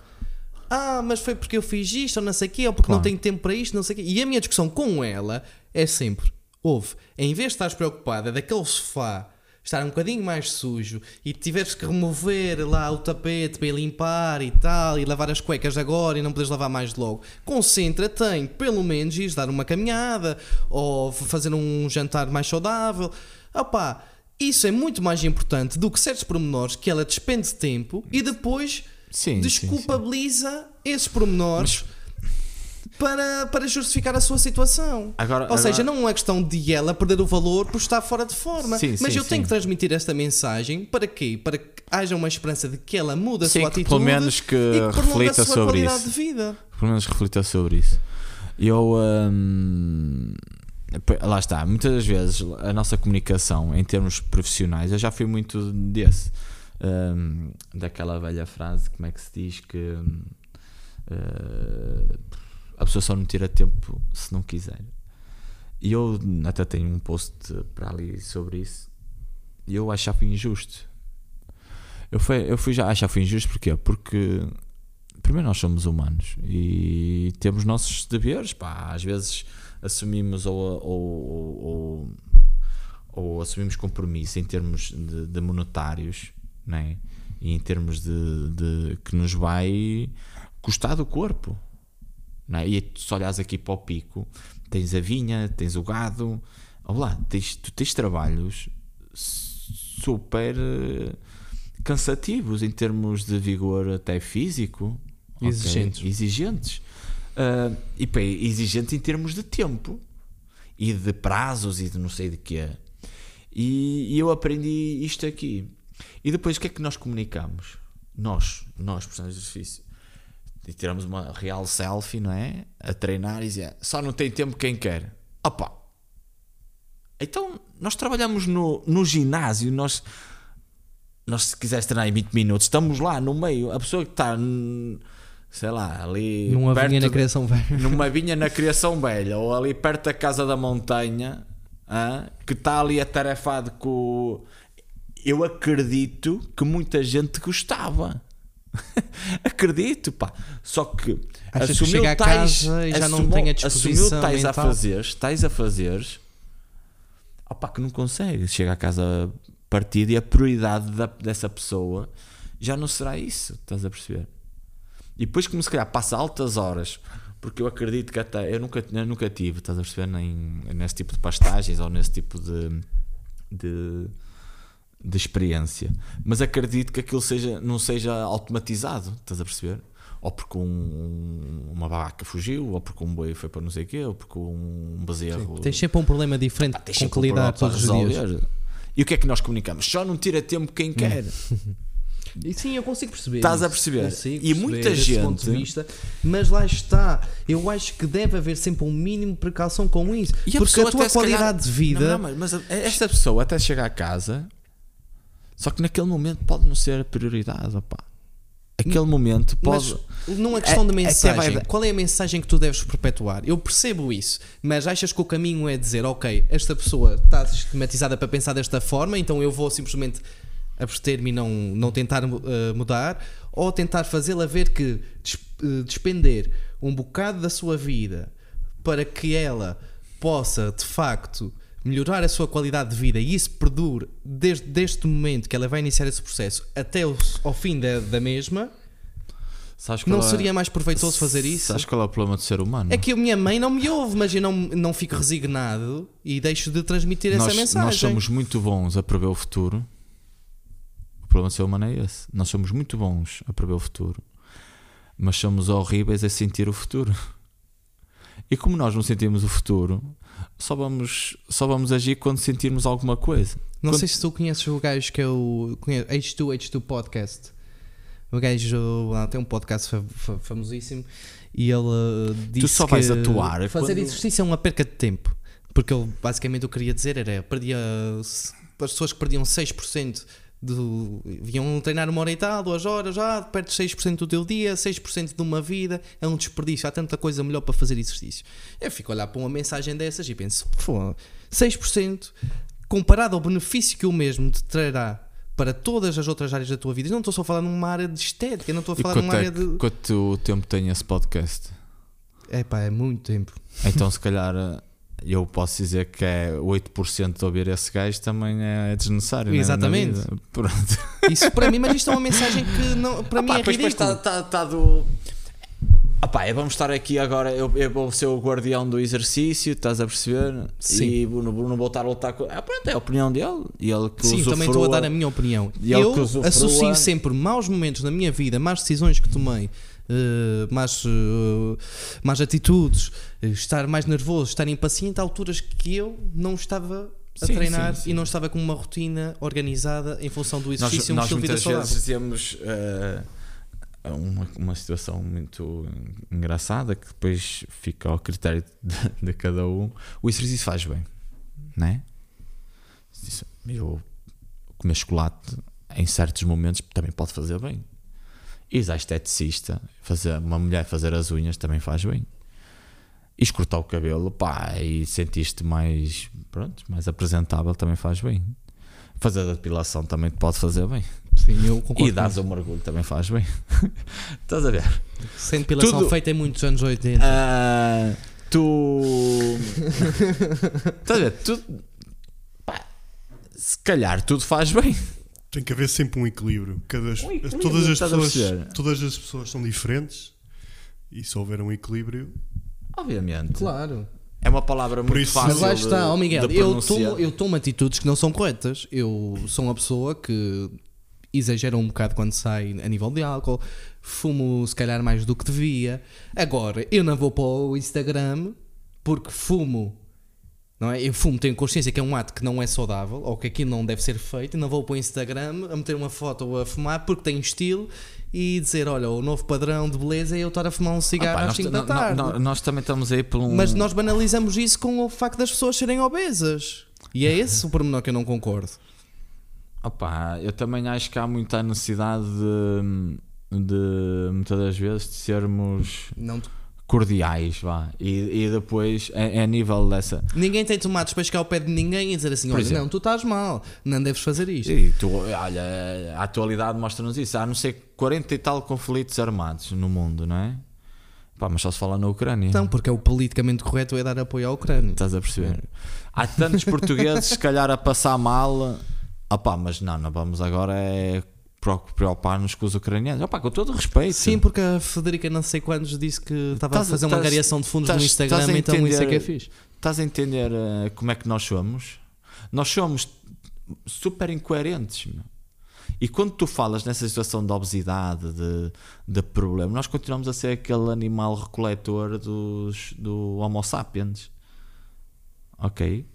Ah, mas foi porque eu fiz isto ou não sei o quê, ou porque Claro. não tenho tempo para isto, não sei o quê. E a minha discussão com ela é sempre: houve, em vez de estares preocupada daquele sofá estar um bocadinho mais sujo e tiveres que remover lá o tapete para ir limpar e tal, e lavar as cuecas agora e não podes lavar mais logo, concentra-te em pelo menos ires dar uma caminhada ou fazer um jantar mais saudável. Opá, isso é muito mais importante do que certos pormenores que ela despende tempo e depois Sim, sim, desculpabiliza esses pormenores para, para justificar a sua situação. Agora, Ou seja, agora- não é questão de ela perder o valor por estar fora de forma. Sim, Mas sim, eu tenho sim. que transmitir esta mensagem para quê? Para que haja uma esperança de que ela mude a sua que atitude pelo menos que e que prolongue a reflita sua sobre qualidade isso. de vida. pelo menos reflita sobre isso. Eu. hum, lá está, muitas das vezes a nossa comunicação em termos profissionais, eu já fui muito desse. hum, daquela velha frase, como é que se diz que hum, eh, a pessoa só não tira tempo se não quiser. E eu até tenho um post para ali sobre isso. E eu achava injusto. Eu fui, eu fui já achar foi injusto porquê? Porque primeiro nós somos humanos e temos nossos deveres, pá, às vezes assumimos ou, ou, ou, ou- ou assumimos compromisso em termos de, de monetários, né? E em termos de, de que nos vai custar do corpo. É? E se olhas aqui para o pico, tens a vinha, tens o gado, olá, tens, tu tens trabalhos super eh, cansativos em termos de vigor até físico. Exigentes. Exigentes. Ah, e pá, exigentes em termos de tempo e de prazos e de não sei de quê. E, e eu aprendi isto aqui. E depois o que é que nós comunicamos? Nós, nós, profissionais de exercício. E tiramos uma real selfie, não é? A treinar e dizer, só não tem tempo quem quer. Opa! Então, nós trabalhamos no, no ginásio, nós, nós se quiseres treinar em 20 minutos, estamos lá no meio, a pessoa que está, sei lá, ali Numa vinha na criação velha. numa vinha na Criação Velha ou ali perto da Casa da Montanha que está ali atarefado com. Eu acredito que muita gente gostava. *laughs* acredito, pá. Só que Achas que assumiu a tais- casa e já não assumiu- tem a Assumiu disposição tais a mental? fazeres, tais a fazeres, opá, que não consegue. Chega a casa partido e a prioridade da- dessa pessoa já não será isso, estás a perceber? E depois como se calhar passa altas horas, porque eu acredito que até eu nunca, eu nunca tive, estás a perceber, nem nesse tipo de pastagens ou nesse tipo de, de, de experiência. Mas acredito que aquilo seja, não seja automatizado, estás a perceber? Ou porque um- uma vaca fugiu, ou porque um boi foi para não sei o quê, ou porque um bezerro. Tens sempre um problema diferente tens com que um lidar problema todos para os dias. resolver. E o que é que nós comunicamos? Só não tira tempo quem quer. *laughs* E sim, eu consigo perceber. Estás a perceber? Consigo E perceber muita esse ponto de gente- vista, mas lá está. Eu acho que deve haver sempre um mínimo de precaução com isso. E porque pessoa a tua se calhar- qualidade de vida. Não, não, mas, mas esta pessoa até chegar a casa, só que naquele momento pode não ser a prioridade, opá. Aquele momento pode. Mas não é questão de É- até mensagem. vai Qual é a mensagem que tu deves perpetuar? Eu percebo isso, mas achas que o caminho é dizer, ok, esta pessoa está sistematizada para pensar desta forma, então eu vou simplesmente abster-me e não, não tentar eh, mudar, ou tentar fazê-la ver que eh, despender um bocado da sua vida para que ela possa de facto melhorar a sua qualidade de vida e isso perdure desde, desde o momento que ela vai iniciar esse processo até o, ao fim da, da mesma. Não é- seria mais proveitoso fazer isso? Sabes qual é o problema do ser humano? É que a minha mãe não me ouve, mas eu não, não fico resignado e deixo de transmitir essa nós, mensagem. nós somos muito bons a prever o futuro. O problema do ser humano é esse. Nós somos muito bons a prever o futuro, mas somos horríveis a sentir o futuro. E como nós não sentimos o futuro, só vamos, só vamos agir quando sentirmos alguma coisa. Não Quando- sei se tu conheces o gajo que é o conheço, H2H2 Podcast. O gajo lá tem um podcast fa- fa- famosíssimo e ele uh, disse só que vais atuar fazer quando- exercício é uma perca de tempo. Porque ele basicamente o que queria dizer era perdia as pessoas que perdiam 6% do. Vinham treinar uma hora e tal, duas horas, já perdes 6% do teu dia, 6% de uma vida, é um desperdício, há tanta coisa melhor para fazer exercício. Eu fico a olhar para uma mensagem dessas e penso, "Pô, 6% comparado ao benefício que o mesmo te trará para todas as outras áreas da tua vida. Eu não estou só a falar numa área de estética, eu não estou a falar numa é, área de. quanto tempo tem esse podcast? É pá, é muito tempo. Então, se calhar, eh, eu posso dizer que é 8% de ouvir esse gajo também é desnecessário. né, Exatamente. *laughs* Pronto. Isso para mim, mas isto é uma mensagem que não, para mim Ah pá, é pois, pois ridículo. está tá, tá do. Ah pá, vamos estar aqui agora. Eu, eu vou ser o guardião do exercício, estás a perceber? Sim. E vou- não vou estar a lutar com. Ah, pronto, é a opinião dele. E ele que Sim, também estou a dar a minha opinião. E Eu associo sempre maus momentos na minha vida, más decisões que tomei, eh, más, eh, más atitudes, eh, estar mais nervoso, estar impaciente a alturas que eu não estava a Sim, treinar sim, sim. e não estava com uma rotina organizada em função do Nós, exercício e um nós muitas vezes dizemos eh, uma, uma situação muito engraçada que depois fica ao critério de, de cada um. O exercício faz bem, não é? Isso- Eu comer chocolate em certos momentos também pode fazer bem. Ir à esteticista, fazer, uma mulher fazer as unhas também faz bem. E escortar o cabelo, pá, e sentiste mais, pronto, mais apresentável também faz bem. Fazer a depilação também te pode fazer bem. Sim, eu concordo. E dares um mergulho também faz bem. *laughs* Estás a ver? Sem depilação tudo- feita em muitos anos 80. Ah, tu. *laughs* Estás a ver? Tu. pá, se calhar tudo faz bem. Tem que haver sempre um equilíbrio. Cada, Um equilíbrio, todas, as pessoas, todas as pessoas são diferentes e se houver um equilíbrio, Obviamente. Claro. É uma palavra muito isso- fácil. Mas lá de- está, ó Miguel, de eu tomo, eu tomo atitudes que não são corretas. Eu sou uma pessoa que exagera um bocado quando sai a nível de álcool, fumo se calhar mais do que devia. Agora, eu não vou para o Instagram porque fumo. Não é? Eu fumo, tenho consciência que é um ato que não é saudável ou que aquilo não deve ser feito e não vou para o Instagram a meter uma foto a fumar porque tenho estilo e dizer: Olha, o novo padrão de beleza é eu estar a fumar um Ah, cigarro pá, às nós, 5 da tarde. no- nós também estamos aí por um. Mas nós banalizamos isso com o facto das pessoas serem obesas. E é esse o pormenor que eu não concordo. Opá, eu também acho que há muita necessidade de, de muitas das vezes de sermos Não, cordiais, vá. E, e depois é, é a nível dessa. ninguém tem tomado depois ao pé de ninguém e dizer assim: olha, não, tu estás mal, não deves fazer isto. E tu, olha, a atualidade mostra-nos isso. Há não sei 40 e tal conflitos armados no mundo, não é? Pá, mas só se fala na Ucrânia. Não, porque é o politicamente correto é dar apoio à Ucrânia. Estás a perceber? Há tantos *laughs* portugueses, se calhar, a passar mal. Ah pá, mas não, não vamos agora é preocupar-nos com os ucranianos. Pá, com todo o respeito. Sim, porque a Federica não sei quantos disse que estava a fazer uma angariação de fundos estás- no Instagram, estás a então isso é que é entender- fixe. Estás a entender eh, como é que nós somos? Nós somos super incoerentes. meu. E quando tu falas nessa situação de obesidade, de, de problema, nós continuamos a ser aquele animal recoletor dos, do Homo sapiens. Ok?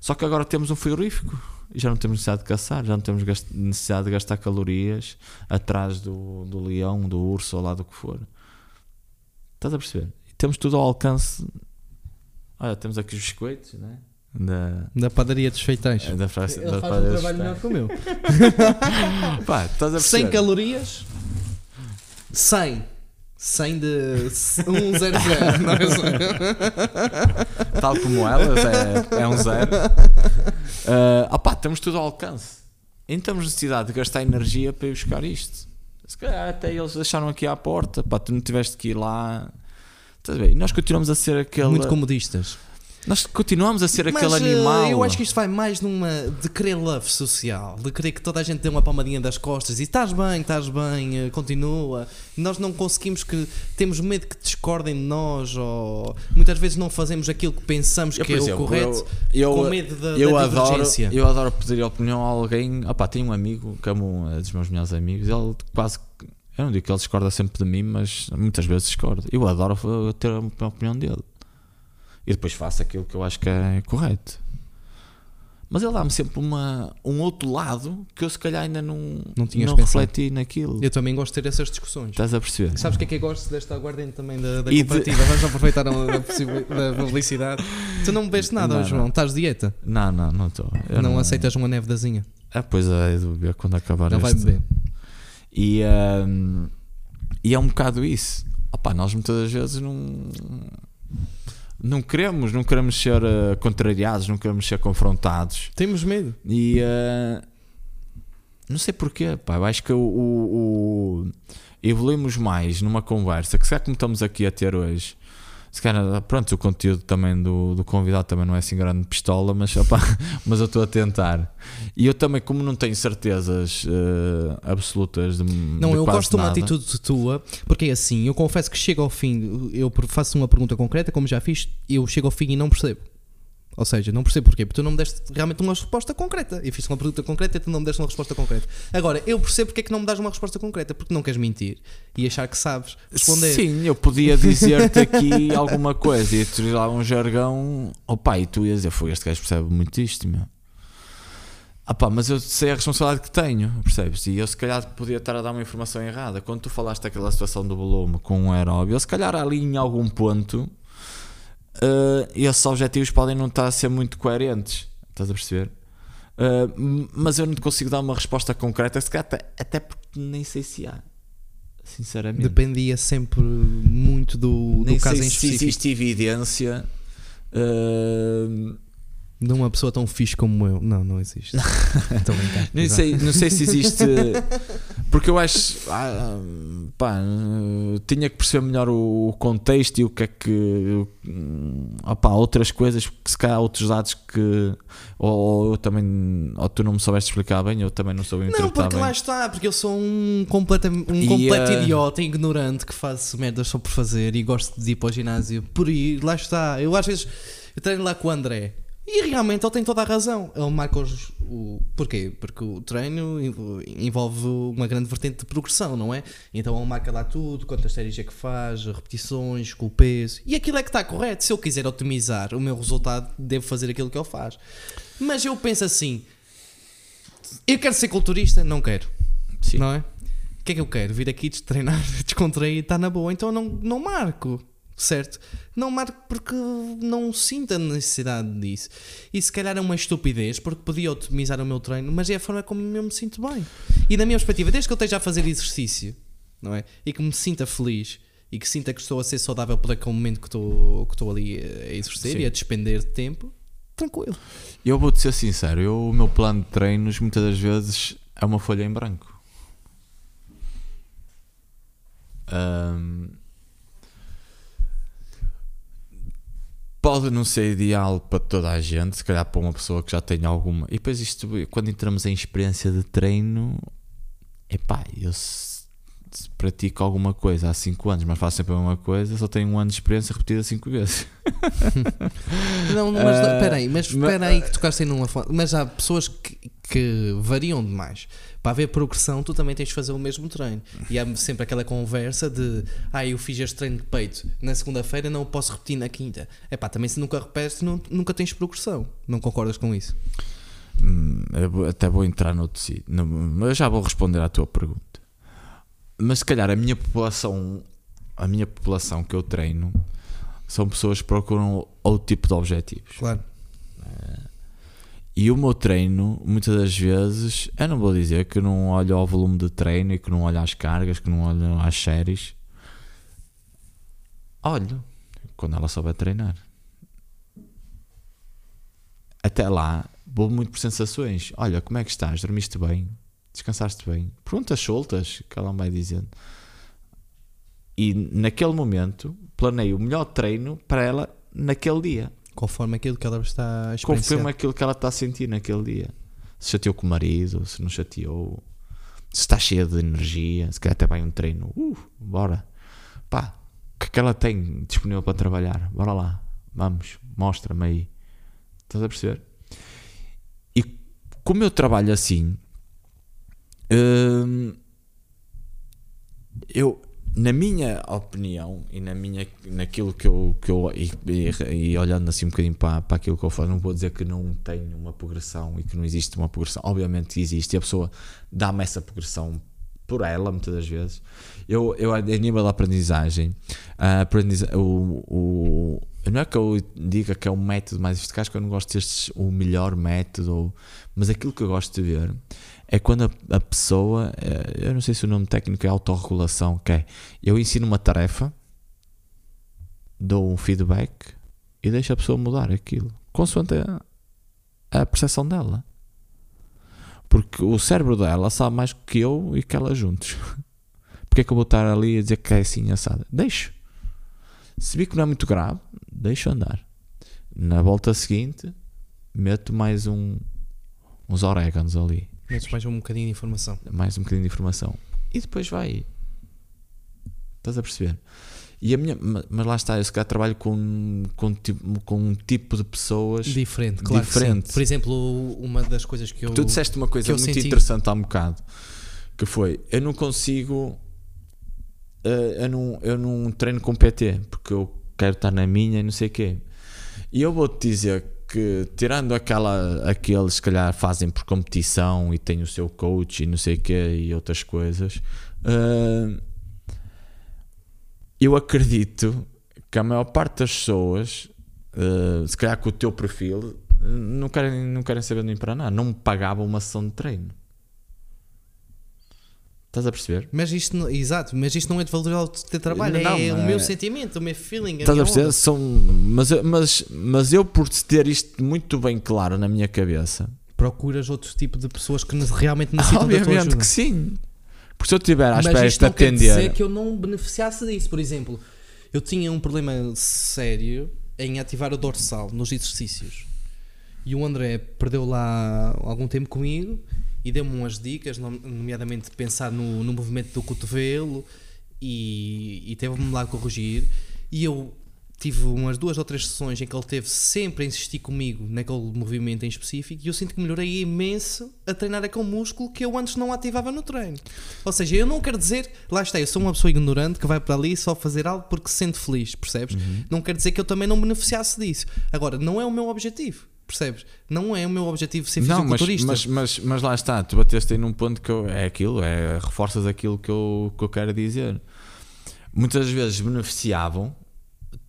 Só que agora temos um frigorífico já não temos necessidade de caçar, já não temos necessidade de gastar calorias atrás do, do leão, do urso ou lá do que for. Estás a perceber? E temos tudo ao alcance. Olha, temos aqui os biscoitos, né? Da, Da padaria dos feitães. da frase. Ele da faz um trabalho melhor que o meu. *laughs* Pá, estás a 100 perceber? calorias, 100. 100 de 100. Não é só- *laughs* Tal como elas, é, é um zero. Ah, opá, temos tudo ao alcance. E não temos necessidade de gastar energia para ir buscar isto. Se calhar até eles deixaram aqui à porta, pá, tu não tiveste que ir lá. Estás ver? E nós continuamos a ser aquele. Muito comodistas. Nós continuamos a ser Mas, aquele eh, animal. eu acho que isto vai mais numa de querer love social, de querer que toda a gente dê uma palmadinha das costas e estás bem, estás bem, eh, continua. Nós não conseguimos que temos medo que discordem de nós ou muitas vezes não fazemos aquilo que pensamos Eu, que é exemplo, o correto eu, eu, com medo da, eu da adoro, eu adoro pedir opinião a alguém. Opá, tenho um amigo que é um é dos meus melhores amigos. Ele quase. Eu não digo que ele discorda sempre de mim, mas muitas vezes discorda. Eu adoro uh, ter a opinião dele. E depois faço aquilo que eu acho que é correto. Mas ele dá-me sempre uma, um outro lado que eu se calhar ainda não, Não tinhas não pensado. refleti naquilo. Eu também gosto de ter essas discussões. Estás a perceber? Sabes o que é que eu gosto desta aguardente também da, da E de- comparativa? Vamos aproveitar a, da, publicidade. Tu não bebes nada, Não, João? não. Estás de dieta? Não, não, não estou. Eu Não, aceitas uma neve dazinha? Ah, pois é, de beber quando acabar Não vai este. beber. E, ahm, e é um bocado isso. Opá, nós muitas vezes não, não queremos, não queremos ser ah, contrariados, não queremos ser confrontados. Temos medo. E ah, não sei porquê, pá, eu acho que o, o- o- evoluímos mais numa conversa, que se é como estamos aqui a ter hoje, Se calhar, pronto, o conteúdo também do, do convidado também não é assim grande pistola, mas, opa, *laughs* mas eu estou a tentar. E eu também, como não tenho certezas uh, absolutas de Não, de eu gosto de uma nada, atitude tua, porque é assim, eu confesso que chego ao fim, eu faço uma pergunta concreta, como já fiz, eu chego ao fim e não percebo. Ou seja, não percebo porquê, porque tu não me deste realmente uma resposta concreta. Eu fiz uma pergunta concreta e tu não me deste uma resposta concreta. Agora, eu percebo porque é que não me das uma resposta concreta, porque não queres mentir e achar que sabes responder. Sim, eu podia dizer-te aqui *laughs* alguma coisa e tu lá um jargão, opa, e tu ias dizer, foi este gajo percebe muito isto, meu. Ah pá, mas eu sei a responsabilidade que tenho, percebes? E eu se calhar podia estar a dar uma informação errada. Quando tu falaste daquela situação do volume com um aeróbio, eu se calhar ali em algum ponto uh, esses objetivos podem não estar a ser muito coerentes. Estás a perceber? Uh, mas eu não te consigo dar uma resposta concreta, se calhar até, até porque nem sei se há. Sinceramente. Dependia sempre muito do, do caso em se específico. existe evidência. uh, De uma pessoa tão fixe como eu. Não, não existe. *laughs* Estou. Nem Exato. sei, não sei se existe. *laughs* Porque eu acho. ah, pá, tinha que perceber melhor o contexto e o que é que. hum, opá, outras coisas, que se calhar outros dados que. Ou, ou eu também. Ou tu não me soubeste explicar bem, eu também não soube Não, interpretar porque bem. lá está, porque eu sou um completo, um completo eh, idiota, ignorante, que faço merdas só por fazer e gosto de ir para o ginásio por ir, lá está. Eu às vezes eu treino lá com o André e realmente ele tem toda a razão. Ele marca os. O, porquê? Porque o treino env- envolve uma grande vertente de progressão, não é? Então ele marca lá tudo, quantas séries é que faz, repetições, com o peso. E aquilo é que está correto. Se eu quiser otimizar o meu resultado, devo fazer aquilo que ele faz. Mas eu penso assim. Eu quero ser culturista? Não quero. Sim. Não é? O que é que eu quero? Vir aqui treinar, *laughs* descontrair, está na boa. Então não, não marco, certo? Não marco porque não sinto a necessidade disso. E se calhar é uma estupidez, porque podia otimizar o meu treino, mas é a forma como eu me sinto bem. E na minha perspectiva, desde que eu esteja a fazer exercício, não é? E que me sinta feliz e que sinta que estou a ser saudável por aquele momento que estou, que estou ali a exercer Sim. e a despender de tempo, tranquilo. Eu vou-te ser sincero, eu, o meu plano de treinos muitas das vezes é uma folha em branco. Ahm, pode não ser ideal para toda a gente, se calhar para uma pessoa que já tem alguma. E depois isto, quando entramos em experiência de treino, epá, eu pratico alguma coisa há 5 anos, mas faço sempre a mesma coisa, só tenho um ano de experiência repetida 5 vezes. *laughs* Não, mas Ah, espera aí, mas ma- espera aí que tocaste aí numa fonte. Mas há pessoas que, que variam demais. Para haver progressão, tu também tens de fazer o mesmo treino. E há sempre aquela conversa de ah, eu fiz este treino de peito na segunda-feira, não o posso repetir na quinta. É pá, também se nunca repetes, não- nunca tens progressão. Não concordas com isso? Hum, vou- até vou entrar no- mas eu já vou responder à tua pergunta. Mas se calhar a minha população, a minha população que eu treino, são pessoas que procuram outro tipo de objetivos. Claro. E o meu treino, muitas das vezes, eu não vou dizer que não olho ao volume de treino e que não olho às cargas, que não olho às séries. Olho quando ela souber treinar. Até lá, vou muito por sensações. Olha, como é que estás? Dormiste bem? Descansaste bem? Perguntas soltas que ela vai dizendo. E naquele momento, planeio o melhor treino para ela naquele dia Conforme aquilo que ela está a confirma aquilo que ela está a sentir naquele dia. Se chateou com o marido, se não chateou, se está cheia de energia, se calhar até vai um treino. Uh, bora. Pá, o que é que ela tem disponível para trabalhar? Bora lá, vamos, mostra-me aí. Estás a perceber? E como eu trabalho assim, hum, eu, na minha opinião e na minha, naquilo que eu, que eu e, e- e olhando assim um bocadinho para, para aquilo que eu faço, não vou dizer que não tenho uma progressão e que não existe uma progressão, obviamente existe, e a pessoa dá-me essa progressão por ela, muitas das vezes. Eu, eu a nível da aprendizagem, a aprendiza o, o, não é que eu diga que é o método mais eficaz, que eu não gosto destes o melhor método, mas aquilo que eu gosto de ver é quando a, a pessoa, eh, eu não sei se o nome técnico é autorregulação, que é eu ensino uma tarefa, dou um feedback e deixo a pessoa mudar aquilo, consoante a, a percepção dela. Porque o cérebro dela sabe mais que eu e que ela juntos. *laughs* Porque é que eu vou estar ali a dizer que é assim assada? Deixo. Se vi que não é muito grave, deixo andar. Na volta seguinte, meto mais um, uns orégãos ali. Metes mais um bocadinho de informação. Mais um bocadinho de informação. E depois vai. Estás a perceber? E a minha, ma- mas lá está, eu se calhar trabalho com, com, tipo, com um tipo de pessoas. Diferente, claro. Diferente. Por exemplo, uma das coisas que eu. Tu disseste uma coisa muito senti- interessante há um bocado que foi eu não consigo eh, eu, não, eu não treino com PT porque eu quero estar na minha e não sei o quê. E eu vou-te dizer que tirando aquela aqueles que calhar fazem por competição e têm o seu coach e não sei o quê e outras coisas, eh, eu acredito que a maior parte das pessoas, eh, se calhar com o teu perfil, não querem, não querem saber nem para nada. Não me pagavam uma sessão de treino. Estás a perceber? Mas isto, não- exato, mas isto não é de valorizar o teu trabalho, Não, é é- o meu sentimento, o meu feeling. Estás a perceber? onda. São, mas, eu- mas, mas eu, por ter isto muito bem claro na minha cabeça, Procuras outro tipo de pessoas que realmente necessitam da tua obviamente ajuda. que sim. Porque se eu estiver à Mas espera de não quer dizer atender. que eu não beneficiasse disso. Por exemplo, eu tinha um problema sério em ativar o dorsal nos exercícios. E o André perdeu lá algum tempo comigo e deu-me umas dicas, nom- nomeadamente pensar no, no movimento do cotovelo e, e teve-me lá a corrigir. E eu tive umas duas ou três sessões em que ele teve sempre a insistir comigo naquele movimento em específico e eu sinto que melhorei imenso a treinar aquele músculo que eu antes não ativava no treino. Ou seja, eu não quero dizer, lá está, eu sou uma pessoa ignorante que vai para ali só fazer algo porque se sente feliz, percebes? Não quer dizer que eu também não beneficiasse disso. Agora, não é o meu objetivo, percebes? Não é o meu objetivo ser Não, mas, fisiculturista. mas, mas, mas lá está, tu bateste aí num ponto que eu, é aquilo, é, reforças aquilo que eu, que eu quero dizer. Muitas vezes beneficiavam,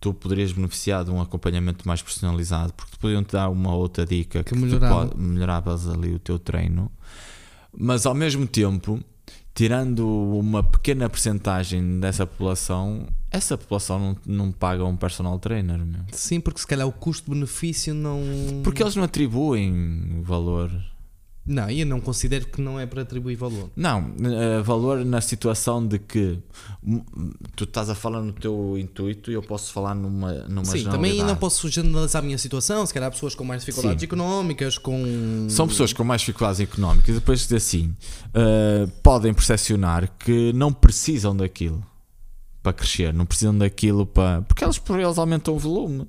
tu poderias beneficiar de um acompanhamento mais personalizado, porque te podiam te dar uma outra dica que, tu melhorava. pode- melhoravas ali o teu treino, mas ao mesmo tempo, tirando uma pequena percentagem dessa população, essa população não, não paga um personal trainer, meu. Sim, porque se calhar o custo-benefício não. Porque eles não atribuem valor. Não, eu não considero que não é para atribuir valor. Não, eh, valor na situação de que hum, tu estás a falar no teu intuito e eu posso falar numa, numa Sim, também não posso generalizar a minha situação. Se calhar há pessoas com mais dificuldades Sim. económicas, com. São pessoas com mais dificuldades económicas e depois assim, eh, podem percepcionar que não precisam daquilo para crescer, não precisam daquilo para. Porque eles por eles aumentam o volume.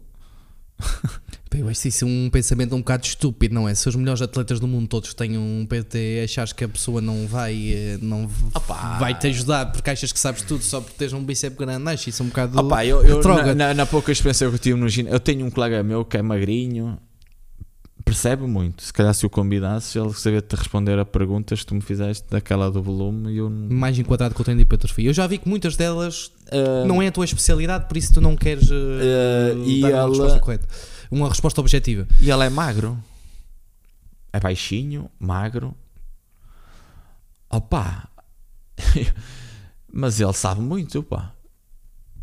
Eu acho isso um pensamento um bocado estúpido, não é? Se os melhores atletas do mundo todos têm um PT, achares que a pessoa não vai, eh, não Opa! vai te ajudar porque achas que sabes tudo só porque tens um bíceps grande, acho isso um bocado. Opa, eu, eu na, na, na pouca experiência que eu tive no ginásio, eu tenho um colega meu que é magrinho, percebe muito. Se calhar se o convidasses, ele sabia te responder a perguntas que tu me fizeste daquela do volume e eu. Mais enquadrado com o treino de hipertrofia. Eu já vi que muitas delas Ah, não é a tua especialidade, por isso tu não queres Eh, e dar uma ela- resposta correta. Uma resposta objetiva. E ele é magro. É baixinho, magro. Opa! *laughs* Mas ele sabe muito, pá.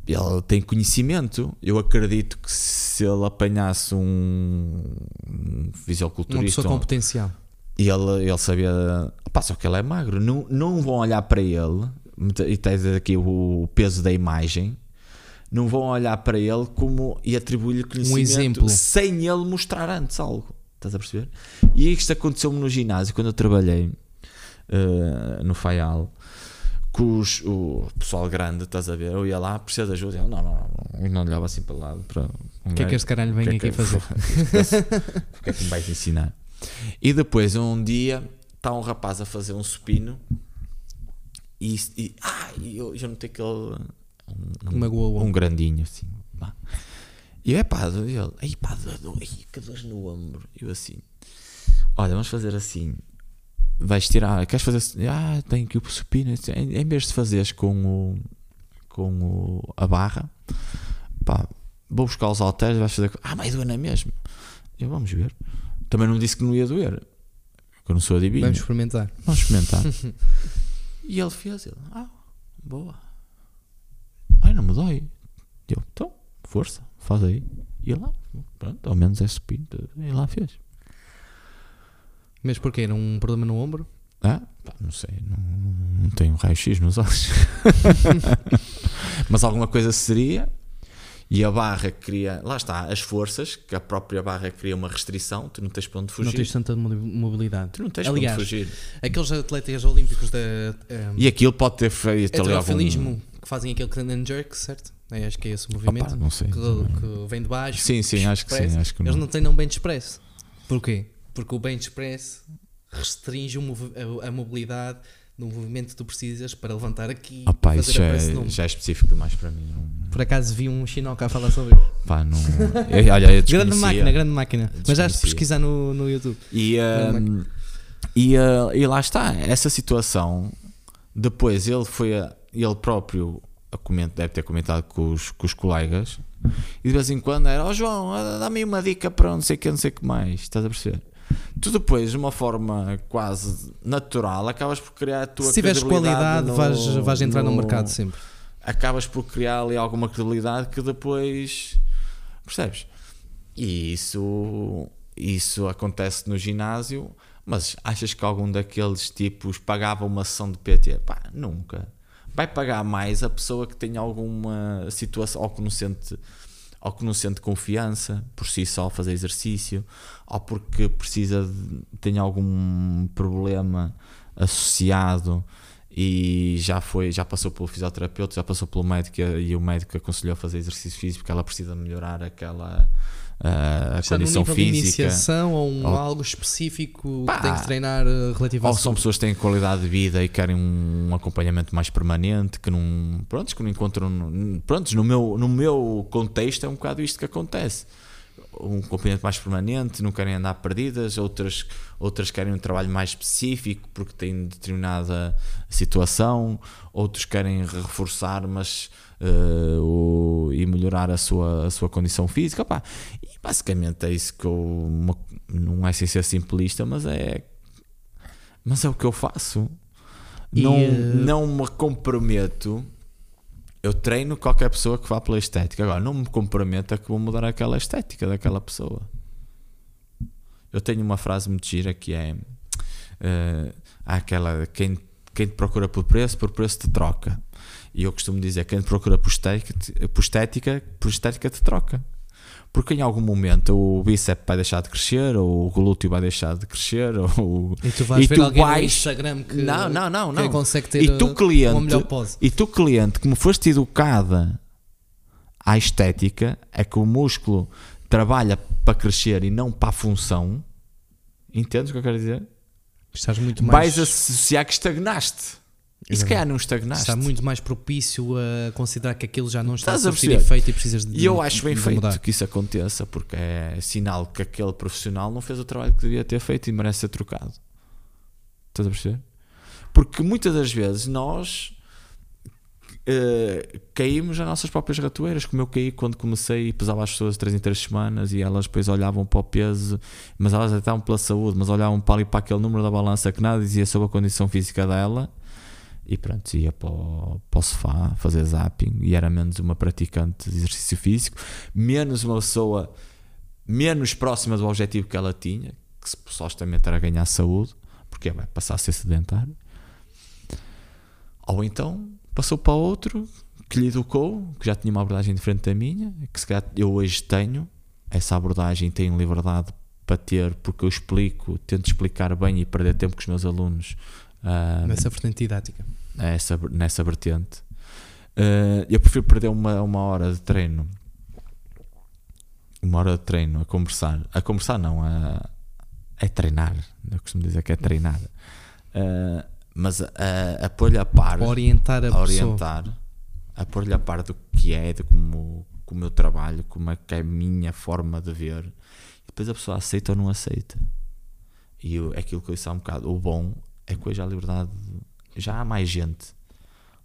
Ele tem conhecimento. Eu acredito que se ele apanhasse um, um Uma fisiculturista pessoa com potencial. e ele, ele sabia. Pá, só que ele é magro. Não, não vão olhar para ele. E tens aqui o peso da imagem. Não vão olhar para ele como e atribuir-lhe conhecimento exemplo. sem ele mostrar antes algo. Estás a perceber? E isto aconteceu-me no ginásio quando eu trabalhei eh, no Faial. Com os- o pessoal grande, estás a ver? Eu ia lá, precisa de ajuda. Ele, não, não, não. E não olhava assim para o lado. Para um O que é que este caralho vem que é aqui que- fazer? *laughs* o que é que me vais ensinar? E depois, um dia, está um rapaz a fazer um supino e, e ah, e eu já notei que ele. Um, um, um grandinho assim. pá. E eu, é pá, ele, ai pá, dor, ai, que dor no ombro. E eu assim, olha, vamos fazer assim. Vais tirar, queres fazer assim? Ah, tenho aqui o supino. Em, vez de fazeres com o, com o, a barra, pá, vou buscar os halteres e vais fazer. Ah, mas doer na mesma. Eu, vamos ver. Também não disse que não ia doer. Que eu não sou adivinho. Vamos experimentar. Vamos experimentar. *laughs* e ele fez, ele, ah, boa. Ai, não me dói. Eu, então, força, faz aí. E lá, pronto, ao menos é supino. E lá fez. Mas porquê? Era um problema no ombro? Ah, pá, não sei, não, não tenho raio-x nos olhos. *laughs* Mas alguma coisa seria. E a barra cria, lá está, as forças, que a própria barra cria uma restrição, tu não tens para onde fugir. Não tens tanta mo- mobilidade. Tu não tens Aliás, para onde fugir. Aqueles atletas olímpicos da um, E aquilo pode ter feito ali algum... que fazem aquele clean jerk, certo? É, acho que é esse o movimento. Opa, não sei. que, que vem de baixo. Sim, sim, acho que sim, acho que Eles não. não treinam bench press. Porquê? Porque o bench press restringe a, mobilidade no movimento que tu precisas para levantar aqui Opa, e isso já é, já é específico demais para mim. Não, Por acaso vi um chinoca a falar sobre isso. *laughs* pá, não, eu, olha, eu Grande máquina, grande máquina. Mas já pesquisar no, no YouTube. E, hum, e, uh, e lá está, essa situação. Depois ele foi a, ele próprio a deve ter comentado com os, com os colegas. E de vez em quando era: Ó João, ah, dá-me uma dica para não sei o que, não sei o que mais. Estás a perceber? Tu depois, de uma forma quase natural, acabas por criar a tua Se tiveres qualidade, no- vais, vais entrar no, mercado sempre. acabas por criar ali alguma credibilidade que depois percebes? E isso, isso acontece no ginásio, mas achas que algum daqueles tipos pagava uma sessão de PT? Pá, nunca. Vai pagar mais a pessoa que tem alguma situação ou que não sente ou que não sente confiança por si só fazer exercício, ou porque precisa de, tem algum problema associado e já foi, já passou pelo fisioterapeuta, já passou pelo médico e, o médico aconselhou a fazer exercício físico porque ela precisa melhorar aquela a Está num condição nível de física. iniciação ou um Ou- algo específico Pá. que tem que treinar uh, relativo Ou são pessoas que têm qualidade de vida e querem um acompanhamento mais permanente, que não, prontos, que não encontram. no- Prontos, no meu, no meu contexto é um bocado isto que acontece. Um acompanhamento mais permanente, não querem andar perdidas, outras, outras querem um trabalho mais específico porque têm determinada situação, outros querem reforçar, mas o- e melhorar a sua, a sua condição física. E basicamente é isso que eu. uma- não é sem ser simplista, mas é mas é o que eu faço. E, não, eh, não me comprometo. Eu treino qualquer pessoa que vá pela estética. Agora, não me comprometo a que vou mudar aquela estética daquela pessoa. Eu tenho uma frase muito gira que é: há aquela. Quem, quem te procura por preço, por preço te troca. E eu costumo dizer: quem procura por estética, por estética, por estética te troca. Porque em algum momento o bíceps vai deixar de crescer, ou o glúteo vai deixar de crescer, *laughs* ou E tu vais E ver tu alguém no vais- Instagram que, Não, não, não, que não. consegue ter E tu, cliente, uma melhor pose. e tu, cliente, como foste educada à estética, é que o músculo trabalha para crescer e não para a função. Entendes o que eu quero dizer? Estás muito mais, Vais associar que estagnaste. E se calhar não estagnaste. está muito mais propício a considerar que aquilo já não está Estás a surtir efeito e precisas de E eu acho bem feito mudar. que isso aconteça, porque é sinal que aquele profissional não fez o trabalho que devia ter feito e merece ser trocado. Estás a perceber? Porque muitas das vezes nós eh, caímos nas nossas próprias ratoeiras, como eu caí quando comecei e pesava as pessoas 3 em 3 semanas e elas depois olhavam para o peso, mas elas até estavam pela saúde, mas olhavam para ali para aquele número da balança que nada dizia sobre a condição física dela e pronto, ia para o, para o sofá fazer zapping e era menos uma praticante de exercício físico, menos uma pessoa menos próxima do objetivo que ela tinha, que supostamente era ganhar saúde, porque vai passar a ser sedentário. Ou então passou para outro que lhe educou, que já tinha uma abordagem diferente da minha, que se calhar eu hoje tenho essa abordagem, tenho liberdade para ter, porque eu explico, tento explicar bem e perder tempo com os meus alunos. Ah, Nessa vertente didática. essa, nessa vertente. Uh, eu prefiro perder uma, uma hora de treino, uma hora de treino a conversar, a conversar não, a, a treinar. Eu costumo dizer que é treinar, Uh, mas a, a, a pôr-lhe a par, Para orientar a, a pessoa. orientar, a pôr-lhe a par do que é, de como, como eu trabalho, como é que é a minha forma de ver. E depois a pessoa aceita ou não aceita. E eu, é aquilo que eu disse há um bocado. O bom é que hoje há liberdade, já há mais gente.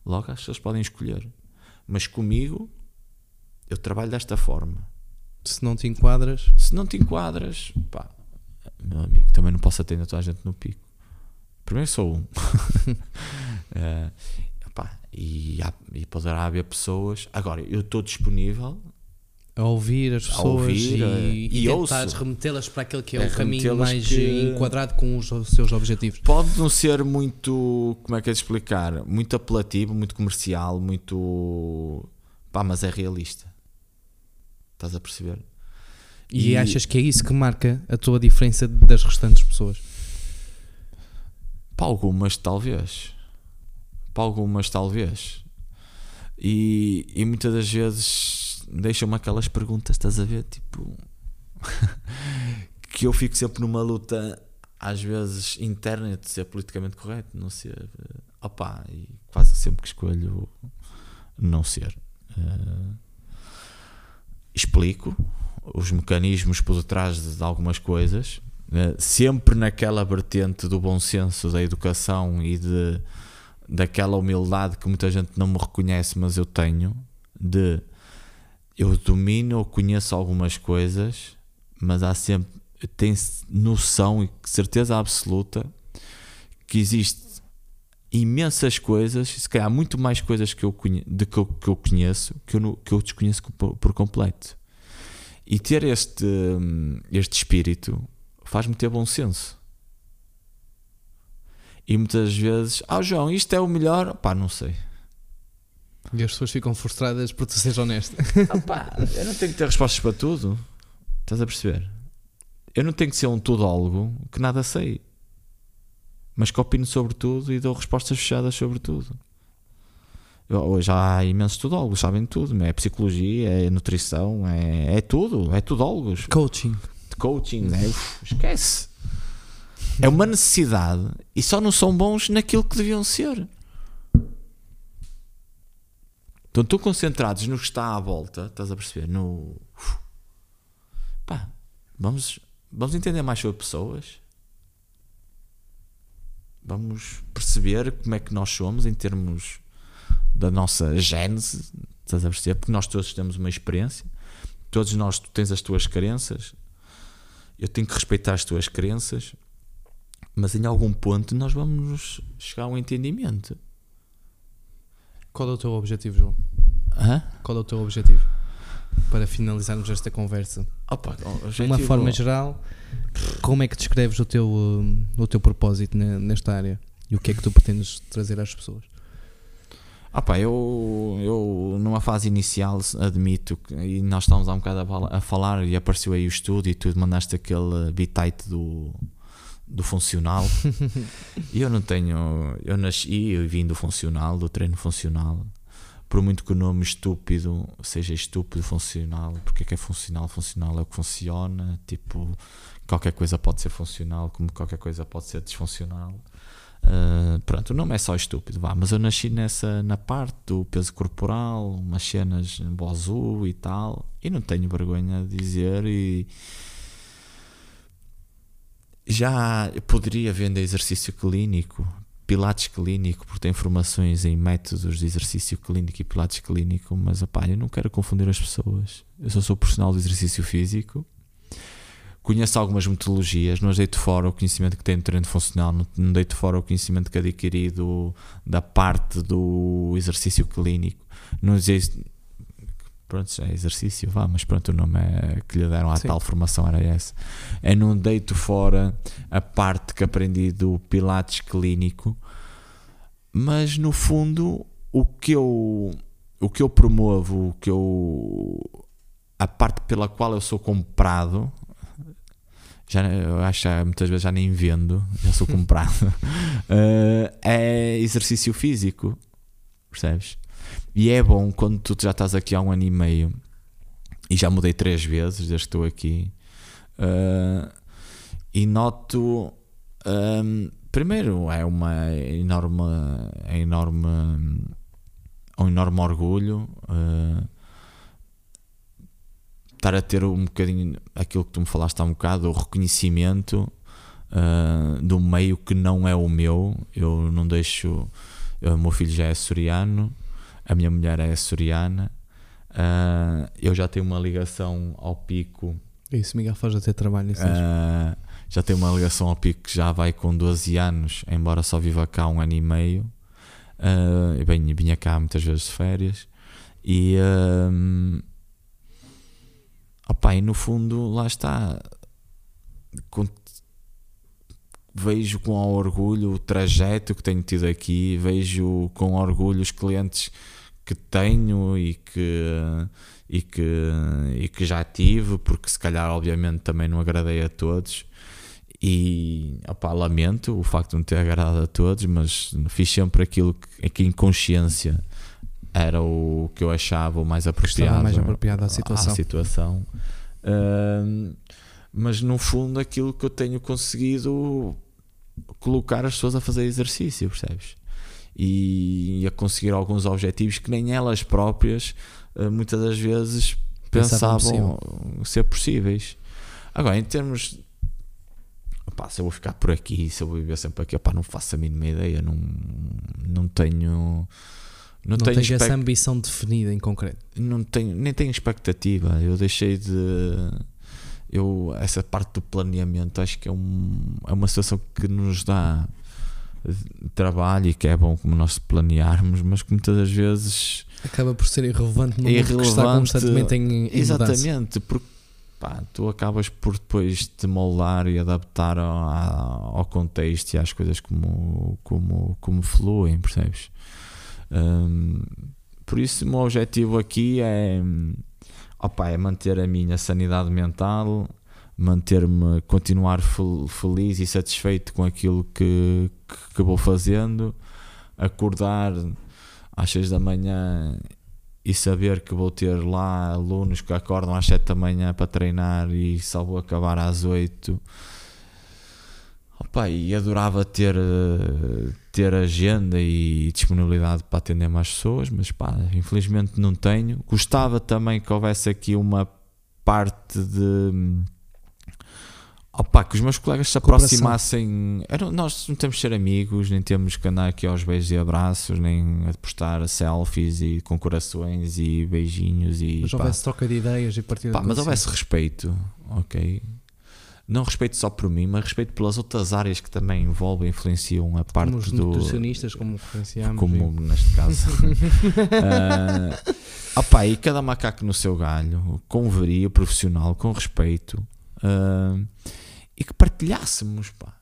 Logo as pessoas podem escolher. Mas comigo, eu trabalho desta forma. Se não te enquadras, Se não te enquadras, pá, meu amigo, também não posso atender toda a gente no pico. Primeiro sou um. *laughs* Eh, pá, e, há, e poderá haver pessoas. Agora, eu estou disponível. A ouvir as pessoas ouvir, eh, e, e e ouço. tentares remetê-las para aquele que é, É o caminho mais que- enquadrado com os seus objetivos. Pode não ser muito. Como é que é de explicar? Muito apelativo, muito comercial, muito. pá, mas é realista. Estás a perceber? E, E- achas que é isso que marca a tua diferença das restantes pessoas? Para algumas, talvez. Para algumas, talvez. E, e muitas das vezes deixam-me aquelas perguntas, estás a ver? Tipo. *laughs* que eu fico sempre numa luta, às vezes interna, de ser politicamente correto, não ser. eh, Opá, e quase sempre que escolho não ser. Eh, explico os mecanismos por detrás de algumas coisas, eh, sempre naquela vertente do bom senso, da educação e de, daquela humildade que muita gente não me reconhece, mas eu tenho, de eu domino ou conheço algumas coisas, mas há sempre, tem noção e certeza absoluta que existe imensas coisas, se calhar muito mais coisas que eu conhe de que eu, que eu conheço, que eu, que eu desconheço por, por completo. E ter este, este espírito faz-me ter bom senso. E muitas vezes, ah João, isto é o melhor, pá, não sei. E as pessoas ficam frustradas por tu seres honesto. *laughs* Opá, eu não tenho que ter respostas para tudo. Estás a perceber? Eu não tenho que ser um tudólogo que nada sei. Mas que opino sobre tudo e dou respostas fechadas sobre tudo. Eu- Hoje há imensos tudólogos, sabem tudo. É psicologia, é nutrição, é, é tudo. É tudólogos. Coaching. coaching, é, uf, esquece. É uma necessidade e só não são bons naquilo que deviam ser. Então estão concentrados no que está à volta, estás a perceber? No. Pá, vamos, vamos entender mais sobre pessoas. Vamos perceber como é que nós somos em termos da nossa gênese, estás a perceber? Porque nós todos temos uma experiência, todos nós, tu tens as tuas crenças, eu tenho que respeitar as tuas crenças, mas em algum ponto nós vamos chegar a um entendimento. Qual é o teu objetivo, João? Hã? Qual é o teu objetivo? Para finalizarmos esta conversa. Opa, De uma forma geral, como é que descreves o teu, hum, o teu propósito ne- nesta área? E o que é que tu pretendes trazer às pessoas? Ah pá, eu, eu numa fase inicial admito que e nós estávamos há um bocado a, fala- a falar e apareceu aí o estudo e tu mandaste aquele bitite do, do funcional e *laughs* eu não tenho, eu nasci e vim do funcional, do treino funcional por muito que o nome estúpido seja estúpido funcional, porque é que é funcional? Funcional é o que funciona, tipo, qualquer coisa pode ser funcional, como qualquer coisa pode ser disfuncional. Uh, pronto, o nome é só estúpido, vá, mas eu nasci nessa na parte do peso corporal, umas cenas bozu e tal, e não tenho vergonha de dizer e já poderia vender exercício clínico, pilates clínico, porque tem formações em métodos de exercício clínico e pilates clínico, mas opá, eu não quero confundir as pessoas. Eu só sou profissional de exercício físico conheço algumas metodologias, não as deito fora o conhecimento que tenho no treino funcional, não, deito fora o conhecimento que adquiri do, da parte do exercício clínico. Não. Pronto, já é exercício, vá, mas pronto, o nome é, que lhe deram à Sim. tal formação era essa. É não deito fora a parte que aprendi do Pilates clínico, mas no fundo o que eu o que eu promovo, o que eu a parte pela qual eu sou comprado já eu acho muitas vezes já nem vendo, já sou *laughs* comprado. *laughs* eh, é exercício físico, percebes? E é bom quando tu já estás aqui há um ano e meio e já mudei três vezes desde que estou aqui eh, e noto ehm, primeiro é uma enorme é enorme um enorme orgulho eh, estar a ter um bocadinho aquilo que tu me falaste há um bocado, o reconhecimento uh, do meio que não é o meu. Eu não deixo. O meu filho já é açoriano, a minha mulher é açoriana, uh, eu já tenho uma ligação ao pico. Isso, Miguel, faz até trabalho nisso. uh, já tenho uma ligação ao pico que já vai com 12 anos, embora só viva cá um ano e meio. Uh, venho- vinha cá muitas vezes de férias e um, opá, e no fundo lá está Com- vejo com orgulho o trajeto que tenho tido aqui vejo com orgulho os clientes que tenho e que, e, que, e que já tive, porque se calhar, obviamente, também não agradei a todos. E opá, lamento o facto de não ter agradado a todos, mas fiz sempre aquilo que, que em consciência era o que eu achava o mais apropriado, mais apropriado à situação. À situação. Uh, mas no fundo, aquilo que eu tenho conseguido colocar as pessoas a fazer exercício, percebes? E a conseguir alguns objetivos que nem elas próprias uh, muitas das vezes pensavam, pensavam ser possíveis. Agora, em termos Opá, se eu vou ficar por aqui, se eu vou viver sempre aqui, opá, não faço a mínima ideia, não, não tenho. Não, não tenho essa ambição definida em concreto. Não tenho, nem tenho expectativa. Eu deixei de. Eu, essa parte do planeamento acho que é, um, é uma situação que nos dá trabalho e que é bom como nós planearmos, mas que muitas das vezes acaba por ser irrelevante no irrelevante, mundo que está constantemente em, em Exatamente, mudança. porque pá, tu acabas por depois te moldar e adaptar ao, ao contexto e às coisas como, como, como fluem, percebes? Um, por isso, o meu objetivo aqui é, opa, é manter a minha sanidade mental, manter-me, continuar feliz e satisfeito com aquilo que, que, que vou fazendo, acordar às 6 da manhã e saber que vou ter lá alunos que acordam às 7 da manhã para treinar e só vou acabar às 8. Opa, e adorava ter, ter agenda e disponibilidade para atender mais pessoas, mas pá, infelizmente não tenho. Gostava também que houvesse aqui uma parte de Opa, que os meus colegas se aproximassem. Era, nós não temos de ser amigos, nem temos que andar aqui aos beijos e abraços, nem a postar selfies e com corações e beijinhos. E, mas pá. houvesse troca de ideias e partilha pá, Mas houvesse respeito, ok? Não respeito só por mim, mas respeito pelas outras áreas que também envolvem, influenciam a parte como os do. nutricionistas, como referenciamos. Como e... neste caso. uh, *laughs* opa, e cada macaco no seu galho, com veria profissional, com respeito. Uh, e que partilhássemos pá,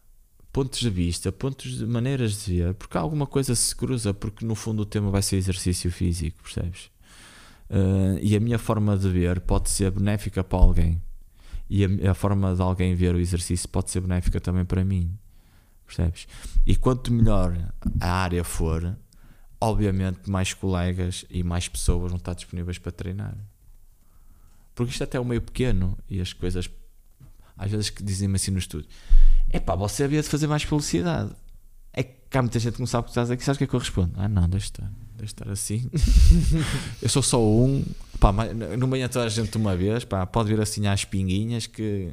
pontos de vista, pontos de maneiras de ver, porque alguma coisa se cruza, porque no fundo o tema vai ser exercício físico, percebes? Uh, e a minha forma de ver pode ser benéfica para alguém, e a, a, forma de alguém ver o exercício pode ser benéfica também para mim, percebes? E quanto melhor a área for, obviamente mais colegas e mais pessoas vão estar disponíveis para treinar. Porque isto até é um meio pequeno e as coisas às vezes que dizem-me assim no estúdio: é pá, você havia de fazer mais publicidade. É que há muita gente que não sabe o que estás aqui. Sabes o que é que eu respondo? Ah, não, deixa estar, deixa estar assim. *laughs* eu sou só um. Pá, não venha toda a gente de uma vez. Pá, pode vir assim às pinguinhas que,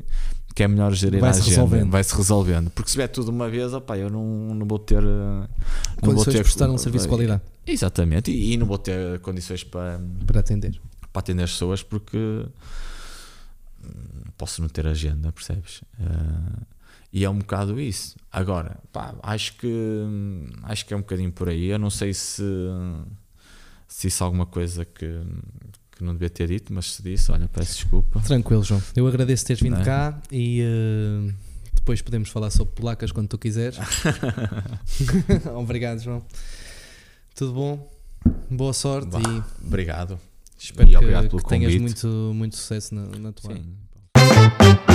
que é melhor gerir vai a agenda. Resolvendo. Vai se resolvendo. Porque se vier tudo de uma vez, opá, eu não, não vou ter. Não vou ter prestar um serviço de qualidade. Exatamente. E, e, não vou ter condições para, para atender. Para atender as pessoas porque posso não ter agenda, percebes? Uh, e é um bocado isso. Agora, pá, acho que acho que é um bocadinho por aí. Eu não sei se se isso é alguma coisa que, que não devia ter dito, mas se disse, olha, peço desculpa. Tranquilo, João. Eu agradeço teres vindo é? cá e uh, depois podemos falar sobre placas quando tu quiseres. *laughs* Obrigado, João. Tudo bom? Boa sorte bah, e obrigado. Espero e que, que tenhas muito, muito sucesso na, na tua. Sim. Thank